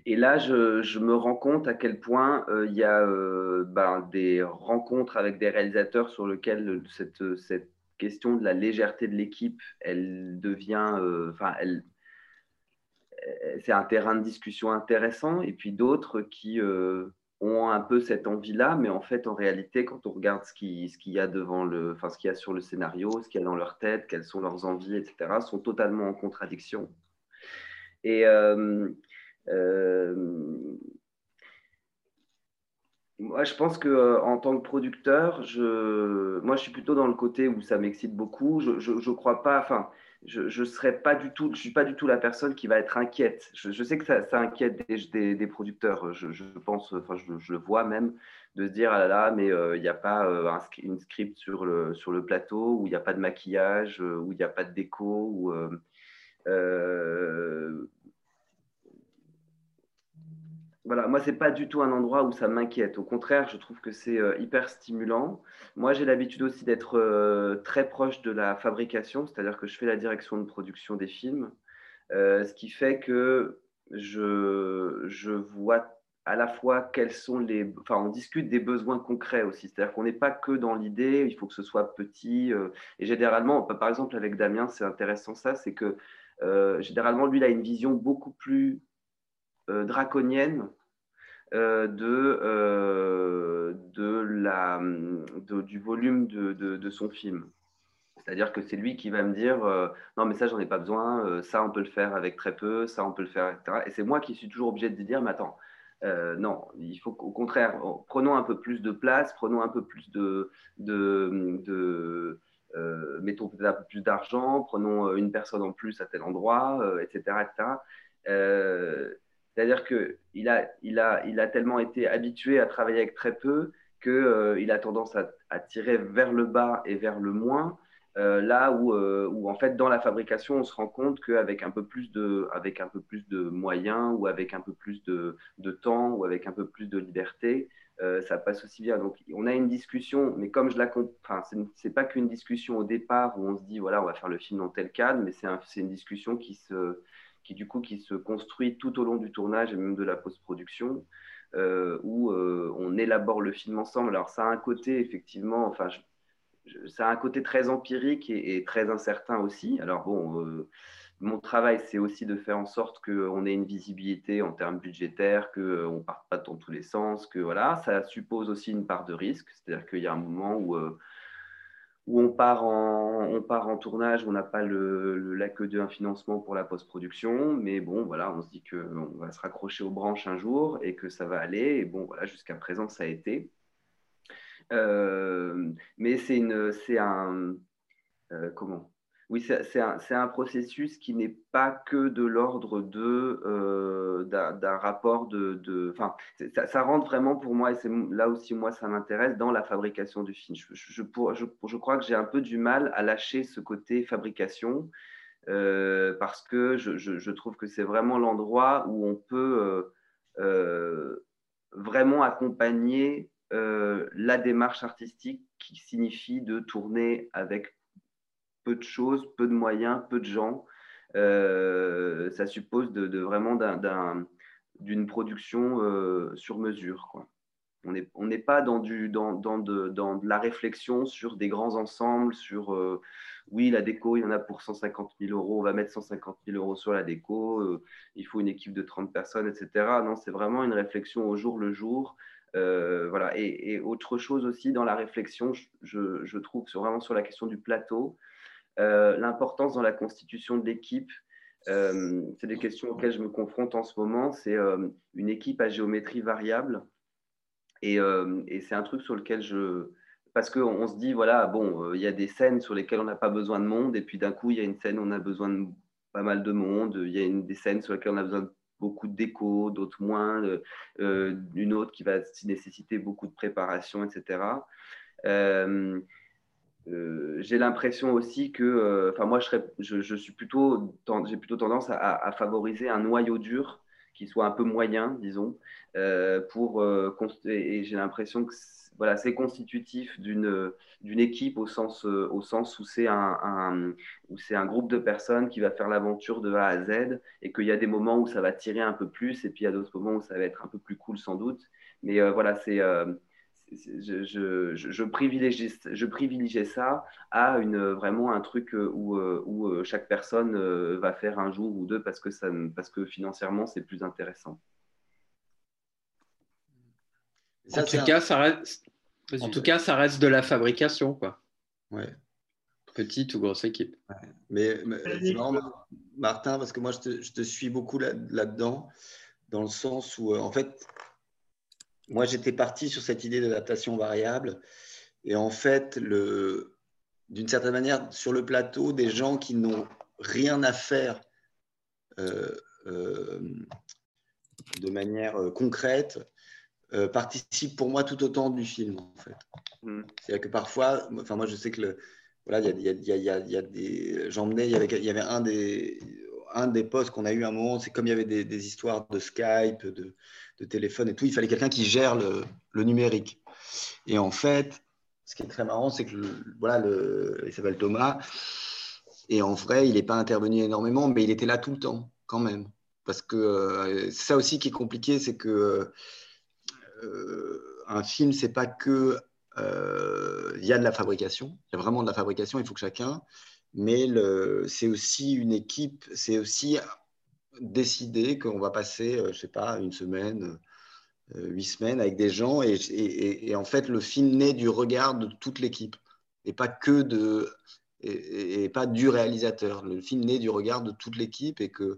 Et là, je, je, me rends compte à quel point il y a ben, des rencontres avec des réalisateurs sur lesquels cette, cette question de la légèreté de l'équipe, elle devient, enfin, elle, euh, c'est un terrain de discussion intéressant, et puis d'autres qui euh, ont un peu cette envie-là, mais en fait, en réalité, quand on regarde ce qu'il ce y a devant le, enfin, ce qu'il y a sur le scénario, ce qu'il y a dans leur tête, quelles sont leurs envies, etc., sont totalement en contradiction. Et euh, moi, je pense que en tant que producteur, je, moi, je suis plutôt dans le côté où ça m'excite beaucoup. Je, je, crois pas, enfin, je, je serais pas du tout, je suis pas du tout la personne qui va être inquiète. Je, sais que ça, inquiète des, producteurs. Je, pense, enfin, je, le vois même de se dire ah là là, mais euh, il n'y a pas euh, un, une script sur le plateau où il n'y a pas de maquillage, euh, où il n'y a pas de déco, voilà, moi, ce n'est pas du tout un endroit où ça m'inquiète. Au contraire, je trouve que c'est euh, hyper stimulant. Moi, j'ai l'habitude aussi d'être euh, très proche de la fabrication, c'est-à-dire que je fais la direction de production des films. ce qui fait que je, je vois à la fois quels sont les. Enfin, on discute des besoins concrets aussi. C'est-à-dire qu'on n'est pas que dans l'idée, il faut que ce soit petit. Euh, et généralement, par exemple, avec Damien, c'est intéressant ça, c'est que euh, généralement, lui, il a une vision beaucoup plus euh, draconienne de, de la, du volume de, de, son film. C'est-à-dire que c'est lui qui va me dire non, mais ça, j'en ai pas besoin, ça, on peut le faire avec très peu, ça, on peut le faire, etc. Et c'est moi qui suis toujours obligé de dire mais attends, euh, non, il faut qu'au contraire, prenons un peu plus de place, prenons un peu plus de, de, euh, mettons un peu plus d'argent, prenons euh, une personne en plus à tel endroit, etc. C'est-à-dire qu'il a, il a, il a tellement été habitué à travailler avec très peu qu'il a tendance à, tirer vers le bas et vers le moins euh, là euh, où, en fait dans la fabrication on se rend compte qu'avec un peu plus de avec un peu plus de moyens ou avec un peu plus de, temps ou avec un peu plus de liberté euh, ça passe aussi bien. Donc on a une discussion mais comme je la enfin c'est pas qu'une discussion au départ où on se dit voilà on va faire le film dans tel cadre mais c'est une discussion qui se qui du coup qui se construit tout au long du tournage et même de la post-production où on élabore le film ensemble alors ça a un côté effectivement enfin ça a un côté très empirique et, très incertain aussi. Alors bon, euh, mon travail, c'est aussi de faire en sorte qu'on ait une visibilité en termes budgétaires, qu'on euh, ne parte pas dans tous les sens, que voilà, ça suppose aussi une part de risque. C'est-à-dire qu'il y a un moment où, euh, où on, part en, on part tournage, on n'a pas le, la queue d'un financement pour la post-production, mais bon, voilà, on se dit qu'on va se raccrocher aux branches un jour et que ça va aller. Et bon, voilà, jusqu'à présent, ça a été. Euh, mais c'est un, euh, comment? Oui, c'est un, processus qui n'est pas que de l'ordre de euh, d'un rapport de, enfin, ça, rentre vraiment pour moi et c'est là aussi moi ça m'intéresse dans la fabrication du film. Je, je, je, crois que j'ai un peu du mal à lâcher ce côté fabrication parce que je, trouve que c'est vraiment l'endroit où on peut vraiment accompagner euh, la démarche artistique qui signifie de tourner avec peu de choses, peu de moyens, peu de gens. Euh, ça suppose de, vraiment d'une production euh, sur mesure. On n'est pas dans, de, la réflexion sur des grands ensembles, sur oui, la déco, il y en a pour 150 000 euros, on va mettre 150 000 euros sur la déco, il faut une équipe de 30 personnes, etc. Non, c'est vraiment une réflexion au jour le jour euh, voilà. Et, autre chose aussi dans la réflexion, je, trouve vraiment sur la question du plateau, euh, l'importance dans la constitution de l'équipe. Euh, c'est des questions auxquelles je me confronte en ce moment. C'est une équipe à géométrie variable. Et, c'est un truc sur lequel je. Parce qu'on se dit, voilà, bon, il y a des scènes sur lesquelles on n'a pas besoin de monde, et puis d'un coup, il y a une scène où on a besoin de pas mal de monde, il y a une, des scènes sur lesquelles on a besoin de beaucoup de déco, d'autres moins, euh, euh, une autre qui va nécessiter beaucoup de préparation, etc. Euh, j'ai l'impression aussi que, enfin moi je, suis plutôt, j'ai plutôt tendance à, favoriser un noyau dur qui soit un peu moyen, disons, pour et j'ai l'impression que voilà, c'est constitutif d'une équipe au sens, au sens où c'est un, un groupe de personnes qui va faire l'aventure de A à Z et qu'il y a des moments où ça va tirer un peu plus et puis il y a d'autres moments où ça va être un peu plus cool sans doute. Mais euh, voilà, c'est. Euh, je, je, je, privilégie, je privilégie ça à une, vraiment un truc où, où chaque personne va faire un jour ou deux parce que, ça, parce que financièrement, c'est plus intéressant en, tout cas, ça reste... en tout cas, ça reste de la fabrication. Quoi. Ouais. Petite ou grosse équipe. Mais, c'est marrant, Martin, parce que moi, je te, je te suis beaucoup là-dedans, dans le sens où, euh, en fait, moi, j'étais parti sur cette idée d'adaptation variable. Et en fait, d'une certaine manière, sur le plateau, des gens qui n'ont rien à faire euh, euh, de manière concrète euh, participe pour moi tout autant du film, en fait. Mm. C'est-à-dire que parfois, enfin, moi, je sais que le, voilà, il y a, y, a, y, y a, des. J'emmenais, il y avait un des, un des postes qu'on a eu à un moment, c'est comme il y avait des, histoires de Skype, de, téléphone et tout, il fallait quelqu'un qui gère le, numérique. Et en fait, ce qui est très marrant, c'est que voilà, le, il s'appelle Thomas. Et en vrai, il n'est pas intervenu énormément, mais il était là tout le temps, quand même. Parce que euh, ça aussi qui est compliqué, c'est que euh, un film, c'est pas que euh, il y a de la fabrication, il y a vraiment de la fabrication, il faut que chacun, mais c'est aussi une équipe, c'est aussi décider qu'on va passer, je sais pas, une semaine, huit semaines avec des gens, et, en fait, le film naît du regard de toute l'équipe, et pas que de et, pas du réalisateur. Le film naît du regard de toute l'équipe et que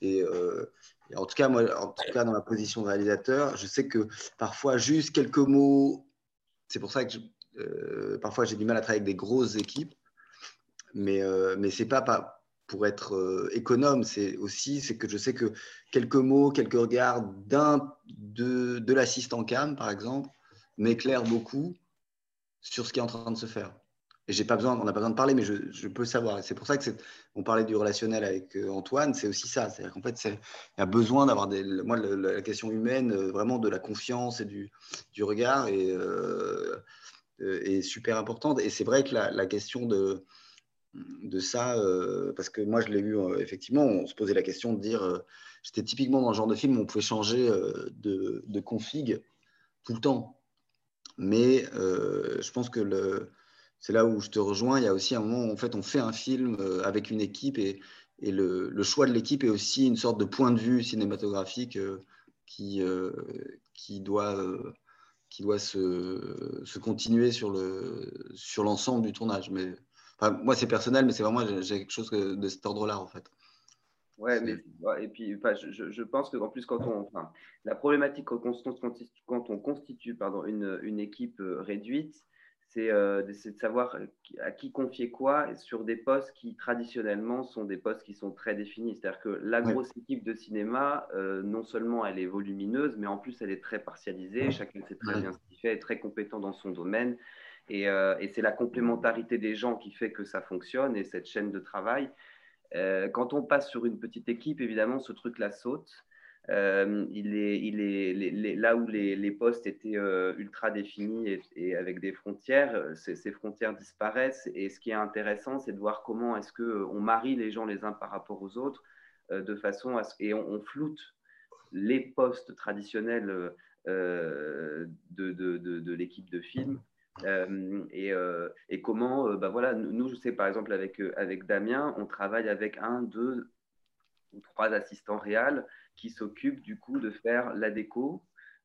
et, euh, en tout cas moi, en tout cas dans la position de réalisateur, je sais que parfois juste quelques mots. C'est pour ça que euh, parfois j'ai du mal à travailler avec des grosses équipes, mais euh, mais c'est pas, pas pour être euh, économe, c'est aussi que je sais que quelques mots, quelques regards d'un de, de l'assistant cam par exemple m'éclairent beaucoup sur ce qui est en train de se faire et pas besoin, on n'a pas besoin de parler, mais je, je peux savoir. C'est pour ça que on parlait du relationnel avec euh, Antoine, c'est aussi ça. C'est-à-dire qu'en fait, il y a besoin d'avoir. Moi, la question humaine, euh, vraiment de la confiance et du, du regard est, super importante. Et c'est vrai que la, question de, de ça, parce que moi, je l'ai vu, effectivement, on se posait la question de dire. J'étais typiquement dans le genre de film où on pouvait changer de, de config tout le temps. Mais je pense que le c'est là où je te rejoins. Il y a aussi un moment où en fait, on fait un film euh, avec une équipe et, le, choix de l'équipe est aussi une sorte de point de vue cinématographique euh, qui, euh, qui doit, qui doit se, continuer sur l'ensemble sur du tournage. Mais, moi, c'est personnel, mais c'est vraiment j'ai quelque chose de cet ordre-là en fait. Ouais, mais et puis je, je, pense que en plus quand on enfin, la problématique quand on, quand on constitue pardon, une, une équipe réduite, euh, c'est de savoir euh, à qui confier quoi sur des postes qui traditionnellement sont des postes qui sont très définis. C'est-à-dire que la grosse équipe de cinéma, euh, non seulement elle est volumineuse, mais en plus elle est très partialisée. Chacun sait très bien ce qu'il fait, est très compétent dans son domaine. Et, et c'est la complémentarité des gens qui fait que ça fonctionne et cette chaîne de travail. quand on passe sur une petite équipe, évidemment, ce truc-là saute. Euh, il est, il est, là où les, postes étaient euh, ultra définis et, avec des frontières, euh, ces, frontières disparaissent. Et ce qui est intéressant, c'est de voir comment est-ce qu'on marie les gens les uns par rapport aux autres de façon et on, floute les postes traditionnels de, de, de, l'équipe de film. Et, et, comment, bah voilà, nous, je sais par exemple avec, avec Damien, on travaille avec un, deux ou trois assistants réels qui s'occupe du coup de faire la déco,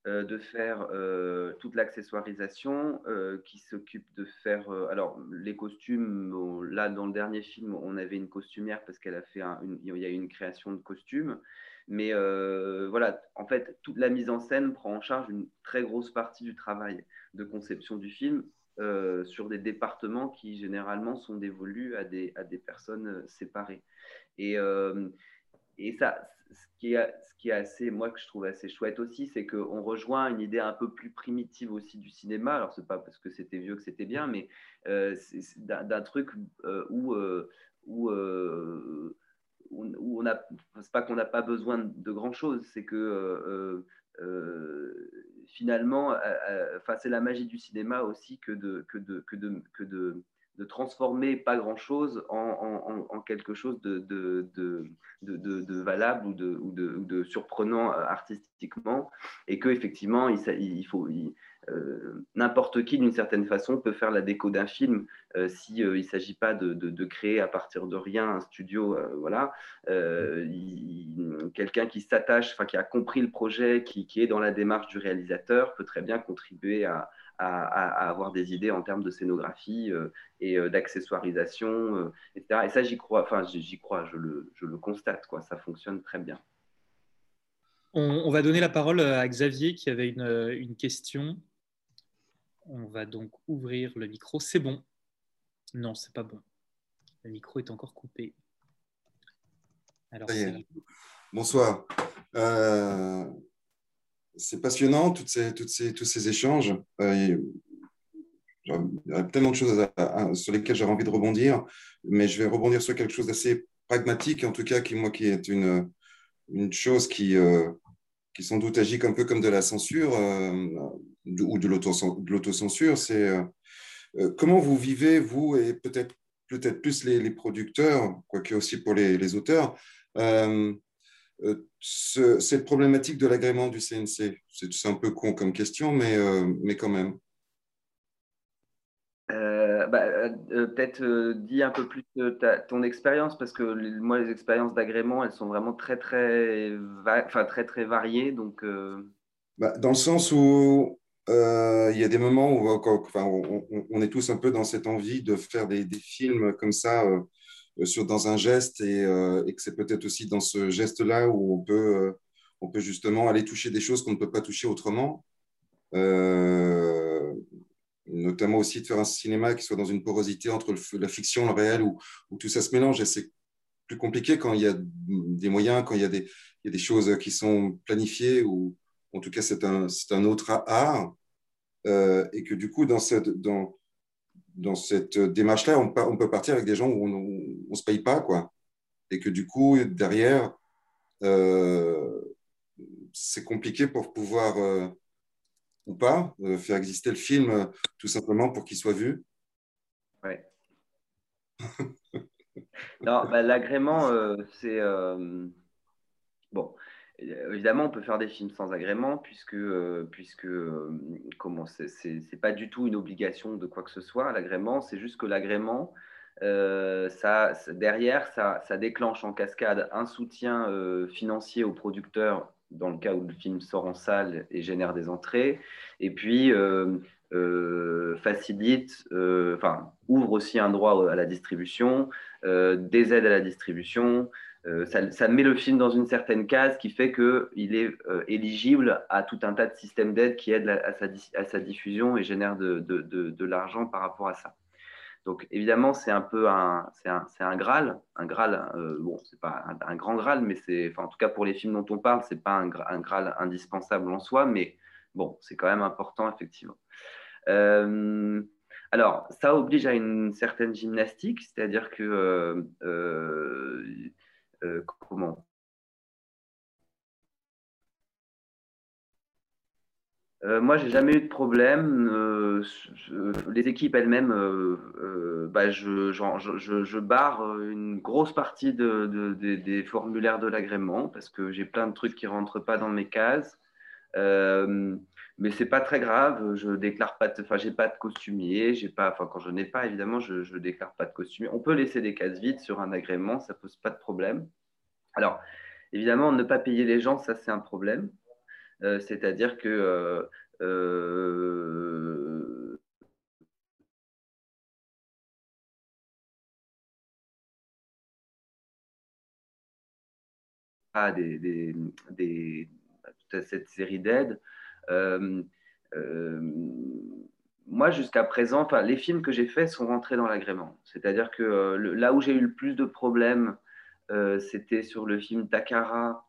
euh, de faire euh, toute l'accessoirisation, euh, qui s'occupe de faire alors les costumes. là, dans le dernier film, on avait une costumière parce qu'elle a fait il y a eu une création de costumes. Mais voilà, en fait, toute la mise en scène prend en charge une très grosse partie du travail de conception du film sur des départements qui généralement sont dévolus à des, à des personnes séparées. Et, et ça, ce qui, est, ce qui est assez, moi, que je trouve assez chouette aussi, c'est qu'on rejoint une idée un peu plus primitive aussi du cinéma. Alors, c'est pas parce que c'était vieux que c'était bien, mais euh, c'est d'un truc euh, où, euh, où, on c'est pas qu'on n'a pas besoin de grand chose, c'est que finalement, enfin, c'est la magie du cinéma aussi que de, que de, que de de transformer pas grand-chose en, quelque chose de, valable ou de, surprenant euh, artistiquement, et que effectivement, il, il faut euh, n'importe qui d'une certaine façon peut faire la déco d'un film euh, s'il ne s'agit pas de, créer à partir de rien un studio, voilà, quelqu'un qui s'attache, enfin qui a compris le projet, qui est dans la démarche du réalisateur, peut très bien contribuer à à, avoir des idées en termes de scénographie euh, et euh, d'accessoirisation, euh, etc. Et ça, j'y crois, enfin, j'y crois, je le, je le, constate, quoi. ça fonctionne très bien. On, va donner la parole à Xavier qui avait une, une, question. On va donc ouvrir le micro. C'est bon Non, c'est pas bon. Le micro est encore coupé. Alors, Bonsoir. Euh, c'est passionnant, toutes ces, toutes ces, tous ces échanges. Euh, il y a tellement de choses sur lesquelles j'aurais envie de rebondir, mais je vais rebondir sur quelque chose d'assez pragmatique, en tout cas, qui, moi, qui est une, une chose qui, euh, qui sans doute agit un peu comme de la censure euh, ou de l'autocensure. C'est comment vous vivez, vous, et peut-être peut-être plus les, producteurs, quoique aussi pour les, auteurs. Cette problématique de l'agrément du CNC, c'est un peu con comme question, mais, mais quand même. Bah, peut-être dis un peu plus ta, ton expérience parce que moi les expériences d'agrément elles sont vraiment très très enfin très très variées donc bah, dans le sens où euh, il y a des moments où enfin, on, est tous un peu dans cette envie de faire des, films comme ça euh, sur, dans un geste et, euh, et que c'est peut-être aussi dans ce geste-là où on peut, on peut justement aller toucher des choses qu'on ne peut pas toucher autrement. notamment aussi de faire un cinéma qui soit dans une porosité entre la fiction le réel où, tout ça se mélange. Et c'est plus compliqué quand il y a des moyens, quand il y a des, il y a des choses qui sont planifiées ou en tout cas c'est un, un, autre art, euh, et que du coup, dans cette, dans, dans cette démarche-là, on, peut partir avec des gens où on ne se paye pas, quoi. Et que du coup, derrière, euh, c'est compliqué pour pouvoir, euh, ou pas, faire exister le film tout simplement pour qu'il soit vu. Oui. non, bah, l'agrément, c'est. bon, euh, évidemment, on peut faire des films sans agrément, puisque, euh, puisque euh, comment c'est pas du tout une obligation de quoi que ce soit, l'agrément. C'est juste que l'agrément, ça, derrière, ça, ça, déclenche en cascade un soutien financier aux producteurs dans le cas où le film sort en salle et génère des entrées, et puis facilite, enfin, ouvre aussi un droit à la distribution, des aides à la distribution. Euh, ça, met le film dans une certaine case qui fait qu'il est euh, éligible à tout un tas de systèmes d'aide qui aident à sa, diffusion et génèrent de, l'argent par rapport à ça. Donc évidemment, c'est un peu un, c'est un, Graal, un Graal. Euh, bon, c'est pas un, grand Graal, mais c'est, en tout cas pour les films dont on parle, c'est pas un, Graal indispensable en soi, mais bon, c'est quand même important effectivement. alors, ça oblige à une certaine gymnastique, c'est-à-dire que euh, comment? Euh, moi, j'ai jamais eu de problème. Euh, les équipes elles-mêmes, euh, bah, je, je, barre une grosse partie de, des formulaires de l'agrément parce que j'ai plein de trucs qui rentrent pas dans mes cases. Mais c'est pas très grave. Je déclare pas. Enfin, j'ai pas de costumier. J'ai pas. Enfin, quand je n'ai pas, évidemment, je, je déclare pas de costumier. On peut laisser des cases vides sur un agrément. Ça pose pas de problème. Alors, évidemment, ne pas payer les gens, ça c'est un problème. Euh, c'est-à-dire que euh, ah, des, toute cette série d'aides. Moi, jusqu'à présent, les films que j'ai faits sont rentrés dans l'agrément. C'est-à-dire que là où j'ai eu le plus de problèmes euh, c'était sur le film Takara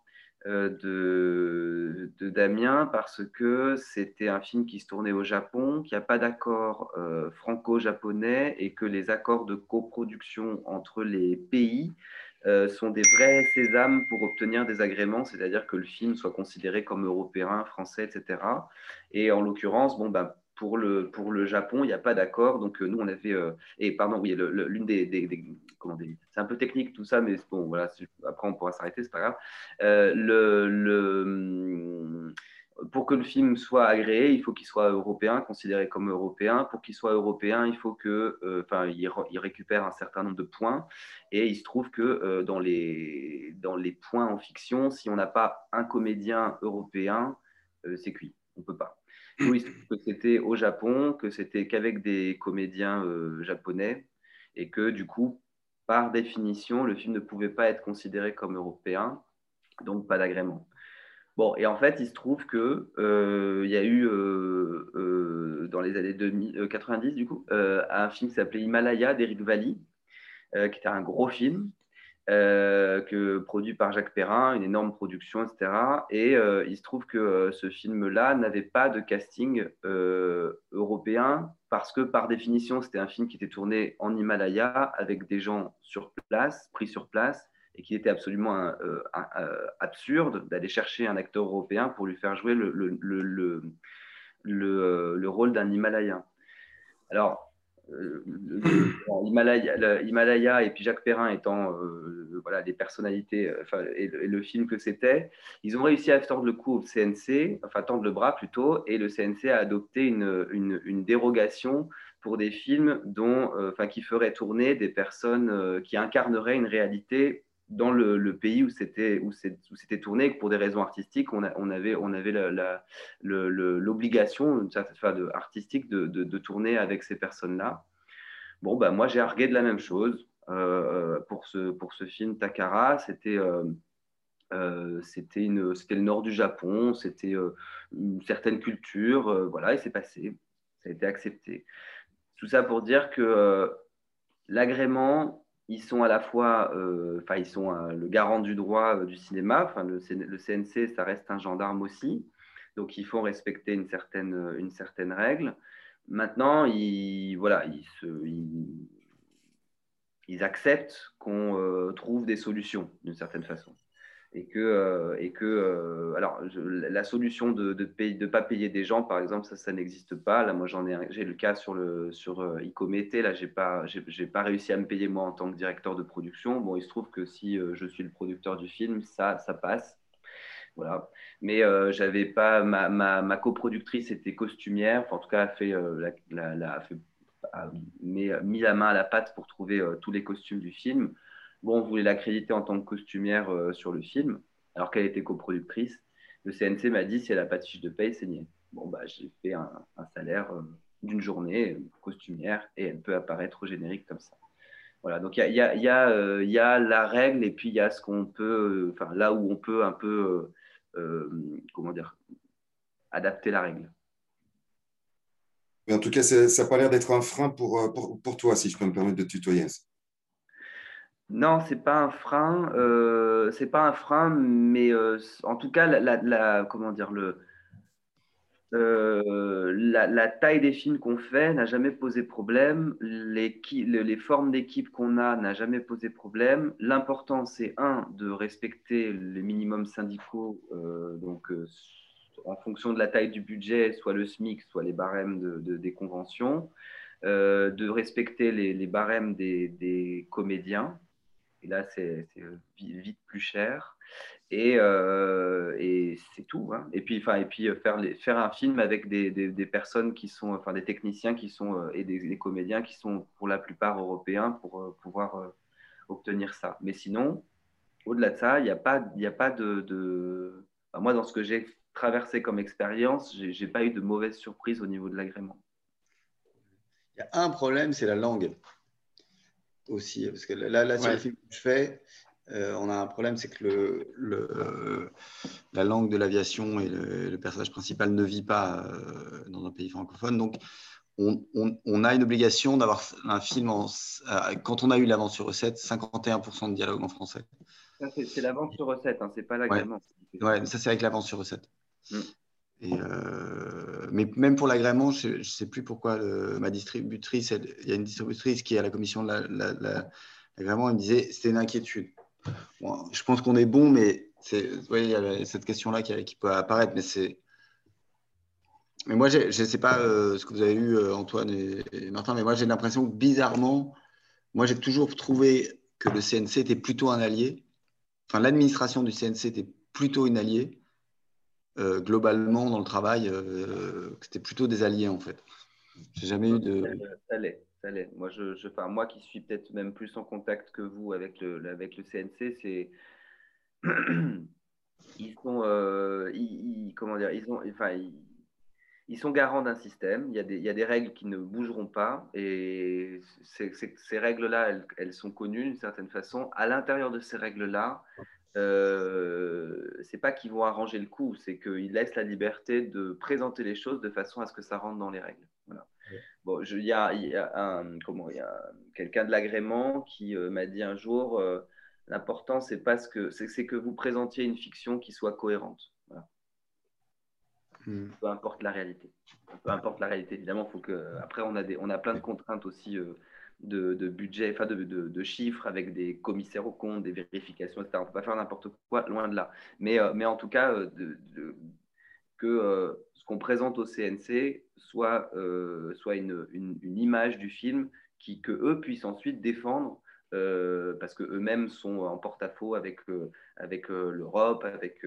euh, de, Damien parce que c'était un film qui se tournait au Japon, qu'il n'y a pas d'accord euh, franco-japonais et que les accords de coproduction entre les pays sont des vrais sésames pour obtenir des agréments, c'est-à-dire que le film soit considéré comme européen, français, etc. Et en l'occurrence, bon, ben, pour le, pour le Japon, il n'y a pas d'accord. Donc, euh, nous, on a fait. Euh, et pardon, oui, l'une des. comment C'est un peu technique tout ça, mais bon, voilà. Après, on pourra s'arrêter, c'est pas grave. Euh, le, pour que le film soit agréé, il faut qu'il soit européen, considéré comme européen. Pour qu'il soit européen, il faut que, enfin, il, il, récupère un certain nombre de points. Et il se trouve que dans, les, dans les points en fiction, si on n'a pas un comédien européen, c'est cuit. On peut pas. Oui, que c'était au Japon, que c'était qu'avec des comédiens euh, japonais, et que du coup, par définition, le film ne pouvait pas être considéré comme européen, donc pas d'agrément. Bon, et en fait, il se trouve qu'il euh, y a eu, euh, dans les années 2000, 90, du coup, un film qui s'appelait Himalaya d'Eric Valli, qui était un gros film, euh, que, produit par Jacques Perrin, une énorme production, etc. Et euh, il se trouve que euh, ce film-là n'avait pas de casting européen parce que par définition, c'était un film qui était tourné en Himalaya avec des gens sur place, pris sur place, et qu'il était absolument absurde d'aller chercher un acteur européen pour lui faire jouer le, le, le, le rôle d'un Himalayen. Alors, Himalaya, et puis Jacques Perrin étant voilà, des personnalités et, le film que c'était, ils ont réussi à tordre le cou au CNC, enfin tendre le bras plutôt, et le CNC a adopté une, une dérogation pour des films dont, enfin, qui feraient tourner des personnes qui incarneraient une réalité dans le, pays où c'était où c'était tourné, pour des raisons artistiques, on, avait on avait l'obligation artistique de, de, tourner avec ces personnes-là. Bon, bah, moi j'ai argué de la même chose euh, pour ce pour ce film Takara. C'était euh, euh, c'était le nord du Japon, c'était une certaine culture, voilà, et c'est passé, ça a été accepté. Tout ça pour dire que l'agrément ils sont à la fois, euh, enfin, ils sont euh, le garant du droit euh, du cinéma. Enfin, le, CNC, ça reste un gendarme aussi. Donc, il faut respecter une certaine, une certaine règle. Maintenant, ils, voilà, ils, ils acceptent qu'on trouve des solutions d'une certaine façon et que, euh, et que euh, alors la solution de ne de pas payer des gens, par exemple, ça, ça n'existe pas. Là, moi, j'en ai, j'ai le cas sur le sur euh, Là, j'ai pas, j'ai, pas réussi à me payer moi en tant que directeur de production. Bon, il se trouve que si je suis le producteur du film, ça, ça passe. Voilà. Mais j'avais pas ma, ma, ma, coproductrice était costumière. En tout cas, a fait, la, a fait mis, mis la main à la pâte pour trouver tous les costumes du film. On voulait l'accréditer en tant que costumière euh, sur le film, alors qu'elle était coproductrice. Le CNC m'a dit si elle n'a pas de fiche de paye, c'est niais. Bon, bah, j'ai fait un, salaire euh, d'une journée costumière et elle peut apparaître au générique comme ça. Voilà, donc il y a, euh, la règle et puis il y a ce qu'on peut, enfin là où on peut un peu, comment dire, adapter la règle. Mais en tout cas, ça n'a pas l'air d'être un frein pour, toi, si je peux me permettre de tutoyer. Non, c'est pas un frein. Euh, c'est pas un frein, mais euh, en tout cas, la, comment dire le euh, la, taille des films qu'on fait n'a jamais posé problème. Les, les formes d'équipe qu'on a n'a jamais posé problème. L'important, c'est un de respecter les minimums syndicaux, donc en fonction de la taille du budget, soit le SMIC, soit les barèmes de, des conventions, de respecter les, barèmes des comédiens et là, c'est vite plus cher. Et, euh, c'est tout. Hein. Et puis, et puis euh, faire, faire un film avec des, personnes qui sont, enfin, des techniciens qui sont euh, et des, comédiens qui sont pour la plupart européens pour pouvoir obtenir ça. Mais sinon, au-delà de ça, il n'y a pas, a pas de, de... moi, dans ce que j'ai traversé comme expérience, j'ai pas eu de mauvaise surprise au niveau de l'agrément. Il y a un problème, c'est la langue aussi. Parce que là, là sur le film que je fais, euh, on a un problème, c'est que le, le, la langue de l'aviation et le, personnage principal ne vit pas euh, dans un pays francophone. Donc, on, on, a une obligation d'avoir un film en, euh, quand on a eu l'avance sur recette, 51% de dialogue en français. C'est l'avance sur recette, hein, c'est pas l'agrément. Ouais. ça c'est avec l'avance sur recette. Mm. Et euh, mais même pour l'agrément, je ne sais plus pourquoi ma distributrice, il y a une distributrice qui est à la commission de l'agrément, elle me disait c'était une inquiétude. je pense qu'on est bon, mais il y a cette question-là qui, peut apparaître, mais moi, je ne sais pas euh, ce que vous avez eu, euh, Antoine et, Martin, mais moi, j'ai l'impression que bizarrement, moi, j'ai toujours trouvé que le CNC était plutôt un allié. Enfin, l'administration du CNC était plutôt une alliée euh, globalement dans le travail, euh, c'était plutôt des alliés en fait. J'ai jamais eu de. Ça l'est, ça l'est. Moi, je, je enfin, moi qui suis peut-être même plus en contact que vous avec le, avec le CNC, c'est ils sont, euh, ils, comment dire, ils ont, enfin, ils, sont garants d'un système. Il y, a des, il y, a des, règles qui ne bougeront pas et ces règles-là, elles, elles, sont connues d'une certaine façon. À l'intérieur de ces règles-là, euh, c'est pas qu'ils vont arranger le coup, c'est qu'ils laissent la liberté de présenter les choses de façon à ce que ça rentre dans les règles. Bon, il y a, y a un, comment, il y a quelqu'un de l'agrément qui euh, m'a dit un jour, euh, l'important c'est pas ce que c'est, que vous présentiez une fiction qui soit cohérente. Hmm. Peu importe la réalité. Peu importe la réalité, évidemment, faut que après on a des, on a plein de contraintes aussi de, budget, enfin de, chiffres avec des commissaires aux comptes, des vérifications, etc. On ne peut pas faire n'importe quoi, loin de là. Mais, euh, mais en tout cas, euh, que ce qu'on présente au CNC soit, soit une, une, image du film qui, que eux puissent ensuite défendre euh, parce qu'eux-mêmes sont en porte-à-faux avec, avec l'Europe, avec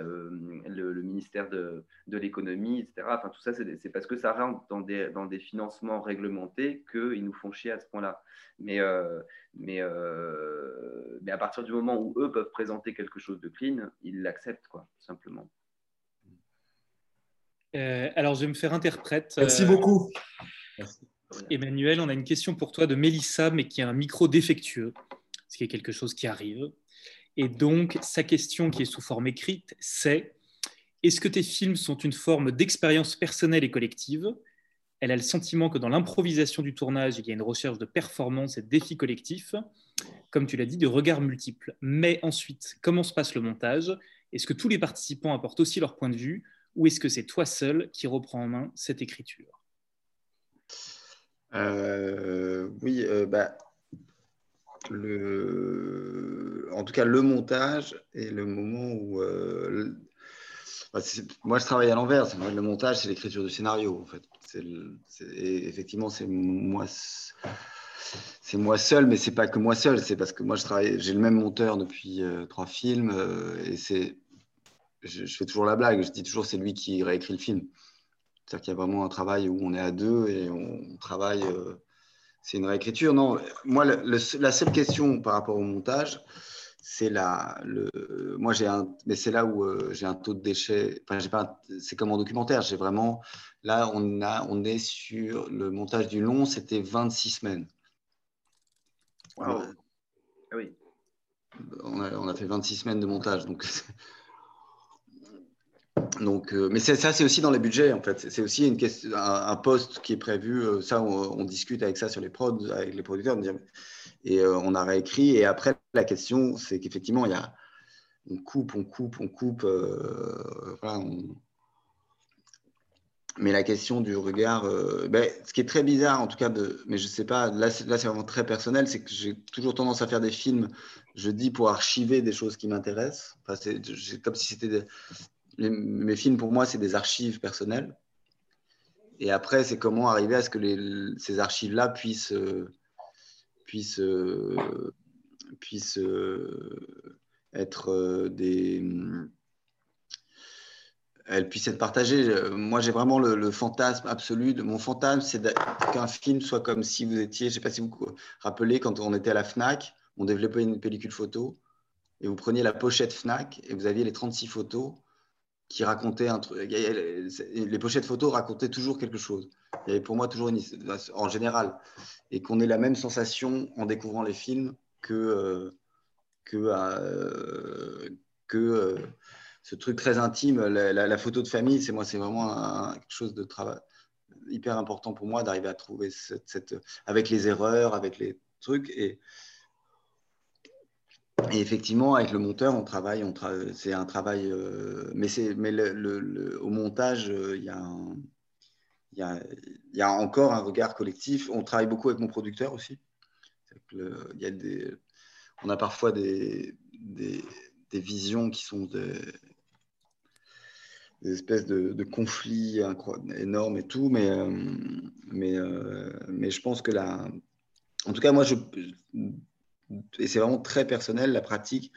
le, le, ministère de, de l'économie, etc. Enfin, tout ça, c'est parce que ça rentre dans des, dans des financements réglementés qu'ils nous font chier à ce point-là. Mais, euh, mais, euh, mais à partir du moment où eux peuvent présenter quelque chose de clean, ils l'acceptent, quoi, simplement. alors, je vais me faire interprète. Merci beaucoup. Merci. Emmanuel, on a une question pour toi de Mélissa, mais qui a un micro défectueux, ce qui est quelque chose qui arrive. Et donc, sa question qui est sous forme écrite, c'est est-ce que tes films sont une forme d'expérience personnelle et collective? Elle a le sentiment que dans l'improvisation du tournage, il y a une recherche de performance et de défis collectifs, comme tu l'as dit, de regards multiples. Mais ensuite, comment se passe le montage? Est-ce que tous les participants apportent aussi leur point de vue? Ou est-ce que c'est toi seul qui reprends en main cette écriture? Euh, oui, euh, bah, le, en tout cas, le montage est le moment où. Euh, moi, je travaille à l'envers. Le montage, c'est l'écriture du scénario, en fait. effectivement, c'est moi. C'est moi seul, mais c'est pas que moi seul. C'est parce que moi, je travaille. J'ai le même monteur depuis trois films, et c'est. Je, fais toujours la blague. Je dis toujours, c'est lui qui réécrit le film. C'est-à-dire qu'il y a vraiment un travail où on est à deux et on travaille. Euh, c'est une réécriture. Non, moi, la seule question par rapport au montage, c'est là. Le, moi, j'ai un, mais c'est là où euh, j'ai un taux de déchets. Enfin, j'ai pas. C'est comme en documentaire. J'ai vraiment. Là, on a, on est sur le montage du long. C'était 26 semaines. Ah oui. On a, on a, fait 26 semaines de montage, donc donc, euh, mais ça, c'est aussi dans les budgets, en fait. C'est aussi une question, un, poste qui est prévu. Euh, ça, on, discute avec ça sur les prods, avec les producteurs. Et euh, on a réécrit. Et après, la question, c'est qu'effectivement, il y a, on coupe, on coupe, on coupe. Mais la question du regard, ben, ce qui est très bizarre, en tout cas, de, mais je sais pas, là, c'est vraiment très personnel, c'est que j'ai toujours tendance à faire des films, je dis, pour archiver des choses qui m'intéressent. Enfin, c'est comme si c'était mes films, pour moi, c'est des archives personnelles. Et après, c'est comment arriver à ce que ces archives-là puissent, euh, puissent, euh, puissent euh, être des. Elles puissent être partagées. Moi, j'ai vraiment le, fantasme absolu. De, mon fantasme, c'est qu'un film soit comme si vous étiez, je ne sais pas si vous vous rappelez, quand on était à la FNAC, on développait une pellicule photo et vous preniez la pochette FNAC et vous aviez les 36 photos qui racontait un truc. Les pochettes photos racontaient toujours quelque chose. Il y avait pour moi toujours une, en général, et qu'on ait la même sensation en découvrant les films que euh, que euh, que euh, ce truc très intime, la, photo de famille. C'est moi, c'est vraiment quelque chose de travail hyper important pour moi d'arriver à trouver cette, avec les erreurs, avec les trucs et et effectivement, avec le monteur, on travaille, c'est un travail, mais, mais le, au montage, euh, il y, a encore un regard collectif. On travaille beaucoup avec mon producteur aussi. y a des, on a parfois des, des, visions qui sont des, espèces de, conflits énormes et tout, mais, euh, mais, mais je pense que là, en tout cas, moi, je et c'est vraiment très personnel, la pratique.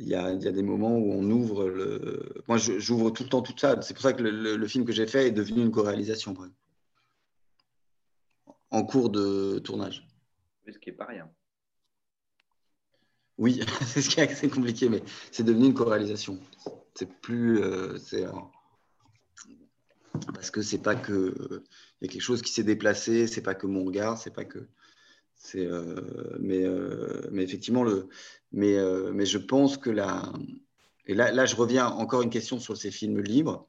Il y, a, il y, a, des moments où on ouvre le. Moi, j'ouvre tout le temps tout ça. C'est pour ça que le, film que j'ai fait est devenu une co-réalisation. En cours de tournage. Ce qui n'est pas rien. Oui, c'est ce qui est assez compliqué, mais c'est devenu une co-réalisation. C'est plus. Euh, c'est, parce que c'est pas que. Il y a quelque chose qui s'est déplacé, c'est pas que mon regard, c'est pas que. Euh, mais, euh, mais effectivement, euh, mais je pense que là, et là, là, je reviens encore une question sur ces films libres,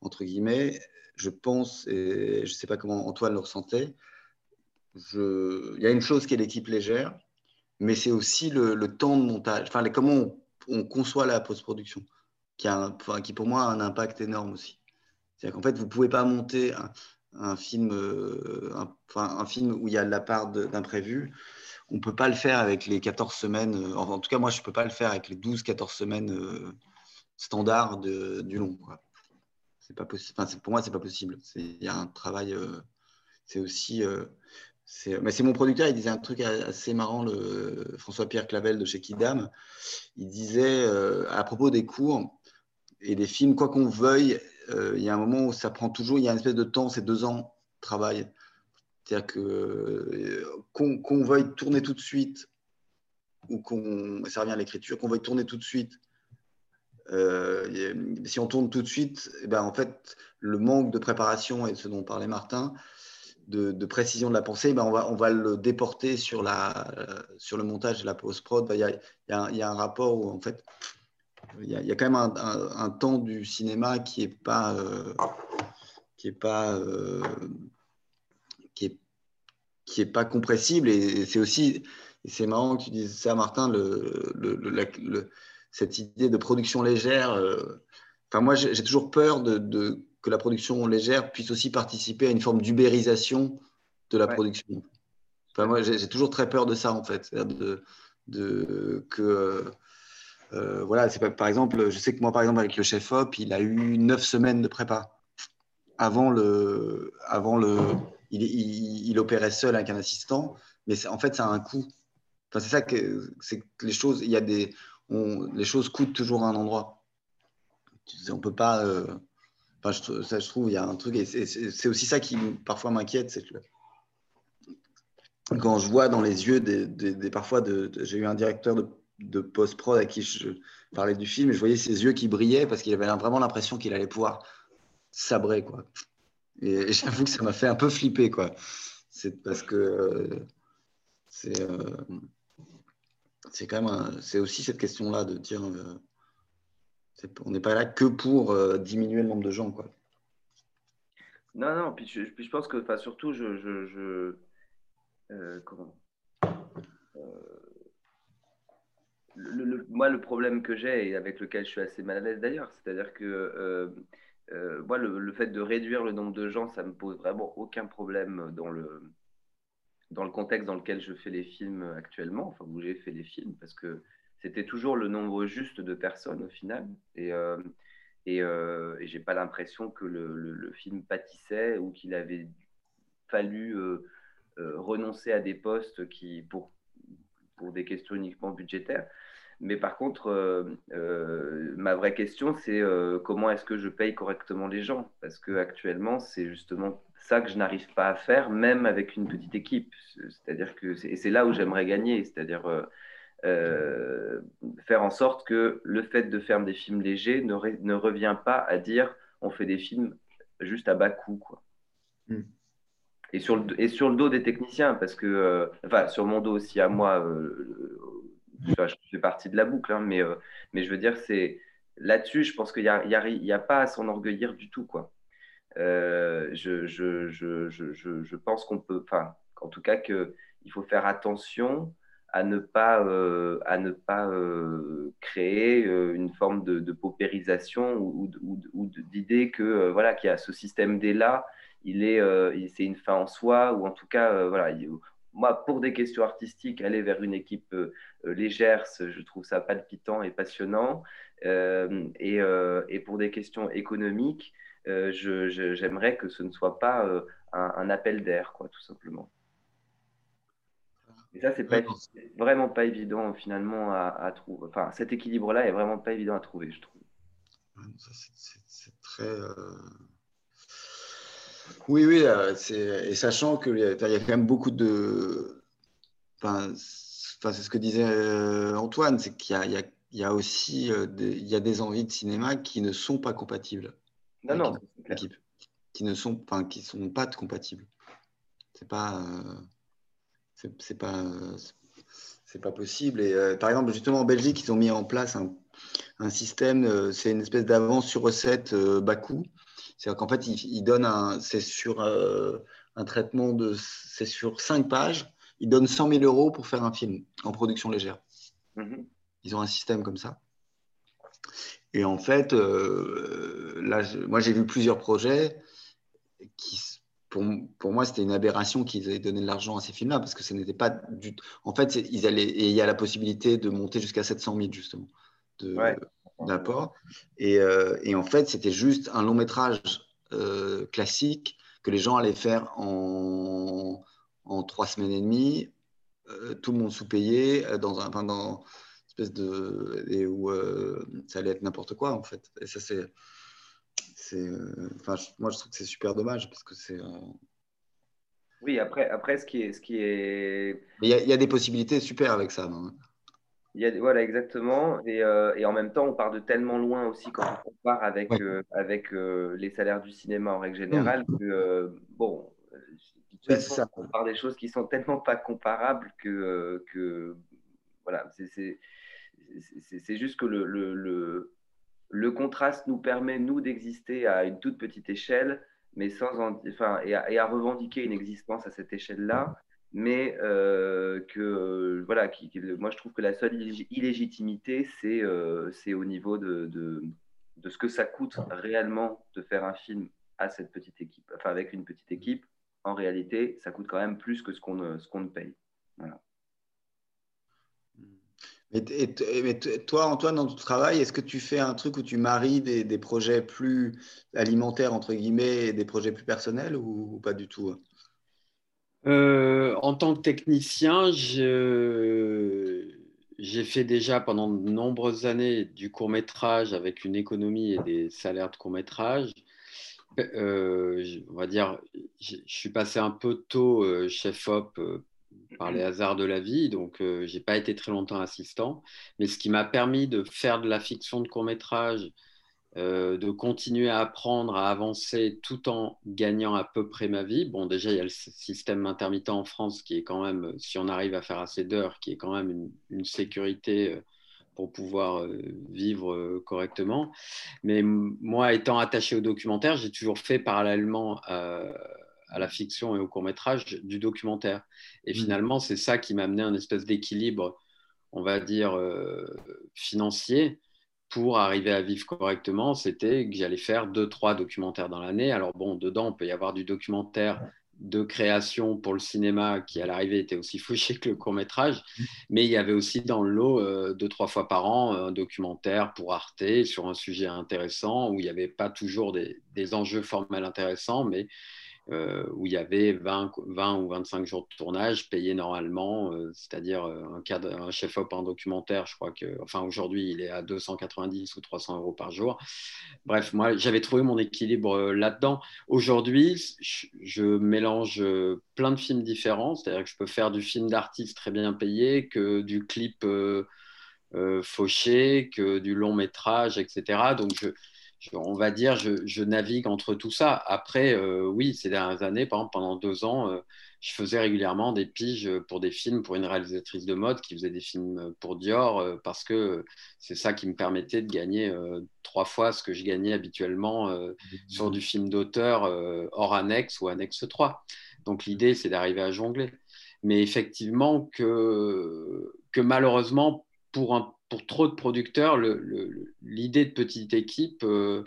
entre guillemets. Je pense, et je ne sais pas comment Antoine le ressentait, il y a une chose qui est l'équipe légère, mais c'est aussi le, temps de montage, enfin, comment on, on, conçoit la post-production, qui, qui pour moi a un impact énorme aussi. C'est-à-dire qu'en fait, vous ne pouvez pas monter un film, euh, un, film où il y a de la part d'imprévu, on ne peut pas le faire avec les 14 semaines. Euh, en, tout cas, moi, je ne peux pas le faire avec les 12-14 semaines euh, standards du long. Quoi. pas possible. Pour moi, c'est pas possible. Il y a un travail. c'est aussi. mais c'est mon producteur, il disait un truc assez marrant, le François-Pierre Clavel de chez Kidam. Il disait à propos des cours et des films, quoi qu'on veuille, il y a un moment où ça prend toujours, il y a une espèce de temps, c'est deux ans de travail. C'est-à-dire que qu'on veuille tourner tout de suite ou qu'on, ça revient à l'écriture, qu'on veuille tourner tout de suite euh, si on tourne tout de suite, eh ben, en fait, le manque de préparation et ce dont parlait Martin, de, précision de la pensée, eh ben, on, va, on va le déporter sur, la, sur le montage de la post-prod. Il y, a, y a un, rapport où, en fait, il y a, il y a quand même un, un, temps du cinéma qui n'est pas, euh, qui est pas, euh, qui est, qui est pas compressible. Et, c'est aussi, c'est marrant que tu dises ça, Martin, le, le, le cette idée de production légère. Euh, enfin, moi, j'ai toujours peur de, que la production légère puisse aussi participer à une forme d'ubérisation de la production. Enfin, moi, j'ai toujours très peur de ça, en fait. De, de, que. Euh, voilà, c'est par exemple, je sais que moi, par exemple, avec le chef op, il a eu neuf semaines de prépa. Avant le, avant le, il, il, opérait seul avec un assistant, mais en fait, ça a un coût. Enfin, c'est ça que, c'est les choses. Il y a des, les choses coûtent toujours à un endroit. On peut pas. Euh, je, ça, je trouve, il y a un truc, et c'est aussi ça qui parfois m'inquiète, c'est que quand je vois dans les yeux des, parfois, de, j'ai eu un directeur de, post-prod à qui je parlais du film, et je voyais ses yeux qui brillaient parce qu'il avait vraiment l'impression qu'il allait pouvoir sabrer, quoi. Et, j'avoue que ça m'a fait un peu flipper, quoi. C'est parce que euh, c'est. Euh, c'est aussi cette question-là de dire euh, on n'est pas là que pour diminuer le nombre de gens quoi. Non non puis je, pense que surtout je, moi le problème que j'ai et avec lequel je suis assez mal à l'aise d'ailleurs c'est-à-dire que moi le, fait de réduire le nombre de gens ça me pose vraiment aucun problème dans le dans le contexte dans lequel je fais les films actuellement, enfin où j'ai fait les films, parce que c'était toujours le nombre juste de personnes au final. Et, euh, et, euh, et j'ai pas l'impression que le, film pâtissait ou qu'il avait fallu euh, euh, renoncer à des postes qui, pour, pour des questions uniquement budgétaires. Mais par contre, ma vraie question, c'est comment est-ce que je paye correctement les gens? Parce que actuellement, c'est justement ça que je n'arrive pas à faire, même avec une petite équipe. C'est-à-dire que c'est là où j'aimerais gagner, c'est-à-dire euh, euh, faire en sorte que le fait de faire des films légers ne, ne, revient pas à dire on fait des films juste à bas coût. Quoi. Hmm. Et, sur le, et sur le dos des techniciens, parce que, euh, enfin, sur mon dos aussi à moi, je fais partie de la boucle, hein, mais, mais je veux dire, c'est là-dessus, je pense qu'il n'y a, a, pas à s'enorgueillir du tout. quoi. Euh, je, je, je, je, pense qu'on peut, enfin, en tout cas, qu'il faut faire attention à ne pas, euh, à ne pas euh, créer une forme de, de paupérisation ou, d'idée que voilà qu'il y a ce système D là, il est, c'est une fin en soi ou en tout cas voilà. moi, pour des questions artistiques, aller vers une équipe légère, je trouve ça palpitant et passionnant. et, et, pour des questions économiques, euh, j'aimerais que ce ne soit pas euh, un, appel d'air, quoi, tout simplement. Et ça, c'est pas, vraiment pas évident finalement à, trouver. Enfin, cet équilibre-là est vraiment pas évident à trouver, je trouve. C'est très. Euh, oui, oui, et sachant qu'il y a quand même beaucoup de. Enfin, c'est ce que disait Antoine, c'est qu'il y, y, a aussi des, il y a des envies de cinéma qui ne sont pas compatibles non, non, qui ne sont, enfin, qui sont pas compatibles. C'est pas, euh, c'est pas, c'est pas possible. Et euh, par exemple, justement en Belgique, ils ont mis en place un, un système. Euh, c'est une espèce d'avance sur recette bas coût. C'est-à-dire qu'en fait, ils, donnent un, c'est sur un traitement de, c'est sur cinq pages. Ils donnent 100 000 euros pour faire un film en production légère. Mm-hmm. Ils ont un système comme ça. Et en fait, euh, là, moi, j'ai vu plusieurs projets qui, pour, pour moi, c'était une aberration qu'ils aient donné de l'argent à ces films-là, parce que ce n'était pas du En fait, ils allaient, et il y a la possibilité de monter jusqu'à 700 000, justement. De, D'accord. Et, et, en fait, c'était juste un long métrage classique que les gens allaient faire en, en trois semaines et demie, tout le monde sous-payé, dans un, espèce de. et où ça allait être n'importe quoi, en fait. Et ça, c'est. Enfin, moi, je trouve que c'est super dommage parce que c'est. Oui, après, après ce, qui est, ce qui est. Il y, a, il y a des possibilités super avec ça. Il y a, voilà, exactement. Et, euh, et, en même temps, on part de tellement loin aussi quand on compare avec, euh, avec euh, les salaires du cinéma en règle générale mmh. que, bon, ça. on part des choses qui sont tellement pas comparables que, que voilà, c'est juste que le, le, le, contraste nous permet, nous, d'exister à une toute petite échelle, mais sans enfin, et à, et à revendiquer une existence à cette échelle-là mais euh, que voilà, qui, moi je trouve que la seule illégitimité, c'est euh, au niveau de, de, ce que ça coûte réellement de faire un film à cette petite équipe, enfin avec une petite équipe. En réalité, ça coûte quand même plus que ce qu'on ce qu'on paye. Voilà. Toi, Antoine, dans ton travail, est-ce que tu fais un truc où tu maries des, des, projets plus alimentaires, entre guillemets, et des projets plus personnels ou pas du tout euh, en tant que technicien, j'ai fait déjà pendant de nombreuses années du court métrage avec une économie et des salaires de court métrage. Euh, on va dire, je suis passé un peu tôt euh, chef op par les hasards de la vie, donc je n'ai pas été très longtemps assistant. Mais ce qui m'a permis de faire de la fiction de court métrage euh, de continuer à apprendre, à avancer tout en gagnant à peu près ma vie. Bon, déjà, il y a le système intermittent en France qui est quand même, si on arrive à faire assez d'heures, qui est quand même une, sécurité euh, pour pouvoir euh, vivre correctement. Mais moi, étant attaché au documentaire, j'ai toujours fait parallèlement à, la fiction et au court métrage du documentaire. Et mmh. finalement, c'est ça qui m'a amené à un espèce d'équilibre, on va dire, financier pour arriver à vivre correctement, c'était que j'allais faire deux, trois documentaires dans l'année. Alors bon, dedans, on peut y avoir du documentaire de création pour le cinéma qui à l'arrivée était aussi fouché que le court métrage, mais il y avait aussi dans le lot euh, deux, trois fois par an un documentaire pour Arte sur un sujet intéressant où il n'y avait pas toujours des, des enjeux formels intéressants, mais euh, où il y avait 20, 20, ou 25 jours de tournage payés normalement, euh, c'est-à-dire euh, un, chef-op en documentaire, je crois que, enfin aujourd'hui, il est à 290 ou 300 euros par jour. Bref, moi, j'avais trouvé mon équilibre là-dedans. Aujourd'hui, je, mélange plein de films différents, c'est-à-dire que je peux faire du film d'artiste très bien payé, que du clip fauché, que du long métrage, etc. Donc, je, on va dire, je, navigue entre tout ça. Après, euh, oui, ces dernières années, pendant deux ans, euh, je faisais régulièrement des piges pour des films pour une réalisatrice de mode qui faisait des films pour Dior euh, parce que c'est ça qui me permettait de gagner trois fois ce que je gagnais habituellement sur du film d'auteur hors annexe ou annexe 3. Donc l'idée, c'est d'arriver à jongler. Mais effectivement, que, que malheureusement, pour un pour trop de producteurs, l'idée de petite équipe euh,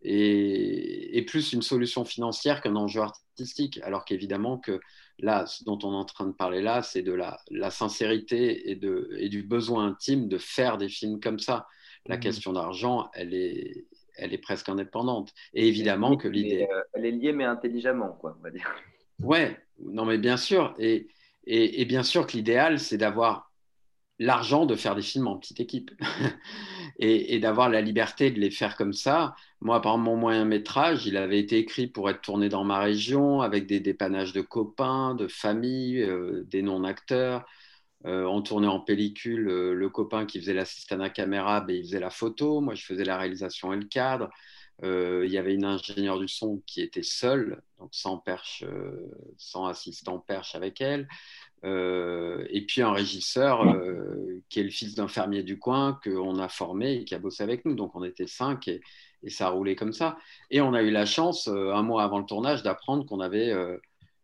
est, plus une solution financière qu'un enjeu artistique. Alors qu'évidemment que là, ce dont on est en train de parler là, c'est de la, sincérité et, de, et, du besoin intime de faire des films comme ça. La mmh. question d'argent, elle est, elle est presque indépendante. Et évidemment que l'idée... Euh, elle est liée mais intelligemment, quoi, on va dire. Ouais, non mais bien sûr. et, et bien sûr que l'idéal, c'est d'avoir l'argent de faire des films en petite équipe et, d'avoir la liberté de les faire comme ça. Moi, par mon moyen métrage, il avait été écrit pour être tourné dans ma région avec des dépannages de copains, de familles, euh, des non-acteurs. Euh, on tournait en pellicule, euh, le copain qui faisait l'assistant à caméra, ben, il faisait la photo, moi je faisais la réalisation et le cadre. il y avait une ingénieure du son qui était seule, donc sans perche, sans assistant perche avec elle. Euh, et puis un régisseur euh, qui est le fils d'un fermier du coin qu'on a formé et qui a bossé avec nous. Donc on était cinq et, ça a roulé comme ça. Et on a eu la chance, euh, un mois avant le tournage, d'apprendre qu'on avait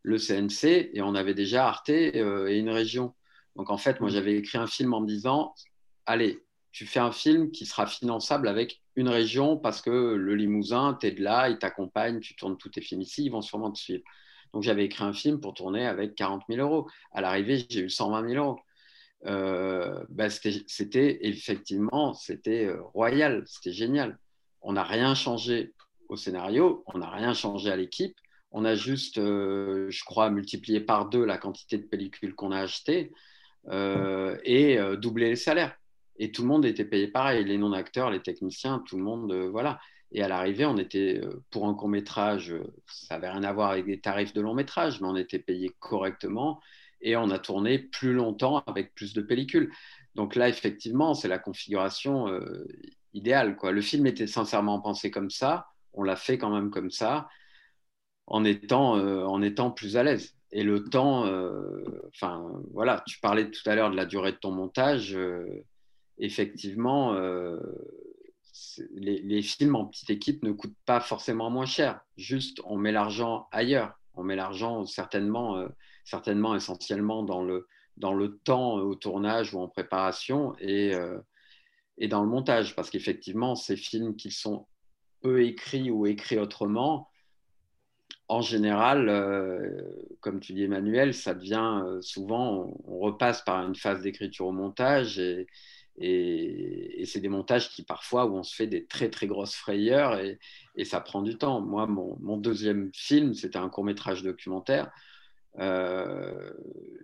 le CNC et on avait déjà Arte et une région. Donc en fait, moi j'avais écrit un film en me disant, allez, tu fais un film qui sera finançable avec une région parce que le Limousin, tu es de là, il t'accompagne, tu tournes tous tes films ici, ils vont sûrement te suivre. Donc j'avais écrit un film pour tourner avec 40 000 euros. À l'arrivée, j'ai eu 120 000 euros. bah, c'était effectivement c'était royal, c'était génial. On n'a rien changé au scénario, on n'a rien changé à l'équipe. On a juste, je crois, multiplié par deux la quantité de pellicules qu'on a achetées et doublé les salaires. Et tout le monde était payé pareil, les non-acteurs, les techniciens, tout le monde, voilà. Et à l'arrivée, on était, euh, pour un court métrage, euh, ça n'avait rien à voir avec des tarifs de long métrage, mais on était payé correctement et on a tourné plus longtemps avec plus de pellicules. Donc là, effectivement, c'est la configuration euh, idéale. Quoi. Le film était sincèrement pensé comme ça, on l'a fait quand même comme ça, en étant, en étant plus à l'aise. Et le temps, enfin voilà, tu parlais tout à l'heure de la durée de ton montage. effectivement, les, films en petite équipe ne coûtent pas forcément moins cher. Juste, on met l'argent ailleurs. On met l'argent certainement, euh, certainement essentiellement dans le, dans le temps au tournage ou en préparation et, euh, et dans le montage. Parce qu'effectivement, ces films qui sont peu écrits ou écrits autrement, en général, euh, comme tu dis Emmanuel, ça devient souvent, on, repasse par une phase d'écriture au montage et, et, c'est des montages qui parfois où on se fait des très très grosses frayeurs et, ça prend du temps. Moi, mon, deuxième film, c'était un court métrage documentaire. Euh,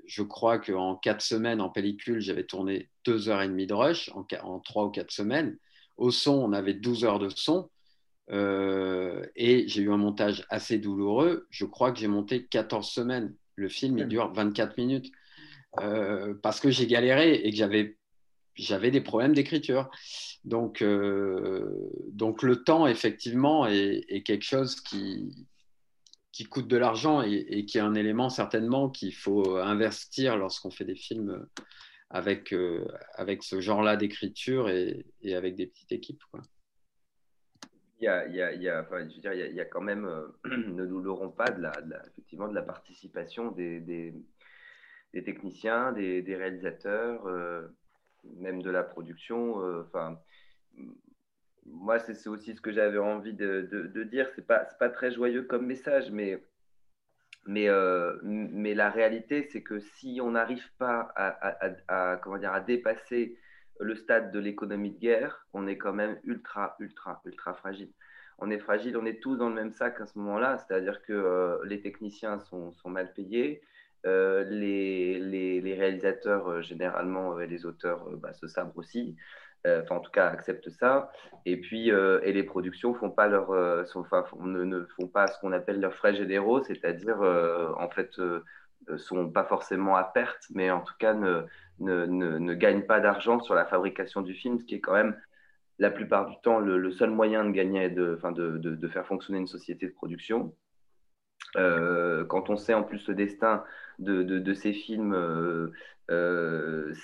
je crois qu'en quatre semaines en pellicule, j'avais tourné deux heures et demie de rush en, trois ou quatre semaines. Au son, on avait 12 heures de son. Euh, et j'ai eu un montage assez douloureux. Je crois que j'ai monté 14 semaines. Le film, il dure 24 minutes. Euh, parce que j'ai galéré et que j'avais j'avais des problèmes d'écriture. Donc, euh, donc le temps, effectivement, est, quelque chose qui, qui coûte de l'argent et, qui est un élément certainement qu'il faut investir lorsqu'on fait des films avec, euh, avec ce genre-là d'écriture et, et, avec des petites équipes. Il y, a, quand même, euh, ne nous l'aurons pas, de la, effectivement, de la participation des, des, techniciens, des réalisateurs même de la production. Euh, enfin, moi, c'est aussi ce que j'avais envie de, dire. C'est pas, pas très joyeux comme message, mais mais, euh, mais la réalité, c'est que si on n'arrive pas à, comment dire, à dépasser le stade de l'économie de guerre, on est quand même ultra, ultra, ultra fragile. On est fragile, on est tous dans le même sac à ce moment-là, c'est-à-dire que euh, les techniciens sont, mal payés, euh, les, réalisateurs, euh, généralement, et les auteurs euh, bah, se sabrent aussi. Enfin, en tout cas, acceptent ça. Et puis, et les productions font pas leur, sont, ne, ne, font pas ce qu'on appelle leurs frais généraux, c'est-à-dire, en fait, sont pas forcément à perte, mais en tout cas ne, ne, ne, gagnent pas d'argent sur la fabrication du film, ce qui est quand même la plupart du temps le, seul moyen de gagner, de, de, de, de, faire fonctionner une société de production. Quand on sait en plus le destin de, ces films, euh, euh,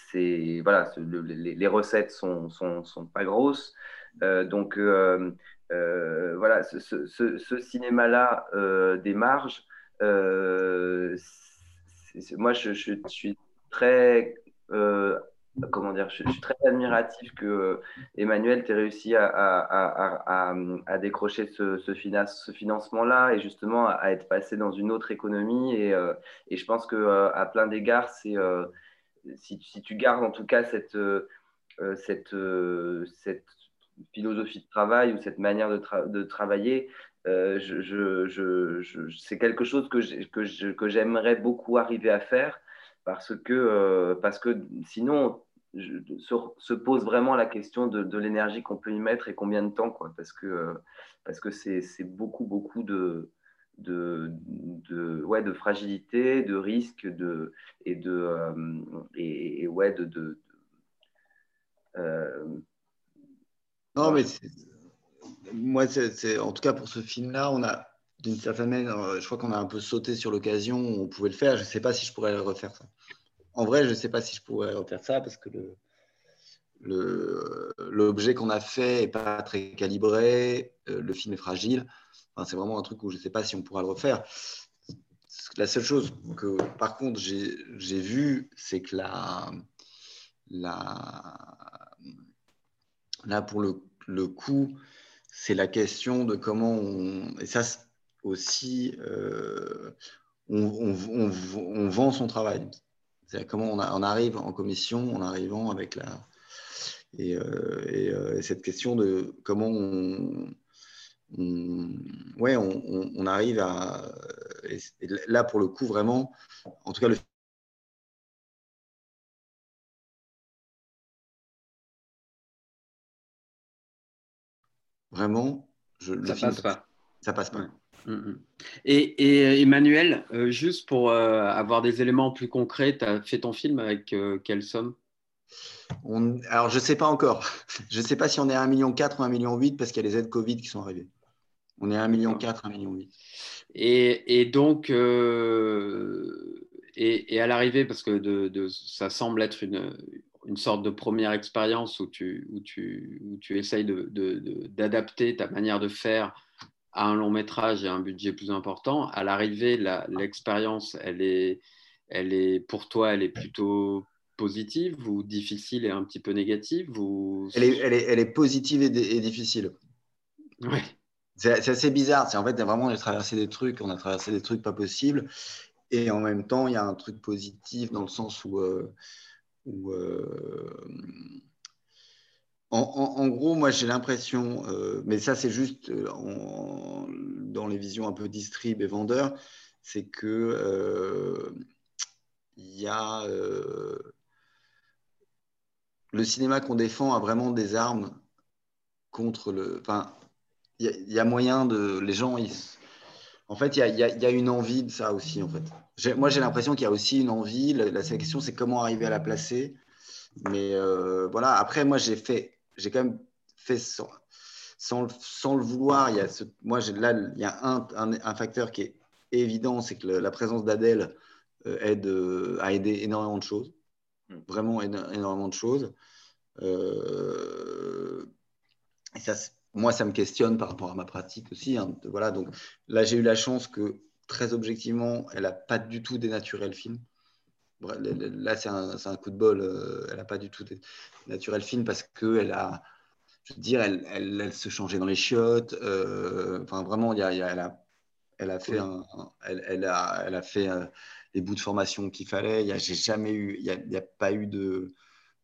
voilà, les, recettes sont, sont, pas grosses. Euh, donc voilà, ce, cinéma-là des marges, moi je, suis très comment dire, je, suis très admiratif que euh, Emmanuel t'ait réussi à, décrocher ce, ce, ce financement-là et justement à, être passé dans une autre économie. Et, euh, je pense que euh, à plein d'égards, si, tu gardes en tout cas cette, philosophie de travail ou cette manière de, travailler, c'est quelque chose que j'aimerais beaucoup arriver à faire parce que, parce que sinon, se, pose vraiment la question de, l'énergie qu'on peut y mettre et combien de temps, quoi, parce que parce que c'est beaucoup, beaucoup de, de, de, ouais, de fragilité, de risque de, et de. Euh, et, ouais, de. de euh, non, mais moi, c'est en tout cas pour ce film-là, on a d'une certaine manière, euh, je crois qu'on a un peu sauté sur l'occasion, on pouvait le faire. Je ne sais pas si je pourrais refaire ça en vrai, je ne sais pas si je pourrais refaire ça parce que l'objet qu'on a fait n'est pas très calibré, euh, le film est fragile. c'est vraiment un truc où je ne sais pas si on pourra le refaire. La seule chose que, par contre, j'ai vu, c'est que là, pour le, coup, c'est la question de comment on. Et ça aussi, euh, on, vend son travail. C'est comment on, arrive en commission en arrivant avec la. Et, et cette question de comment on, ouais, on, arrive à. là, pour le coup, vraiment, en tout cas, le vraiment, je, ça passe pas. Ça passe pas. Mm. Et, Emmanuel, euh, juste pour euh, avoir des éléments plus concrets, tu as fait ton film avec euh, quelle somme? Alors, je ne sais pas encore. Je ne sais pas si on est à 1,4 million ou 1,8 million parce qu'il y a les aides Covid qui sont arrivées. On est à 1,4 million, 1,8 million. Et, et donc, et, à l'arrivée, parce que de, ça semble être une, une sorte de première expérience où tu, où tu, où tu essayes d'adapter de, ta manière de faire à un long métrage et un budget plus important. À l'arrivée, l'expérience, elle est, elle est, pour toi, elle est plutôt positive ou difficile et un petit peu négative ou... elle, est, elle, est, elle est positive et, et difficile. Ouais. C'est assez bizarre. C'est en fait vraiment on a traversé des trucs, on a traversé des trucs pas possibles, et en même temps il y a un truc positif dans le sens où, euh, euh, en, gros moi j'ai l'impression, euh, mais ça c'est juste dans les visions un peu distrib et vendeurs, c'est que il y a le cinéma qu'on défend a vraiment des armes contre le, enfin il y, a moyen de. Les gens, en fait, il y, a, une envie de ça aussi. En fait. Moi, j'ai l'impression qu'il y a aussi une envie. La, question, c'est comment arriver à la placer. Mais euh, voilà, après, moi, j'ai fait. J'ai quand même fait sans, sans, le vouloir. Il y a ce, moi, là, il y a un, un, facteur qui est évident c'est que la présence d'Adèle euh, aide, euh, a aidé énormément de choses. Hmm. Vraiment énormément de choses. et ça, moi, ça me questionne par rapport à ma pratique aussi. Hein. voilà, donc là, j'ai eu la chance que, très objectivement, elle n'a pas du tout dénaturé le film. Là, c'est un, coup de bol. Euh, elle n'a pas du tout dénaturé le film parce qu'elle a, je veux dire, elle, elle, se changeait dans les chiottes. Euh, enfin, vraiment, il y a, elle, a, elle a fait, un, elle, a, elle a fait euh, les bouts de formation qu'il fallait. Il n'y a, jamais eu, il n'y a, pas eu de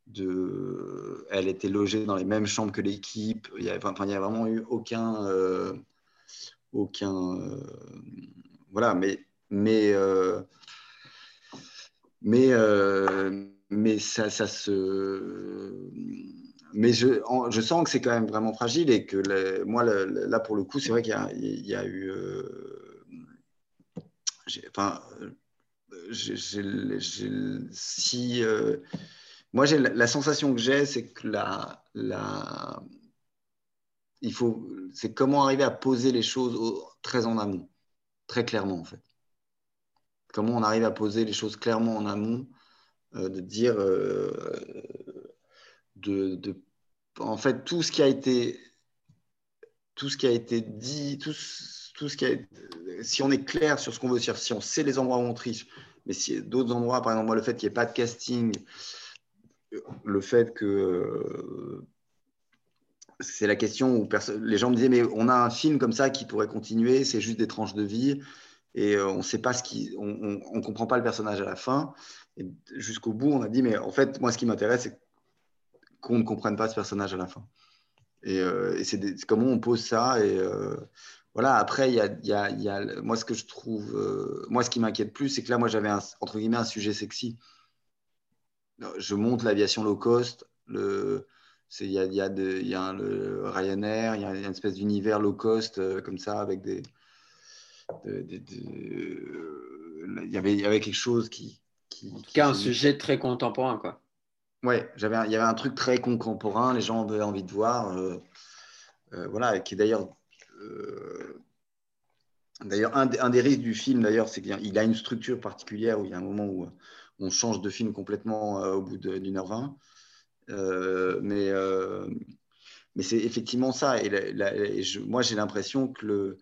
de, elle était logée dans les mêmes chambres que l'équipe. Il n'y a, enfin, il a vraiment eu aucun, euh, aucun, voilà. Mais, mais, euh, mais, mais ça, ça se, mais je, je sens que c'est quand même vraiment fragile et que moi, là pour le coup, c'est vrai qu'il y, y, a eu, enfin, si moi, la, sensation que j'ai, c'est que la, la, c'est comment arriver à poser les choses très en amont, très clairement en fait. Comment on arrive à poser les choses clairement en amont, euh, de dire, euh, de, en fait, tout ce qui a été, dit, tout, tout ce si on est clair sur ce qu'on veut dire, si on sait les endroits où on triche, mais si d'autres endroits, par exemple, le fait qu'il n'y ait pas de casting, le fait que c'est la question où les gens me disaient mais on a un film comme ça qui pourrait continuer, c'est juste des tranches de vie et euh, on sait pas ce qui, on, on, comprend pas le personnage à la fin. Jusqu'au bout, on a dit mais en fait moi ce qui m'intéresse c'est qu'on ne comprenne pas ce personnage à la fin. Et, euh, c'est comment on pose ça et voilà. Après il y a, y, y a, moi ce que je trouve, moi ce qui m'inquiète plus c'est que là moi j'avais entre guillemets un sujet sexy je monte l'aviation low cost. il y a, y a, le Ryanair, il y a une espèce d'univers low cost euh, comme ça avec des. Il, y avait, il y avait quelque chose qui. qui en tout cas, un sujet très contemporain, quoi. Ouais, j'avais, il y avait un truc très contemporain, les gens avaient envie de voir. Euh, euh, voilà, qui est d'ailleurs. D'ailleurs, un, un, des risques du film, d'ailleurs, c'est qu'il a une structure particulière où il y a un moment où on change de film complètement euh, au bout d'une heure vingt. Euh, mais euh, mais c'est effectivement ça. Et, moi, j'ai l'impression que le,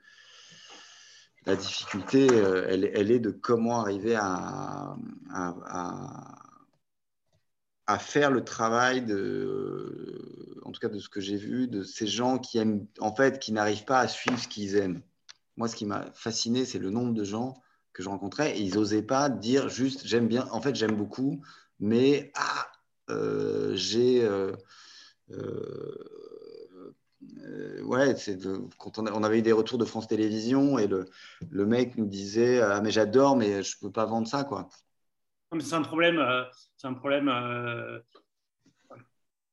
la difficulté, elle, est de comment arriver à, faire le travail de, en tout cas de ce que j'ai vu, de ces gens qui aiment, en fait, qui n'arrivent pas à suivre ce qu'ils aiment. Moi, ce qui m'a fasciné, c'est le nombre de gens que je rencontrais ils n'osaient pas dire juste j'aime bien, en fait j'aime beaucoup, mais ah, euh, j'ai. Euh, ouais, c'est quand on, avait eu des retours de France Télévisions et le, le mec nous disait ah mais j'adore mais je peux pas vendre ça quoi. C'est un problème, c'est un problème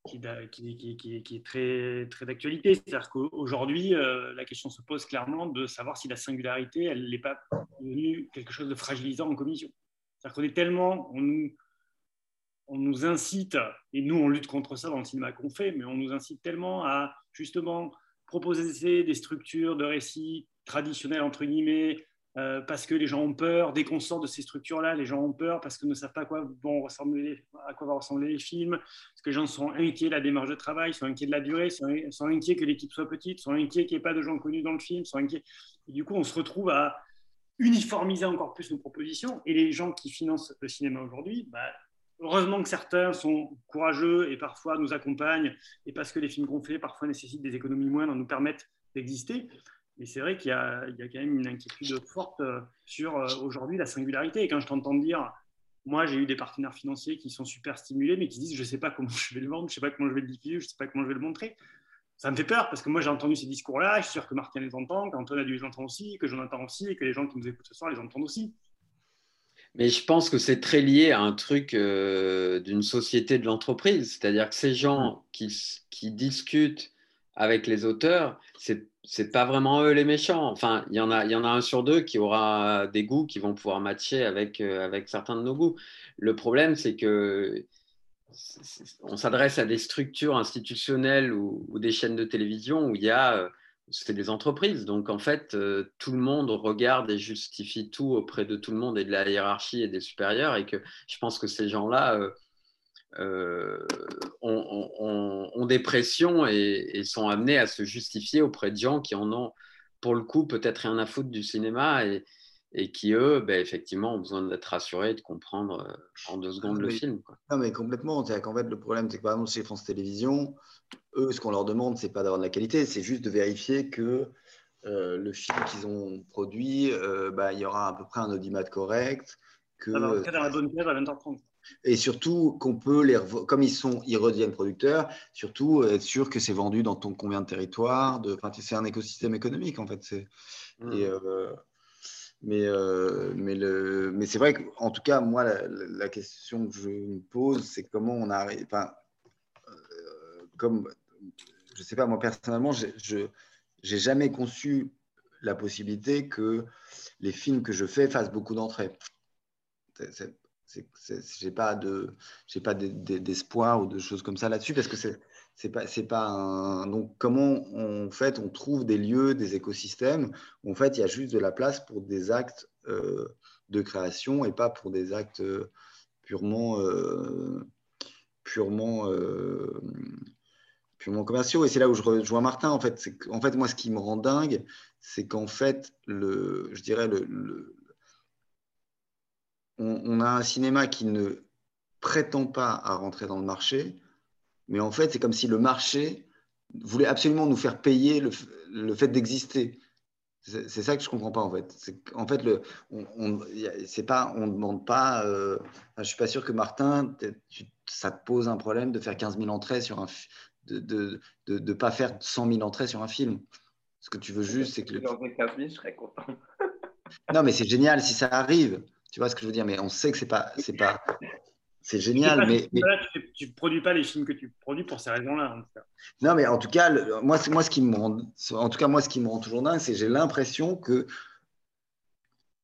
qui, qui, est très, très d'actualité. C'est-à-dire qu'aujourd'hui, euh, la question se pose clairement de savoir si la singularité, elle n'est pas devenue quelque chose de fragilisant en commission. C'est-à-dire qu'on est tellement, on nous incite, et nous on lutte contre ça dans le cinéma qu'on fait, mais on nous incite tellement à justement proposer des structures de récits traditionnels, entre guillemets, euh, parce que les gens ont peur. Dès qu'on sort de ces structures-là, les gens ont peur parce qu'ils ne savent pas à quoi, vont ressembler, à quoi vont ressembler les films, parce que les gens sont inquiets de la démarche de travail, sont inquiets de la durée, sont, inquiets que l'équipe soit petite, sont inquiets qu'il n'y ait pas de gens connus dans le film, sont inquiets. Et du coup, on se retrouve à uniformiser encore plus nos propositions. Et les gens qui financent le cinéma aujourd'hui, bah, heureusement que certains sont courageux et parfois nous accompagnent, et parce que les films qu'on fait parfois nécessitent des économies moindres, nous permettent d'exister. Mais c'est vrai qu'il y, a quand même une inquiétude forte euh, sur euh, aujourd'hui la singularité. Et quand je t'entends dire, moi j'ai eu des partenaires financiers qui sont super stimulés, mais qui disent je ne sais pas comment je vais le vendre, je ne sais pas comment je vais le diffuser, je ne sais pas comment je vais le montrer. Ça me fait peur parce que moi j'ai entendu ces discours-là, je suis sûr que Martin les entend, qu'Antoine a dû les entendre aussi, que Jonathan aussi, et que les gens qui nous écoutent ce soir les entendent aussi. Mais je pense que c'est très lié à un truc euh, d'une société de l'entreprise. C'est-à-dire que ces gens qui, qui discutent avec les auteurs, c'est c'est pas vraiment eux les méchants. Enfin, il y en a, il y en a un sur deux qui aura des goûts qui vont pouvoir matcher avec, euh, avec certains de nos goûts. Le problème, c'est que on s'adresse à des structures institutionnelles ou, des chaînes de télévision où il y a, euh, c'est des entreprises. Donc en fait, euh, tout le monde regarde et justifie tout auprès de tout le monde et de la hiérarchie et des supérieurs. Et que je pense que ces gens-là euh, ont, des pressions et, sont amenés à se justifier auprès de gens qui en ont, pour le coup, peut-être rien à foutre du cinéma et, et qui, eux, ben, effectivement, ont besoin d'être rassurés, de comprendre euh, en deux secondes le film. Non, mais complètement. En fait, le problème, c'est que par exemple, chez France Télévisions, eux, ce qu'on leur demande, c'est pas d'avoir de la qualité, c'est juste de vérifier que euh, le film qu'ils ont produit, bah, il y aura à peu près un audimat correct. Que, dans la bonne pièce à 20h30 et surtout qu'on peut les comme ils sont ils redeviennent producteurs surtout être sûr que c'est vendu dans ton combien de territoires de enfin, c'est un écosystème économique en fait c'est mmh. euh, mais euh, mais le mais c'est vrai qu'en tout cas moi la, question que je me pose c'est comment on arrive enfin euh, comme je sais pas moi personnellement je j'ai jamais conçu la possibilité que les films que je fais fassent beaucoup d'entrées. J'ai pas d'espoir ou de choses comme ça là-dessus parce que c'est c'est pas c'est pas donc comment on, en fait on trouve des lieux des écosystèmes où en fait il y a juste de la place pour des actes euh, de création et pas pour des actes euh, purement euh, purement purement commerciaux. Et c'est là où je rejoins Martin en fait. En fait moi ce qui me rend dingue c'est qu'en fait le je dirais le on, a un cinéma qui ne prétend pas à rentrer dans le marché, mais en fait, c'est comme si le marché voulait absolument nous faire payer le, fait d'exister. C'est ça que je comprends pas en fait. En fait, le, on, pas, on demande pas. Euh, je suis pas sûr que Martin, ça te pose un problème de faire 15 000 entrées sur un, de de, de, pas faire 100 000 entrées sur un film. Ce que tu veux juste, c'est que. Si j'en 15 000, je serais content. non, mais c'est génial si ça arrive. Tu vois ce que je veux dire Mais on sait que c'est pas, c'est pas, c'est génial. mais, tu ne produis pas les films que tu produis pour ces raisons-là. Non, mais en tout cas, moi, moi, ce qui me rend, en tout cas, moi, ce qui me rend toujours dingue, c'est j'ai l'impression que,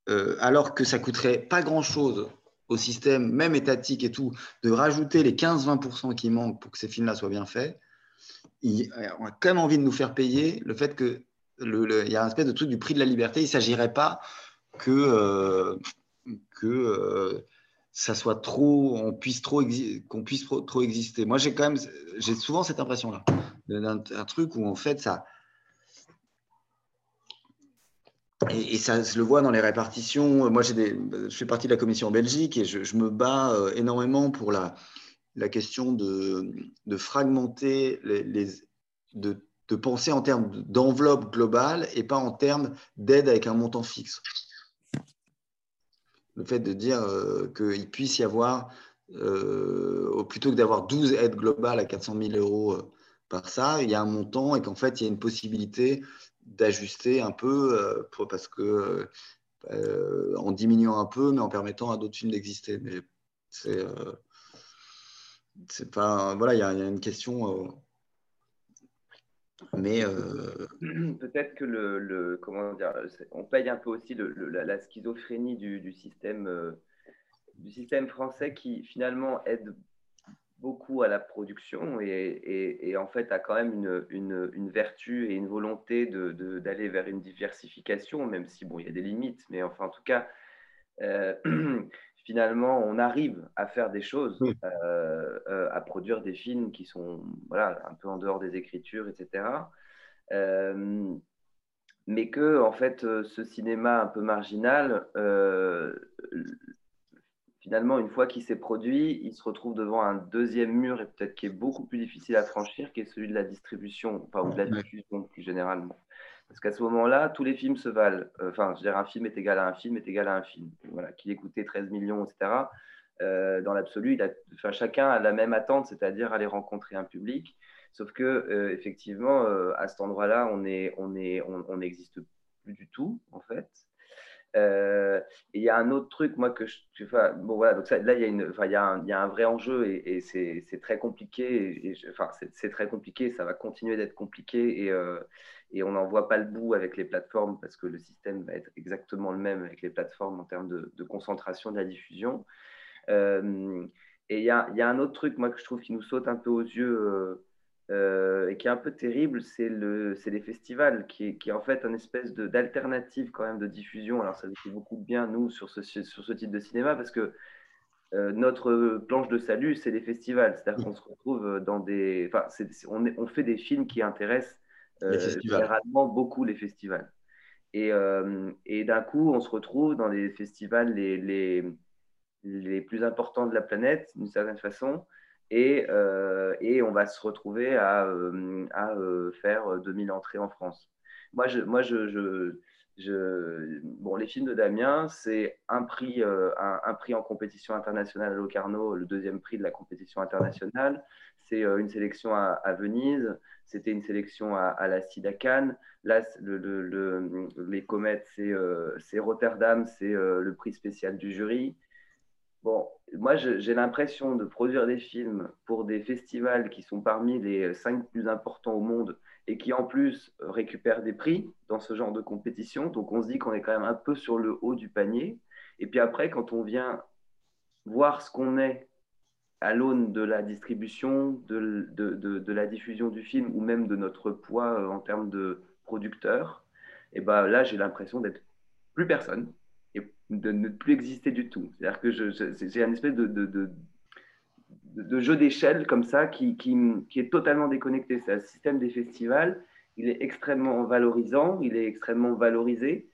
euh, alors que ça coûterait pas grand-chose au système, même étatique et tout, de rajouter les 15-20% qui manquent pour que ces films-là soient bien faits, on a quand même envie de nous faire payer le fait que il y a un espèce de truc du prix de la liberté. Il ne s'agirait pas que euh, que euh, ça soit trop, qu'on puisse trop, exister. Moi, j'ai quand même, j'ai souvent cette impression-là, un truc où en fait ça, et, ça se le voit dans les répartitions. Moi, je fais partie de la commission en Belgique et je, me bats euh, énormément pour la, question de, fragmenter les, de penser en termes d'enveloppe globale et pas en termes d'aide avec un montant fixe. Le fait de dire qu'il puisse y avoir, plutôt que d'avoir 12 aides globales à 400 000 euros par ça, il y a un montant et qu'en fait, il y a une possibilité d'ajuster un peu parce que en diminuant un peu, mais en permettant à d'autres films d'exister. Mais c'est c'est pas voilà, il y, a une question. Mais peut-être que le, comment dire, on paye un peu aussi la, schizophrénie du, système du système français qui finalement aide beaucoup à la production et, en fait a quand même une, une, vertu et une volonté d'aller de, vers une diversification, même si bon, il y a des limites, mais enfin en tout cas, euh, finalement, on arrive à faire des choses, euh, euh, à produire des films qui sont voilà, un peu en dehors des écritures, etc. mais que en fait, ce cinéma un peu marginal finalement, une fois qu'il s'est produit, il se retrouve devant un deuxième mur et peut-être qui est beaucoup plus difficile à franchir, qui est celui de la distribution, enfin, ou de la diffusion plus généralement. Parce qu'à ce moment-là, tous les films se valent. Euh, enfin, je veux dire, un film est égal à un film est égal à un film. Voilà, qu'il ait coûté 13 millions, etc. Euh, dans l'absolu, chacun a la même attente, c'est-à-dire aller rencontrer un public. Sauf que, euh, effectivement, à cet endroit-là, on n'existe est, on plus du tout, en fait. Euh, il y a un autre truc, moi, que je. Bon, voilà, donc là, il y, a un, vrai enjeu et, c'est très compliqué. Enfin, c'est très compliqué, ça va continuer d'être compliqué et, euh, et on n'en voit pas le bout avec les plateformes parce que le système va être exactement le même avec les plateformes en termes de, concentration de la diffusion. Euh, et il y, a, un autre truc, moi, que je trouve qui nous saute un peu aux yeux euh, et qui est un peu terrible, c'est le, les festivals, qui est, qui est, en fait une espèce d'alternative quand même de diffusion. Alors ça nous fait beaucoup de bien, nous, sur ce, sur ce type de cinéma, parce que euh, notre planche de salut, c'est les festivals. C'est-à-dire qu'on se retrouve dans des... Enfin, on, on, fait des films qui intéressent euh, généralement beaucoup les festivals. Et, et d'un coup, on se retrouve dans les festivals les, les, les plus importants de la planète, d'une certaine façon, et, euh, et, on va se retrouver à, euh, euh, faire 2000 entrées en France. Moi, moi bon, les films de Damien, c'est un prix, un, prix en compétition internationale à Locarno, le deuxième prix de la compétition internationale. C'est une sélection à, Venise, c'était une sélection à, la CIDA Cannes. Là, le, le, les comètes, c'est Rotterdam, c'est le prix spécial du jury. Bon, moi, j'ai l'impression de produire des films pour des festivals qui sont parmi les cinq plus importants au monde et qui, en plus, récupèrent des prix dans ce genre de compétition. Donc, on se dit qu'on est quand même un peu sur le haut du panier. Et puis après, quand on vient voir ce qu'on est à l'aune de la distribution, de, la diffusion du film ou même de notre poids euh, en termes de producteur, et eh ben là, j'ai l'impression d'être plus personne de ne plus exister du tout. C'est-à-dire que j'ai un espèce de, jeu d'échelle comme ça qui, est totalement déconnecté. C'est un système des festivals. Il est extrêmement valorisant, il est extrêmement valorisé,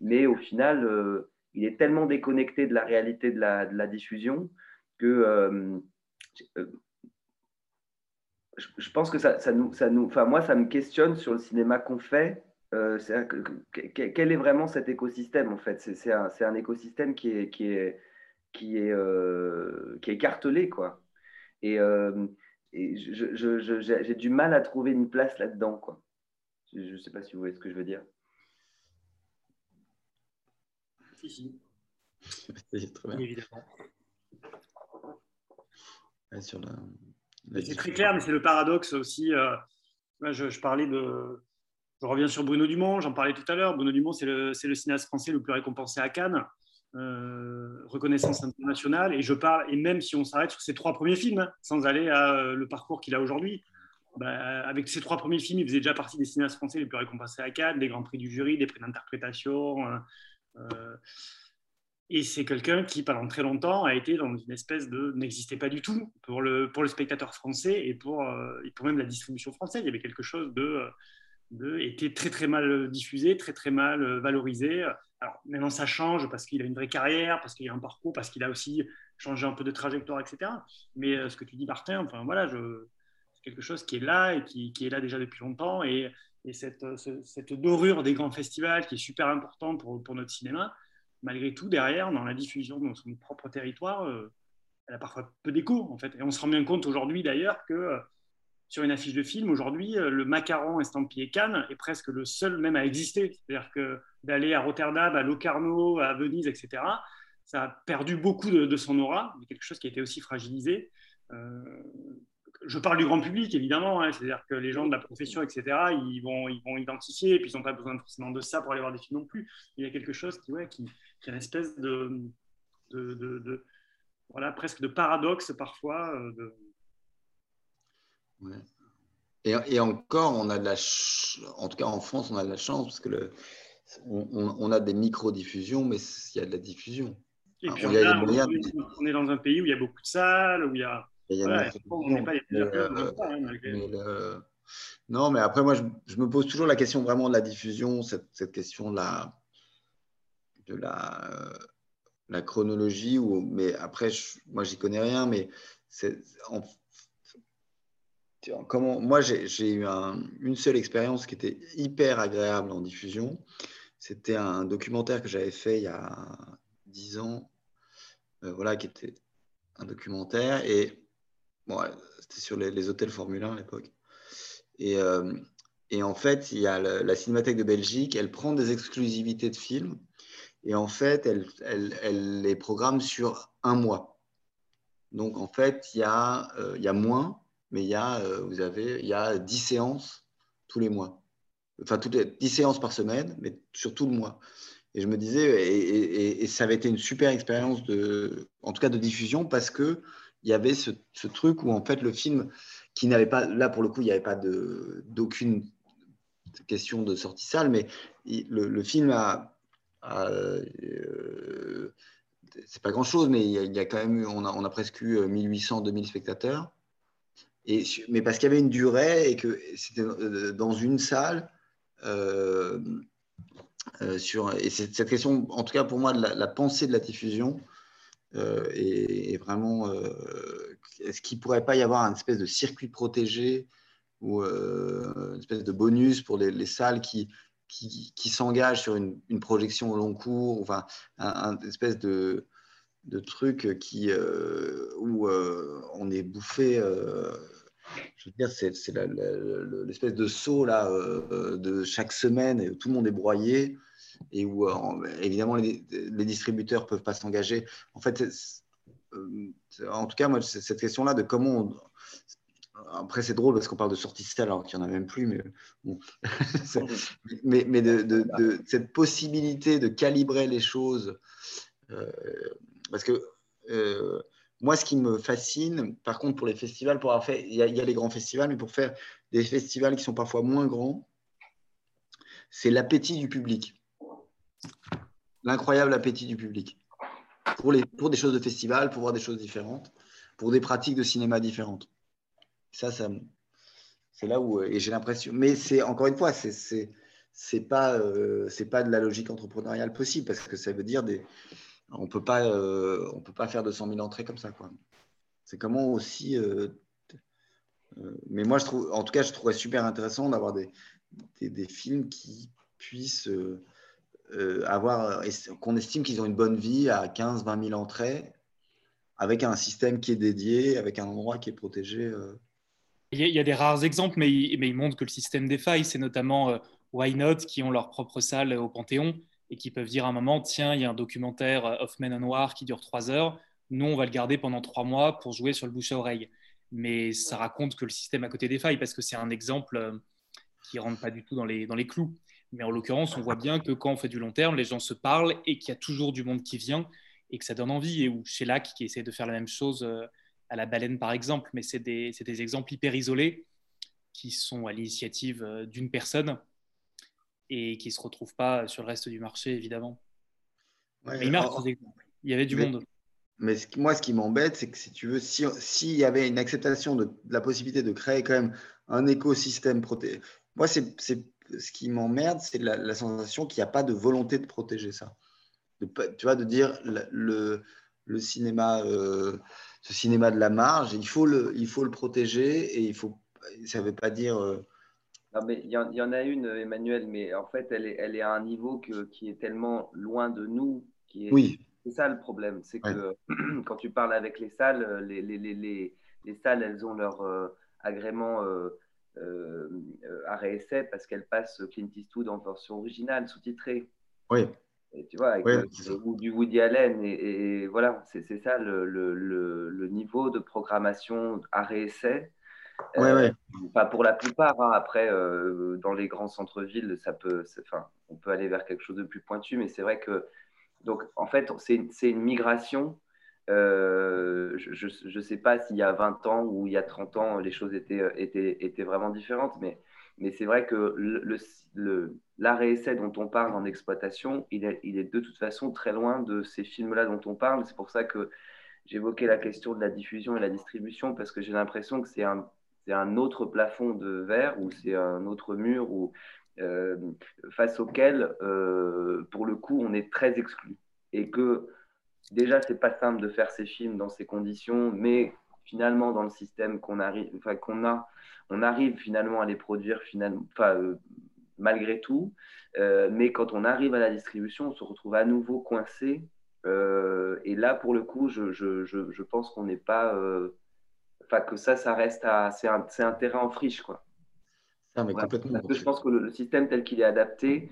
mais au final, euh, il est tellement déconnecté de la réalité de la, de la diffusion que euh, euh, je, pense que ça, ça nous, ça nous, enfin moi, ça me questionne sur le cinéma qu'on fait euh, quel est vraiment cet écosystème en fait? C'est un, un, écosystème qui est, qui est, qui est, euh, qui est cartelé quoi. Et, euh, j'ai du mal à trouver une place là-dedans quoi. Je ne sais pas si vous voyez ce que je veux dire. Si, si. très bien. Évidemment. C'est très clair, mais c'est le paradoxe aussi. je, je, parlais de, je reviens sur Bruno Dumont, j'en parlais tout à l'heure. Bruno Dumont, c'est le, le, cinéaste français le plus récompensé à Cannes, euh, reconnaissance internationale. Et je parle, et même si on s'arrête sur ses trois premiers films, hein, sans aller à euh, le parcours qu'il a aujourd'hui, bah, avec ses trois premiers films, il faisait déjà partie des cinéastes français les plus récompensés à Cannes, des grands prix du jury, des prix d'interprétation. Euh, et c'est quelqu'un qui, pendant très longtemps, a été dans une espèce de n'existait pas du tout pour le, pour le spectateur français et pour, et pour même la distribution française. Il y avait quelque chose de était très très mal diffusé, très très mal valorisé. Alors maintenant ça change parce qu'il a une vraie carrière, parce qu'il a un parcours, parce qu'il a aussi changé un peu de trajectoire, etc. Mais euh, ce que tu dis Martin, enfin voilà, c'est quelque chose qui est là et qui, est là déjà depuis longtemps. Et, cette, cette, dorure des grands festivals qui est super importante pour, pour notre cinéma, malgré tout, derrière, dans la diffusion dans son propre territoire, elle a parfois peu d'écho, en fait. Et on se rend bien compte aujourd'hui, d'ailleurs, que sur une affiche de film, aujourd'hui, le macaron estampillé Cannes est presque le seul même à exister. C'est-à-dire que d'aller à Rotterdam, à Locarno, à Venise, etc., ça a perdu beaucoup de, son aura, quelque chose qui a été aussi fragilisé. Euh, je parle du grand public, évidemment, hein, c'est-à-dire que les gens de la profession, etc., ils vont, ils vont identifier, et puis ils n'ont pas besoin forcément de ça pour aller voir des films non plus. Il y a quelque chose qui, ouais, qui, a une espèce de, de, de, voilà, presque de paradoxe parfois. Euh, de... Ouais. Et, et, encore, on a de la en tout cas en France, on a de la chance parce que le, on, on, a des micro-diffusions, mais il y a de la diffusion. Et puis on, est dans un pays où il y a beaucoup de salles, où il y a. on n'est pas les euh, Non, mais après, moi, je, me pose toujours la question vraiment de la diffusion, cette, cette question de la, de la, euh, la chronologie. Mais après, je, moi, j'y connais rien, mais c'est. Moi, j'ai eu un, une seule expérience qui était hyper agréable en diffusion. C'était un documentaire que j'avais fait il y a dix ans, euh, voilà, qui était un documentaire. Et bon, c'était sur les, hôtels Formule 1 à l'époque. Et, euh, et, en fait, il y a la, Cinémathèque de Belgique, elle prend des exclusivités de films et en fait, elle, les programme sur un mois. Donc en fait, il y a, euh, il y a moins, mais il y a, vous avez, il y a 10 séances tous les mois. Enfin, toutes les 10 séances par semaine, mais sur tout le mois. Et je me disais, et, ça avait été une super expérience, de, en tout cas de diffusion, parce qu'il y avait ce, truc où en fait le film, qui n'avait pas, là pour le coup, il n'y avait pas d'aucune question de sortie salle, mais le, film a, euh, c'est pas grand chose, mais il y, a, quand même on a, on a presque eu 1800, 2000 spectateurs. Mais parce qu'il y avait une durée et que c'était euh, dans une salle. Euh, euh, sur, et cette question, en tout cas pour moi, de la, pensée de la diffusion est, vraiment. Est-ce qu'il ne pourrait pas y avoir une espèce de circuit protégé ou une espèce de bonus pour les, salles qui, qui, s'engagent sur une, projection au long cours, enfin, un, espèce de, de truc qui, où on est bouffé. Je veux dire, c'est l'espèce de saut là, de chaque semaine et où tout le monde est broyé et où euh, évidemment les, distributeurs ne peuvent pas s'engager. En fait, euh, en tout cas, moi, cette question-là de comment Après, c'est drôle parce qu'on parle de sortie alors qu'il n'y en a même plus, mais, mais, de, cette possibilité de calibrer les choses. Euh, parce que moi, ce qui me fascine, par contre, pour les festivals, pour avoir il y, a, les grands festivals, mais pour faire des festivals qui sont parfois moins grands, c'est l'appétit du public l'incroyable appétit du public pour, des choses de festival, pour voir des choses différentes, pour des pratiques de cinéma différentes. Ça, ça c'est là où et j'ai l'impression. Mais c'est encore une fois, c'est euh, c'est pas de la logique entrepreneuriale possible parce que ça veut dire des on peut pas euh, on peut pas faire 200 000 entrées comme ça quoi. C'est comment aussi. Euh, mais moi je trouve, en tout cas, je trouverais super intéressant d'avoir des, des, des, films qui puissent euh, avoir, qu'on estime qu'ils ont une bonne vie à 15, 20 000 entrées, avec un système qui est dédié, avec un endroit qui est protégé. Euh. Il y, a, des rares exemples, mais ils, mais montrent que le système défaille. C'est notamment euh, Why Not qui ont leur propre salle au Panthéon et qui peuvent dire à un moment tiens, il y a un documentaire Hoffman en Noir qui dure trois heures. Nous, on va le garder pendant trois mois pour jouer sur le bouche à oreille. Mais ça raconte que le système à côté défaille parce que c'est un exemple qui ne rentre pas du tout dans les, dans les clous. Mais en l'occurrence, on voit bien que quand on fait du long terme, les gens se parlent et qu'il y a toujours du monde qui vient et que ça donne envie. Et ou chez LAC qui essaie de faire la même chose euh, à la baleine, par exemple. Mais c'est des, des, exemples hyper isolés qui sont à l'initiative euh, d'une personne et qui ne se retrouvent pas sur le reste du marché, évidemment. il y avait du monde. Mais moi, ce qui m'embête, c'est que si tu veux, s'il si y avait une acceptation de, la possibilité de créer quand même un écosystème protégé, moi, c'est ce qui m'emmerde, c'est la, sensation qu'il n'y a pas de volonté de protéger ça. tu vois, de dire le, le cinéma, euh, ce cinéma de la marge, il faut le, il faut le protéger et il faut, ça ne veut pas dire. Euh, non, mais il y, en, a une, Emmanuel, mais en fait, elle est, elle est à un niveau que, qui est tellement loin de nous Qui est, Oui. C'est ça le problème, c'est que quand tu parles avec les salles, les, les, les, les, les salles, elles ont leur euh, agrément euh, euh, essai parce qu'elles passent Clint Eastwood en version originale, sous-titrée. Oui. Et tu vois, avec le- du Woody Allen, et, et voilà, c'est ça le, le, le, niveau de programmation arrêt essai. Ouais, ouais. Pas pour la plupart. hein. Après, euh, dans les grands centres-villes, ça peut, enfin, on peut aller vers quelque chose de plus pointu, mais c'est vrai que, donc, en fait, c'est une migration. Euh, je ne sais pas s'il y a 20 ans ou il y a 30 ans, les choses étaient, étaient, étaient vraiment différentes, mais, mais c'est vrai que le, le, le- l'arrêt essai dont on parle en exploitation, il est, il est de toute façon très loin de ces films-là dont on parle. C'est pour ça que j'évoquais la question de la diffusion et la distribution, parce que j'ai l'impression que c'est un, c'est un autre plafond de verre ou c'est un autre mur ou, euh, face auquel, euh, pour le coup, on est très exclu. Et que déjà, c'est pas simple de faire ces films dans ces conditions, mais finalement, dans le système qu'on arrive, qu'on a, on arrive finalement à les produire finalement, euh, malgré tout. Mais quand on arrive à la distribution, on se retrouve à nouveau coincé. Et là, pour le coup, je pense qu'on n'est pas. Enfin, que ça, ça reste à. C'est un, c'est un terrain en friche, quoi. Ça, mais Ouais, complètement. parce que je pense que le, le système tel qu'il est adapté,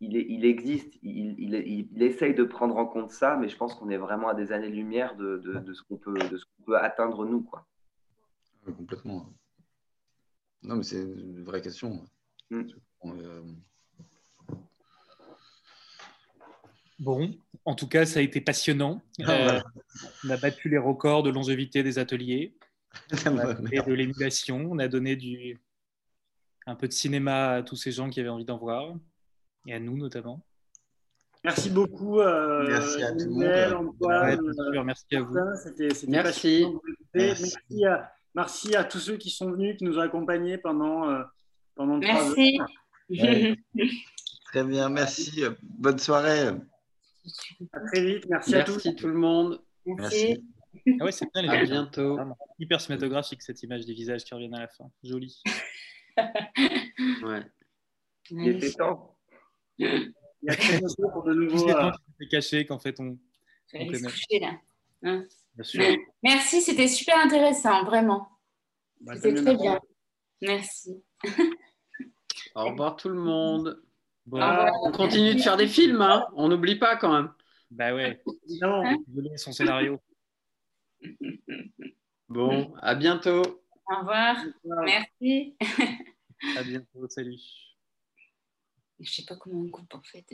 il, est, il existe, il, il, il- il essaye de prendre en compte ça, mais je pense qu'on est vraiment à des années-lumière de, de, de ce qu'on peut, de ce qu'on peut atteindre nous. Quoi. Ouais, complètement. Non, mais c'est une vraie question. Mm. Euh, Bon, en tout cas, ça a été passionnant. Ah, Euh, voilà. on a battu les records de longévité des ateliers, on a de l'émulation, on a donné du... un peu de cinéma à tous ces gens qui avaient envie d'en voir, et à nous notamment. Merci beaucoup. euh, Merci à tout le monde. Emmanuel, Ouais, Antoine, sûr, merci à vous. Martin, C'était c'était Merci. à, merci à tous ceux qui sont venus, qui nous ont accompagnés pendant, euh, pendant trois heures. Merci. Ouais. Très bien, merci. Bonne soirée. À très vite. Merci, à tous. Merci tout le monde. Merci. Ah ouais, c'est bien les À images. bientôt. Vraiment. Hyper cinématographique cette image des visages qui reviennent à la fin. Joli. Ouais. Il était temps. Il y a très pour de ces euh, étaient cachés qu'en fait on, on coucher là. Hein. Bien sûr. Merci, c'était super intéressant, vraiment. bah, C'était très bien. Merci. Au revoir tout le monde. Bon, revoir. On continue de faire des films, hein. on n'oublie pas quand même. bah ouais, Évidemment. désolé son scénario. Bon, à bientôt. Au revoir. Merci. À bientôt, salut. Je sais pas comment on coupe en fait.